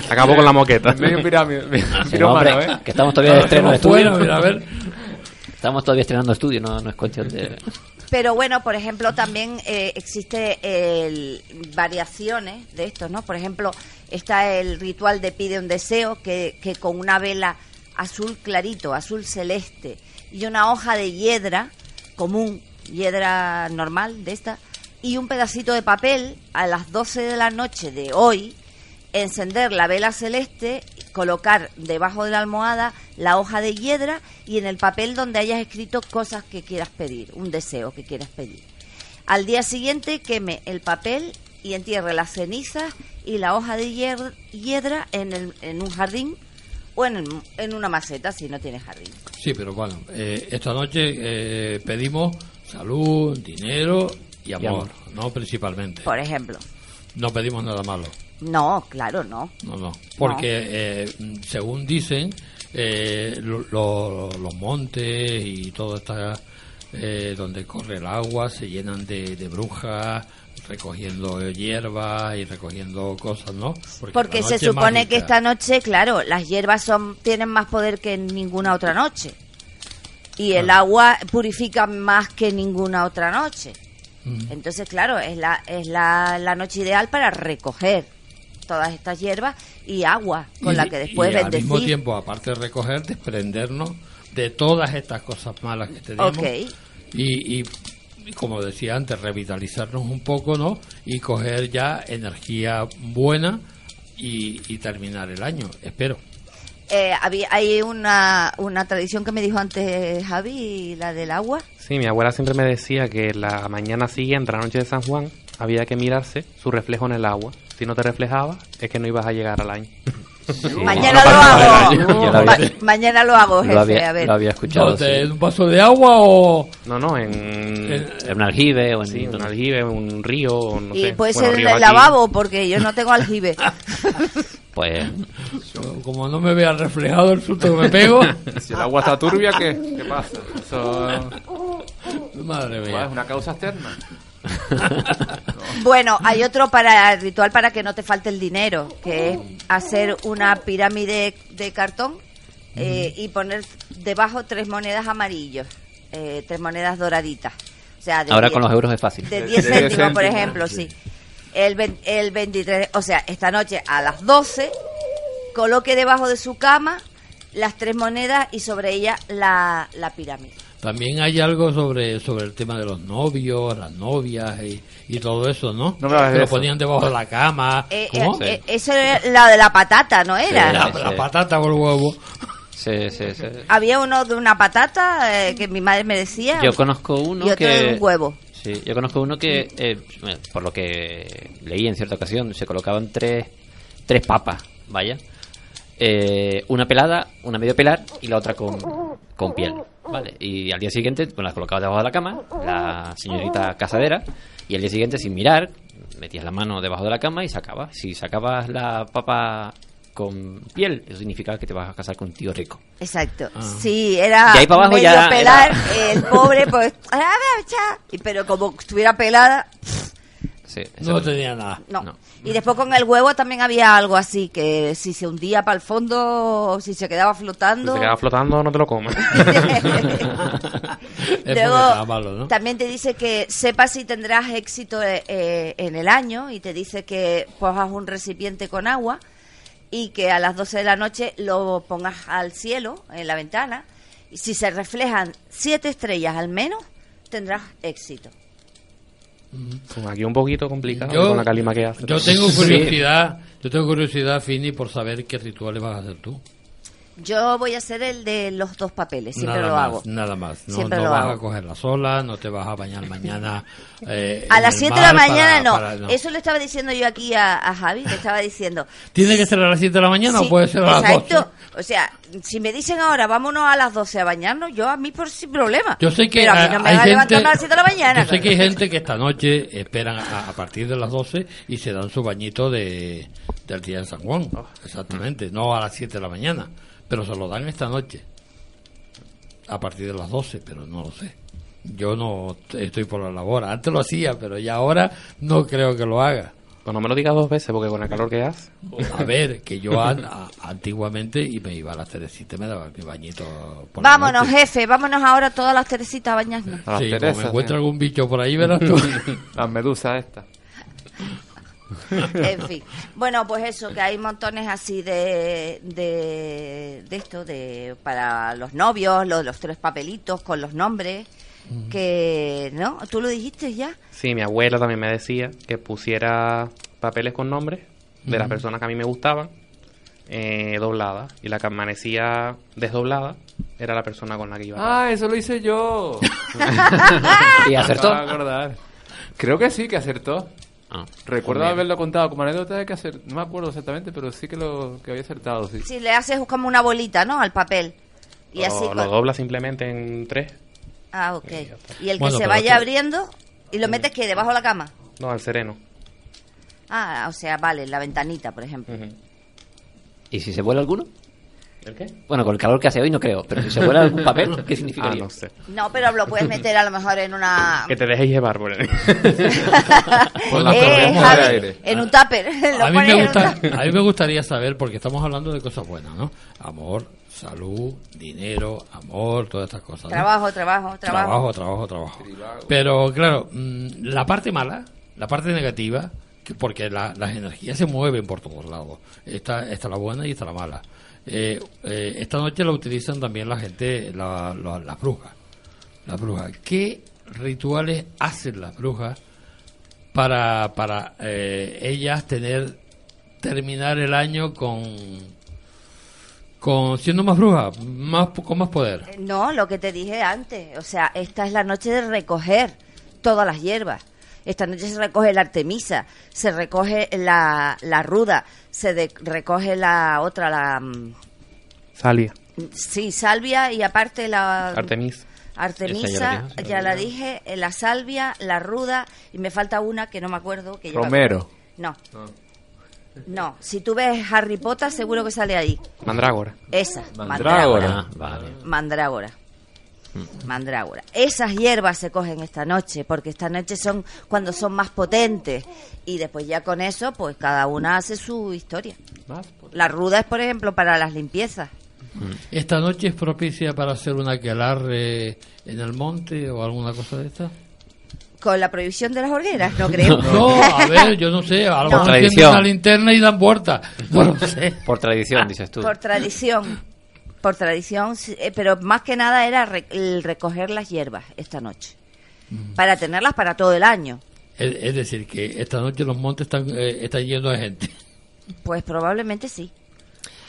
Acabo con la moqueta. Medio pirámide. Sí, no, hombre, que estamos todavía de estreno de estudio. A ver. Estamos todavía estrenando estudio, no, no es cuestión de... Pero bueno, por ejemplo, también eh, existe el, variaciones de esto, ¿no? Por ejemplo, está el ritual de pide un deseo, que, que con una vela azul clarito, azul celeste, y una hoja de hiedra común, hiedra normal de esta, y un pedacito de papel a las 12 de la noche de hoy, encender la vela celeste, colocar debajo de la almohada la hoja de hiedra y en el papel donde hayas escrito cosas que quieras pedir, un deseo que quieras pedir. Al día siguiente queme el papel y entierre las cenizas y la hoja de hiedra en, el- en un jardín o en, en una maceta si no tienes jardín. Sí, pero bueno, eh, esta noche eh, pedimos salud, dinero y amor, amor. ¿no? Principalmente. Por ejemplo. No pedimos nada malo. No, claro, no. No, no. Porque eh, según dicen, eh, lo- lo- los montes y todo está eh, donde corre el agua se llenan de, de brujas recogiendo hierbas y recogiendo cosas, ¿no? Porque se supone que esta noche, claro, las hierbas son tienen más poder que ninguna otra noche. Y el agua purifica más que ninguna otra noche. Mm. Entonces, claro, es la es la, la noche ideal para recoger todas estas hierbas y agua con Y- la que después y al mismo tiempo, aparte de recoger, desprendernos de todas estas cosas malas que tenemos. Ok. Y, y, y como decía antes, revitalizarnos un poco, ¿no? Y coger ya energía buena y, y terminar el año, espero. Eh, había, hay una, una tradición que me dijo antes Javi, la del agua. Sí, mi abuela siempre me decía que la mañana siguiente, la noche de San Juan, había que mirarse su reflejo en el agua. Si no te reflejaba, es que no ibas a llegar al año. Mañana lo hago. Ma- mañana lo hago, jefe. a ver. ¿Dónde? ¿En un vaso de agua o...? No, no, en... En un aljibe o en... Sí, un aljibe, un río, no y sé. puede Bueno, ser el aquí. lavabo, porque yo no tengo aljibe. Pues... Yo, como no me vea reflejado el susto que me pego... Si el agua está turbia, ¿qué, qué pasa? Eso Madre mía. es una causa externa. Bueno, hay otro para el ritual para que no te falte el dinero, que es hacer una pirámide de cartón eh, y poner debajo tres monedas amarillos, eh, tres monedas doraditas. O sea, de Ahora diez- con los euros es fácil. De De 10 diez céntimos, por ejemplo, sí. sí. El, el 23, o sea, esta noche a las 12, coloque debajo de su cama las tres monedas y sobre ella la, la pirámide. También hay algo sobre sobre el tema de los novios, las novias y, y todo eso, ¿no? No que lo ponían debajo de la cama. Eh, ¿Cómo? eh, eh, eso era la de la patata, ¿no era? la, la patata o el huevo. Sí, sí, sí. Había uno de una patata eh, que mi madre me decía. Yo conozco uno y otro que... de un huevo. Sí, yo conozco uno que, eh, bueno, por lo que leí en cierta ocasión, se colocaban tres, tres papas, vaya. Eh, una pelada, una medio pelar y la otra con, con piel, ¿vale? Y al día siguiente, pues las colocabas debajo de la cama, la señorita casadera, y al día siguiente, sin mirar, metías la mano debajo de la cama y sacabas. Si sacabas la papa con piel, eso significaba que te vas a casar con un tío rico. Exacto. Sí, era Y ahí para abajo medio ya pelar, era- el pobre, pues, a ver, cha. Y- pero como estuviera pelada, Sí, No tenía nada. no. Y después con el huevo también había algo así, que si se hundía para el fondo, o si se quedaba Si flotando. se queda flotando, no te lo comes. Es Luego, también te dice que sepas si tendrás éxito eh, eh, en el año y te dice que pongas un recipiente con agua y que a las 12 de la noche lo pongas al cielo, en la ventana, y si se reflejan siete estrellas al menos, tendrás éxito. Pues aquí un poquito complicado Yo- con la calima que hace. Yo tengo curiosidad, yo tengo curiosidad, Fini, por saber qué rituales vas a hacer tú. Yo voy a hacer el de los dos papeles, siempre nada lo más, hago. Nada más. No, Siempre no lo vas hago. a cogerla sola, no te vas a bañar mañana. eh, A las el 7 de la mañana para- no. para- Eso le estaba diciendo yo aquí a, a Javi, le estaba diciendo. ¿Tiene que ser a las 7 de la mañana Sí, o puede ser a las 12? Exacto. O sea, si me dicen ahora vámonos a las 12 a bañarnos, yo a mí por sin problema. Yo sé que Pero a mí hay- no me hay va a levantar gente- a las 7 de la mañana. Yo sé que hay gente que esta noche esperan a, a partir de las 12 y se dan su bañito de, del día de San Juan. Oh. Exactamente, no a las 7 de la mañana, pero se lo dan esta noche. A partir de las 12, pero no lo sé. Yo no estoy por la labor. Antes lo hacía, pero ya ahora no creo que lo haga. Pues no me lo digas dos veces porque con el calor que hace. A ver, que yo an- a- antiguamente y me iba a las Teresita y me daba mi bañito por la Vámonos, noche. jefe, vámonos ahora todas las Teresitas a bañarnos. A las Sí, como Teresas, me encuentro ¿eh? algún bicho por ahí, verás tú. Las medusas estas. En fin. Bueno, pues eso, que hay montones así de, de, de esto, de para los novios, los, los tres papelitos con los nombres, que, ¿no? ¿Tú lo dijiste ya? Sí, mi abuela también me decía que pusiera papeles con nombres de las personas que a mí me gustaban, eh, dobladas. Y la que amanecía desdoblada era la persona con la que iba. Ah, eso lo hice yo. ¿Y acertó? Creo que sí, que acertó. Recuerdo Muy bien. haberlo contado como anécdota de que acer... No me acuerdo exactamente, pero sí que lo que había acertado, sí. Si le haces como una bolita, ¿no? Al papel. Y así lo, lo con- dobla simplemente en tres. Ah, ok. Y el que se vaya que- abriendo y lo metes que debajo de la cama. No, al sereno. Ah, o sea, vale, la ventanita, por ejemplo. ¿Y si se vuela alguno? ¿El qué? Bueno, con el calor que hace hoy no creo, pero si se vuela algún papel, ¿qué significa? Ah, no sé. No, pero lo puedes meter a lo mejor en una... Que te dejes llevar por. Bueno, Eh, Javi, en un tupper. Lo A mí, me en un gusta, tupper. a mí me gustaría saber, porque estamos hablando de cosas buenas, ¿no? Amor, salud, dinero, amor, todas estas cosas. ¿no? Trabajo, trabajo, trabajo. Trabajo, trabajo, trabajo. Pero claro, mm, la parte mala, la parte negativa, que porque la- las energías se mueven por todos lados. Está, está la buena y está la mala. Eh, eh, esta noche la utilizan también la gente, la- la- las brujas. Las brujas. ¿Qué rituales hacen las brujas para, para eh, ellas tener terminar el año con con siendo más brujas, más con más poder? No, lo que te dije antes. O sea, esta es la noche de recoger todas las hierbas. Esta noche se recoge la artemisa, se recoge la, la ruda, se de- recoge la otra, la... mm, Salia. Sí, salvia y aparte la... Artemis. Artemisa, Esa ya la dije, ya la dije, eh, la salvia, la ruda y me falta una que no me acuerdo. Que lleva- Romero. No, no. Si tú ves Harry Potter, seguro que sale ahí. Mandrágora. Esa, Mandrágora. mandrágora. Mandrágora. Mandrágora. Esas hierbas se cogen esta noche, porque esta noche son cuando son más potentes. Y después ya con eso, pues cada una hace su historia. La ruda es, por ejemplo, para las limpiezas. ¿Esta noche es propicia para hacer un aquelarre en el monte o alguna cosa de esta? Con la prohibición de las hogueras, no creo. No, a ver, yo no sé, a lo No. mejor una linterna y dan vuelta. No lo sé. Por tradición, dices tú. Por tradición. Por tradición, eh, pero más que nada era re- el recoger las hierbas esta noche. Para tenerlas para todo el año. Es, es decir, que esta noche los montes están, eh, están llenos de gente. Pues probablemente sí.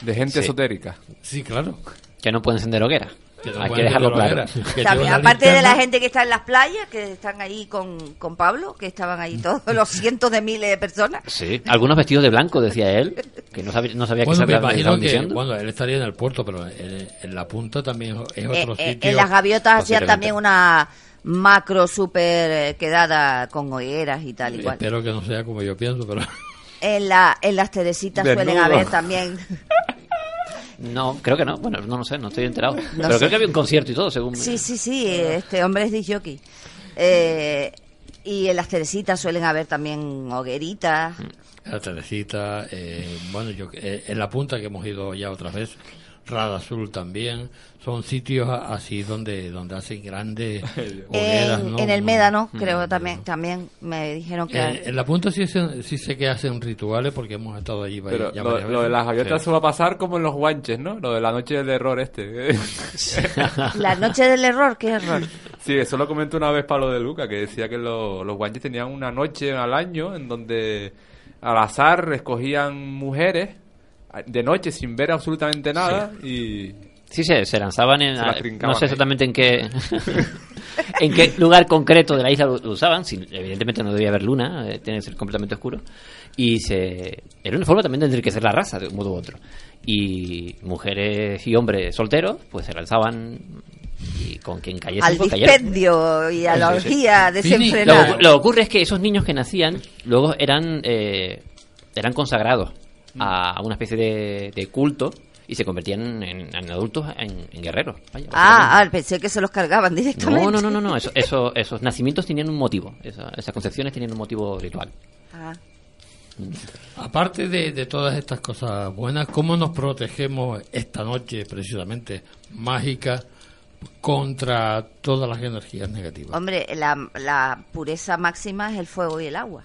De gente Sí. esotérica. Sí, claro. Que no pueden encender hoguera. Que Hay que dejarlo claro. Que También, aparte de la gente que está en las playas, que están ahí con, con Pablo, que estaban ahí todos los cientos de miles de personas. Sí, algunos vestidos de blanco, decía él, que no sabía, no sabía Bueno, que diciendo. bueno, él estaría en el puerto, pero en, en la punta también es otro Eh, eh, sitio. en las gaviotas hacían también una macro super eh, quedada con hogueras y tal igual. Espero que no sea como yo pienso, pero En, la, en las Teresitas suelen haber también. No, creo que no. Bueno, no lo sé, no estoy enterado. Pero sé. creo que había un concierto y todo, según... Sí, sí, sí, este hombre es disjockey. Eh, y en las Teresitas suelen haber también hogueritas. la Teresita, eh, bueno, yo eh, en la punta que hemos ido ya otra vez, Rada Azul también, son sitios así donde donde hacen grandes hogueras, En, ¿no? en el Médano, Mm. creo también, también me dijeron que... En la punta sí, sí sé que hacen rituales porque hemos estado allí Pero ya lo, de las gaviotas Sí. se va a pasar como en los guanches, ¿no? Lo de la noche del error este. La noche del error, ¿qué error? Sí, eso lo comenté una vez Pablo de Luca, que decía que lo- los guanches tenían una noche al año en donde al azar escogían mujeres de noche sin ver absolutamente nada y... Sí, se, se lanzaban en... Se la no sé ahí. exactamente en qué... en qué lugar concreto de la isla lo, lo usaban. sin- evidentemente no debía haber luna, eh, tiene que ser completamente oscuro. Y se... Era una forma también de enriquecer la raza, de un modo u otro. Y mujeres y hombres solteros, pues se lanzaban y con quien cayese Al pues, dispendio y a la Sí, sí. orgía Lo, desenfrenada. lo ocurre es que esos niños que nacían luego eran eh, eran consagrados a una especie de, de culto y se convertían en, en adultos, en, en guerreros. Vaya, Ah, ah, pensé que se los cargaban directamente. no, no, no, no, no. Eso, eso- esos nacimientos tenían un motivo. Esa- esas concepciones tenían un motivo ritual. Ah. Aparte de, de todas estas cosas buenas, ¿cómo nos protegemos esta noche, precisamente, mágica, contra todas las energías negativas? Hombre, la, la pureza máxima es el fuego y el agua.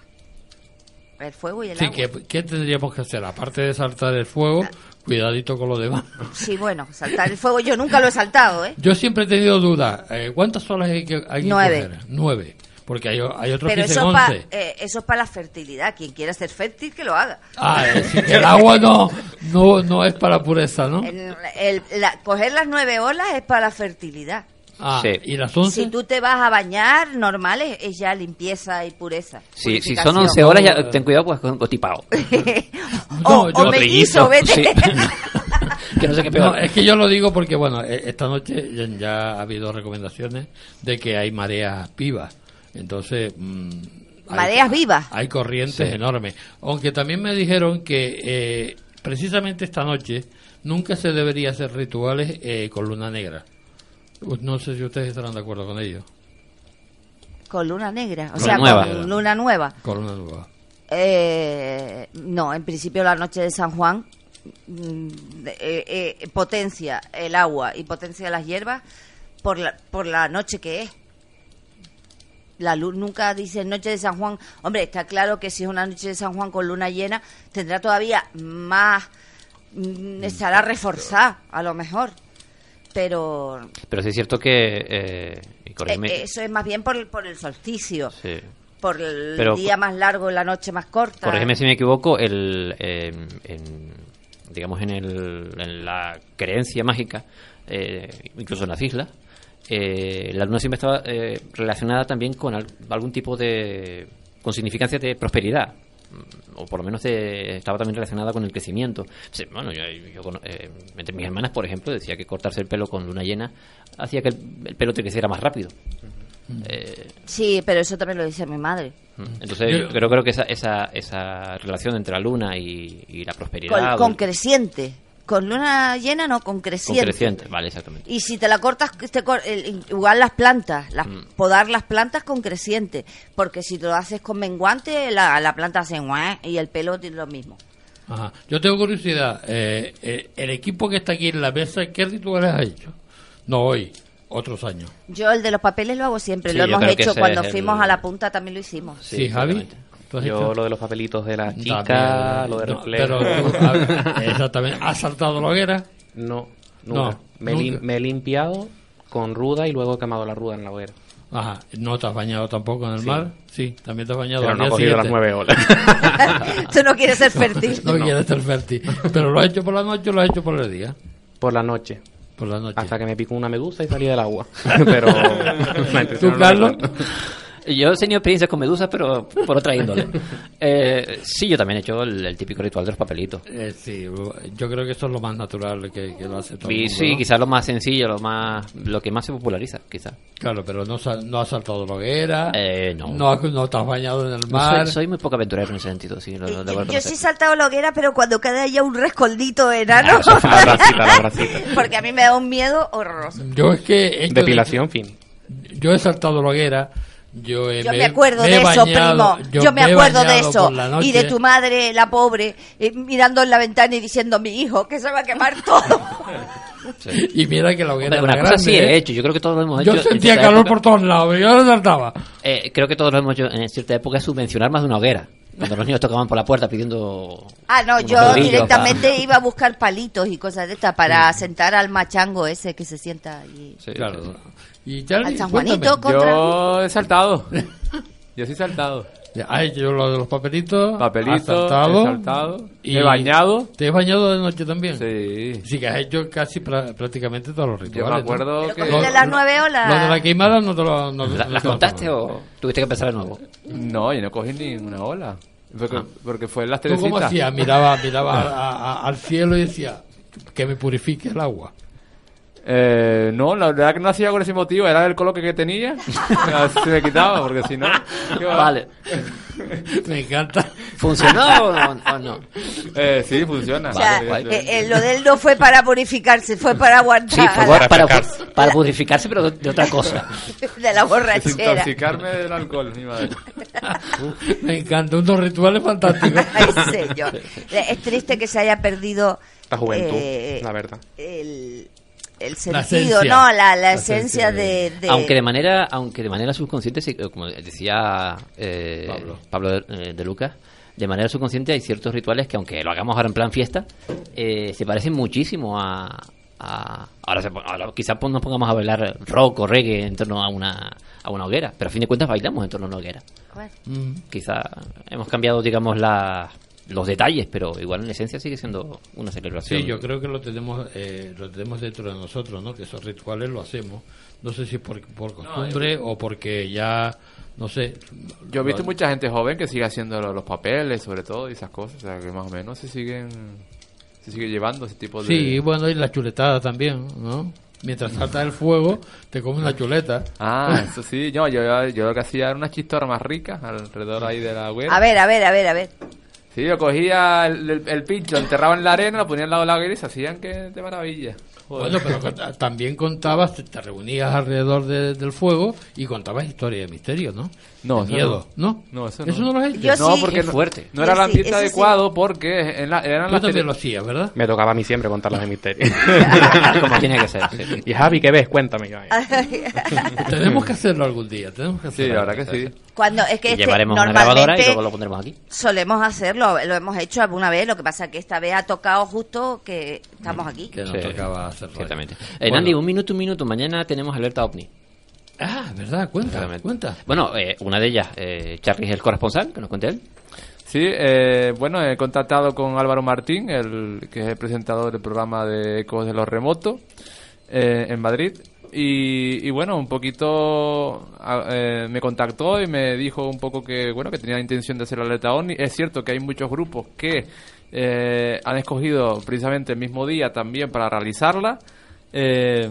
El fuego y el Sí, agua. ¿qué, qué tendríamos que hacer? Aparte de saltar el fuego, cuidadito con lo demás. Sí, bueno, saltar el fuego yo nunca lo he saltado, ¿eh? Yo siempre he tenido dudas. eh, ¿Cuántas horas hay que, hay que Nueve. coger? Nueve. Porque hay, hay otros Pero que eso es, pa- eh, eso es para la fertilidad. Quien quiera ser fértil, que lo haga. Ah, es decir, que el agua no, no, no es para pureza, ¿no? El- el- la- coger las nueve olas es para la fertilidad. Ah, ¿y las once? Si tú te vas a bañar, normal es, es ya limpieza y pureza. Si, si son 11 horas, ya ten cuidado pues con constipado. o, o mellizo, vete. Sí. que no sé qué peor. No, es que yo lo digo porque, bueno, eh, esta noche ya, ha habido recomendaciones de que hay mareas vivas. Entonces. mm, hay- Mareas vivas. Hay corrientes Sí. enormes. Aunque también me dijeron que eh, precisamente esta noche nunca se debería hacer rituales eh, con luna negra. Pues no sé si ustedes estarán de acuerdo con ello. Con luna negra, o sea, nueva. con luna nueva. Con luna nueva. Eh, no, en principio la noche de San Juan mm, eh, eh, potencia el agua y potencia las hierbas por la, por la noche que es. La luz nunca dice noche de San Juan. Hombre, está claro que si es una noche de San Juan con luna llena, tendrá todavía más. mm, estará reforzada, a lo mejor. Pero Pero sí es cierto que. Eh, y eh, eso es más bien por, el- por el solsticio, sí. por el Pero- día más largo y la noche más corta. Corrígeme si me equivoco, el, eh, en, digamos en, el, en la creencia mágica, eh, incluso en las islas, eh, la luna siempre estaba eh, relacionada también con al- algún tipo de. con significancia de prosperidad. Mm, O por lo menos de- estaba también relacionada con el crecimiento. Bueno, yo, yo cono- eh, entre mis hermanas, por ejemplo, decía que cortarse el pelo con luna llena hacía que el, el pelo te creciera más rápido. Eh, Sí, pero eso también lo dice mi madre. entonces, Yo- yo creo, creo que esa, esa, esa relación entre la luna y, y la prosperidad. Con, con creciente. Con luna llena, no, con con creciente. creciente, vale, exactamente. Y si te la cortas, te cor- igual las plantas, las, Mm. podar las plantas con creciente. Porque si te lo haces con menguante, la, la planta hace guau y el pelo tiene lo mismo. Ajá. Yo tengo curiosidad. eh, eh, el equipo que está aquí en la mesa, ¿qué rituales ha hecho? No hoy, otros años. Yo el de los papeles lo hago siempre. Sí, lo hemos hecho cuando el- fuimos a la punta, también lo hicimos. Sí, Javi. ¿Tú has Yo hecho? lo de los papelitos de la chica, También, lo de no, reflejo. pero tú, a ver, exactamente. ¿Has saltado la hoguera? No, No, nunca. me, he lim- nunca. me he limpiado con ruda y luego he quemado la ruda en la hoguera. Ajá. ¿No te has bañado tampoco en el Sí. mar? Sí, también te has bañado Pero no he día cogido las nueve olas. Tú no quieres ser fértil. No, quieres ser fértil. ¿Pero lo has hecho por la noche o lo has hecho por el día? Por la noche. Por la noche. Hasta que me picó una medusa y salí del agua. Pero. ¿Tú, no Carlos? Yo he tenido experiencias con medusas, pero por otra índole. Eh, sí, yo también he hecho el, el típico ritual de los papelitos. Eh, sí, yo creo que eso es lo más natural que, que lo hace todo el Y mundo, sí, ¿no? quizás lo más sencillo, lo más lo que más se populariza, quizás. Claro, pero no, no has saltado la hoguera, Eh, no. no, has- no te has bañado en el No, mar. soy, soy muy poco aventurero en ese sentido, sí. Lo, lo debo Yo, sí he saltado la hoguera, pero cuando queda ya un rescoldito enano. La bracita, la bracita. Porque a mí me da un miedo horroroso. Yo es que... de- Depilación, fin. yo he saltado la hoguera, yo, he- Yo me, me acuerdo me de eso, bañado- primo. Yo, me acuerdo de eso. Y de tu madre, la pobre, eh, mirando en la ventana y diciendo, mi hijo, que se va a quemar todo. Y mira que la hoguera Hombre, era una cosa sí grande, he ¿eh? hecho, yo creo que todos lo hemos Yo hecho. en sentía cierta calor época. por todos lados, yo no saltaba. Eh, creo que todos lo hemos hecho en cierta época, subvencionar más de una hoguera. Cuando los niños tocaban por la puerta pidiendo... Ah, no, yo directamente iba a buscar palitos y cosas de estas para sentar al machango ese que se sienta allí. Sí, Claro. Y Charlie, Al San. Juanito contra... Yo he saltado. Yo sí he saltado. Ha hecho lo de los papelitos. Papelitos, saltado, he saltado, he bañado. ¿Te has bañado de noche también? Sí. Sí, que has hecho casi pra- prácticamente todos los rituales. Yo me acuerdo ¿Pero que... cogiste las nueve olas? Lo de la queimada no te lo. No, ¿La- no ¿Las te lo- contaste o tuviste que empezar de nuevo? No, yo no cogí ni una ola. Porque, porque fue en las ¿Tú cómo hacías? Miraba, miraba a- a- al cielo y decía que me purifique el agua. Eh, no, la verdad que no hacía con ese motivo, era el coloque que tenía. A ver si se me quitaba, porque si no. Vale. Me encanta. ¿Funcionó o no? o no? Eh, sí, funciona. O sea, Vale, eh, eh, lo de él no fue para purificarse, fue para aguantar Sí, fue para, para, para purificarse, pero de, de otra cosa. de la borrachera. Desintoxicarme del alcohol, mi madre. Me encanta, unos rituales fantásticos. Ay, señor. Es triste que se haya perdido La juventud, eh, la verdad. el, el sentido. ¿no? La, la La esencia esencia de, de- Aunque de manera, aunque de manera subconsciente, como decía eh, Pablo. Pablo, de, eh, de Lucas, de manera subconsciente hay ciertos rituales que aunque lo hagamos ahora en plan fiesta, eh, se parecen muchísimo a, a- ahora, se pon- ahora quizás nos pongamos a bailar rock o reggae en torno a una a una hoguera, pero a fin de cuentas bailamos en torno a una hoguera. Bueno, Mm. Quizá hemos cambiado, digamos, la, los detalles, pero igual en esencia sigue siendo una celebración. Sí, yo creo que lo tenemos, eh, lo tenemos dentro de nosotros, ¿no? Que esos rituales lo hacemos. No sé si por, por costumbre o porque ya, no sé. Yo he visto lo- mucha gente joven que sigue haciendo lo- los papeles, sobre todo, y esas cosas. O sea, que más o menos se siguen. Se sigue llevando ese tipo de. Sí, bueno, y la chuletada también, ¿no? Mientras salta el fuego, te comes una chuleta. Ah, eso sí. No, yo, yo lo que hacía era una chistorra más rica alrededor ahí de la hoguera. a ver, a ver, a ver, a ver. Sí, yo cogía el, pincho, enterraba en la arena, lo ponía al lado de la hoguera y se hacían que de maravilla. Bueno, pero también contabas, te, reunías alrededor de- del fuego y contabas historias de misterio, ¿no? No, eso miedo, no. ¿no? No, eso Eso no. lo has hecho. Yo no, sí. porque Es fuerte. no era el sí, ambiente eso sí. adecuado porque en la, eran Tú las también tele- lo hacías, ¿verdad? Me tocaba a mí siempre contarlas de misterio. Como tiene que ser. sí. y Javi, ¿qué ves? Cuéntame. Yo, tenemos que hacerlo algún día, tenemos que Sí, hacerlo. la verdad que sí. Cuando es que este, llevaremos una grabadora y normalmente luego lo pondremos aquí. solemos hacerlo, lo hemos hecho alguna vez, lo que pasa que esta vez ha tocado justo que estamos aquí. Que nos Sí, tocaba hacerlo. ahí. Ciertamente. Eh, Bueno. Nandi, un minuto, un minuto. Mañana tenemos alerta OVNI. Ah, ¿verdad? Cuenta, Exactamente. cuenta. Bueno, eh, una de ellas, eh, Charlie es el corresponsal, que nos cuente él. Sí, eh, bueno, he contactado con Álvaro Martín, el que es el presentador del programa de Ecos de los Remotos eh, en Madrid. Y, y bueno, un poquito a- eh, me contactó y me dijo un poco que bueno que tenía la intención de hacer la alerta OVNI. Es cierto que hay muchos grupos que eh, han escogido precisamente el mismo día también para realizarla. Eh,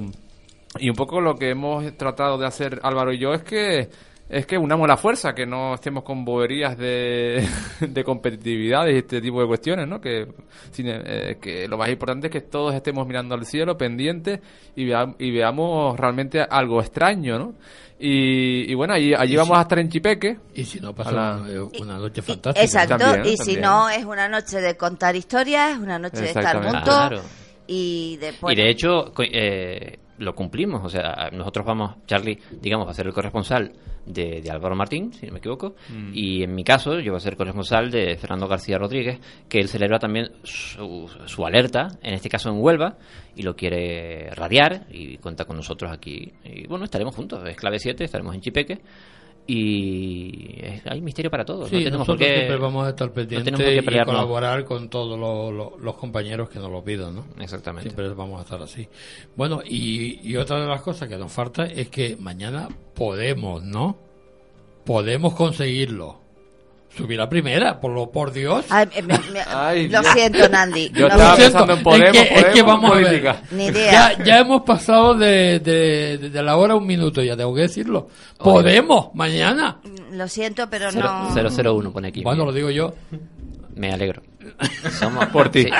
y un poco lo que hemos tratado de hacer Álvaro y yo es que es que unamos la fuerza, que no estemos con boberías de, de competitividad y este tipo de cuestiones, ¿no? Que, sin- eh, que lo más importante es que todos estemos mirando al cielo, pendientes, y, vea- y veamos realmente algo extraño, ¿no? Y, y bueno, allí, allí vamos a estar en Chipeque. Y si no, pasa la- una, eh, una noche fantástica. Exacto, También, y si también. no es una noche de contar historias, es una noche de estar juntos Claro. y después Y de hecho, co- eh, lo cumplimos. O sea, nosotros vamos, Charlie, digamos, va a ser el corresponsal de, de Álvaro Martín, si no me equivoco. Mm. Y en mi caso, yo voy a ser corresponsal de Fernando García Rodríguez, que él celebra también su, su alerta, en este caso en Huelva, y lo quiere radiar y cuenta con nosotros aquí. Y bueno, estaremos juntos. Es clave 7, estaremos en Chipeque. Y hay misterio para todos. Sí, no tenemos por nosotros qué, siempre vamos a estar no pendientes por qué y colaborar con todos los, los- los compañeros que nos lo pidan, ¿no? Exactamente. Siempre vamos a estar así. Bueno, y, y otra de las cosas que nos falta es que mañana podemos, ¿no? Podemos conseguirlo. Subir a primera, por lo por Dios. Ay, me- me- Ay, lo Dios. siento, Nandi. Yo no- estaba Lo siento, pensando en Podemos, es que, es que Podemos, vamos a ver. política. Ni idea. Ya, ya hemos pasado de, de, de la hora a un minuto, ya tengo que decirlo. Podemos, mañana. Lo siento, pero Cero- no. 001 pone aquí. Bueno, lo digo yo. Me alegro. Somos Por ti. sí.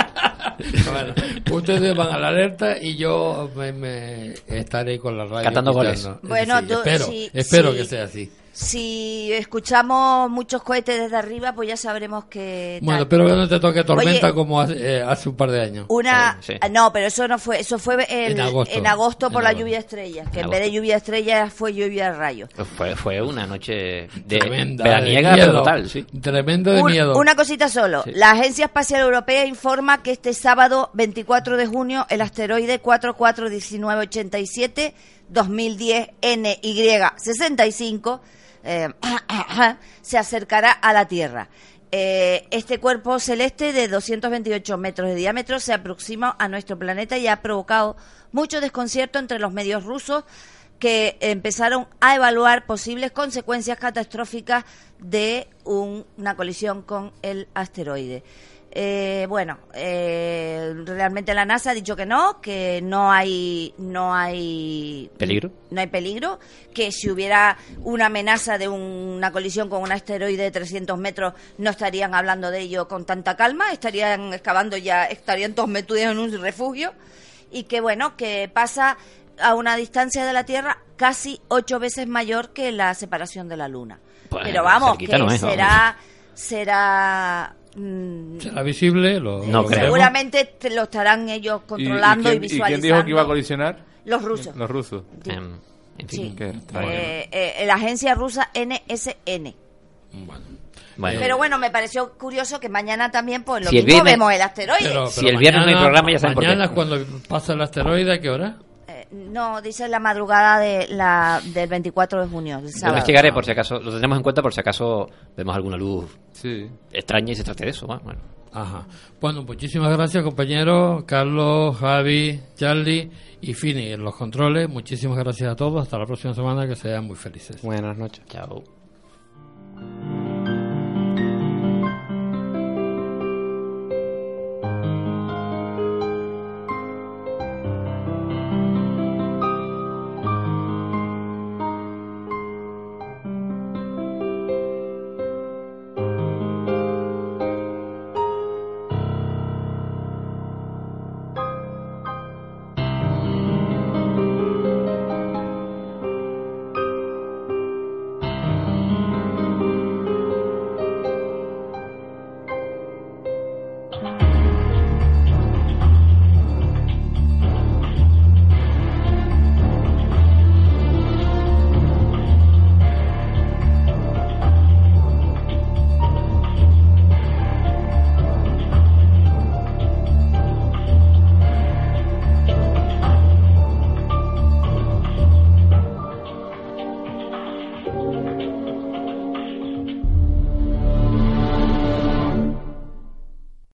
Bueno, ustedes van a la alerta y yo me, me estaré con la radio. Cantando goles. Bueno, Sí, tú- espero, sí, espero sí. que sea así. Si escuchamos muchos cohetes desde arriba, pues ya sabremos que. Bueno, espero que no te toque tormenta Oye, como hace, eh, hace un par de años. Una, Sí, ah, no, pero eso no fue, eso fue el- En agosto. agosto por En la agosto. lluvia estrella, que En en vez de lluvia estrella fue lluvia de rayos. Fue, fue una noche de Tremenda. veraniega, de miedo. pero total, sí. Tremenda de Un- miedo. Una cosita solo. Sí. La Agencia Espacial Europea informa que este sábado 24 de junio el asteroide 441987 2010 NY65 eh, se acercará a la Tierra. Eh, este cuerpo celeste de 228 metros de diámetro se aproxima a nuestro planeta y ha provocado mucho desconcierto entre los medios rusos que empezaron a evaluar posibles consecuencias catastróficas de un- una colisión con el asteroide. Eh, bueno, eh, realmente la NASA ha dicho que no, que no hay, no hay ¿Peligro? no hay peligro, que si hubiera una amenaza de un- una colisión con un asteroide de 300 metros no estarían hablando de ello con tanta calma, estarían excavando ya, estarían todos metidos en un refugio y que bueno, que pasa a una distancia de la Tierra casi ocho veces mayor que la separación de la Luna. Pues, Pero vamos, que no es, vamos. será, será mm, ¿Será visible? Lo, No lo creo. seguramente te lo estarán ellos controlando y, quién, visualizando. quién dijo que iba a colisionar? Los rusos. Los rusos. Sí. En Sí. fin. Qué extraño. Eh, eh, la agencia rusa NSN. Bueno. Pero bueno, me pareció curioso que mañana también, pues lo Si el mismo viernes- vemos el asteroide. Pero- Si pero el viernes no hay mañana- programa, ya saben por qué. Mañana, cuando pasa el asteroide, ¿a qué hora? No, dice la madrugada de la, del 24 de junio, Yo sábado. investigaré por si acaso, lo tendremos en cuenta por si acaso vemos alguna luz Sí. extraña y se trate de eso. ¿va? Bueno. Ajá. Bueno, muchísimas gracias, compañeros. Carlos, Javi, Charlie y Fini en los controles. Muchísimas gracias a todos. Hasta la próxima semana. Que sean muy felices. Buenas noches. Chao.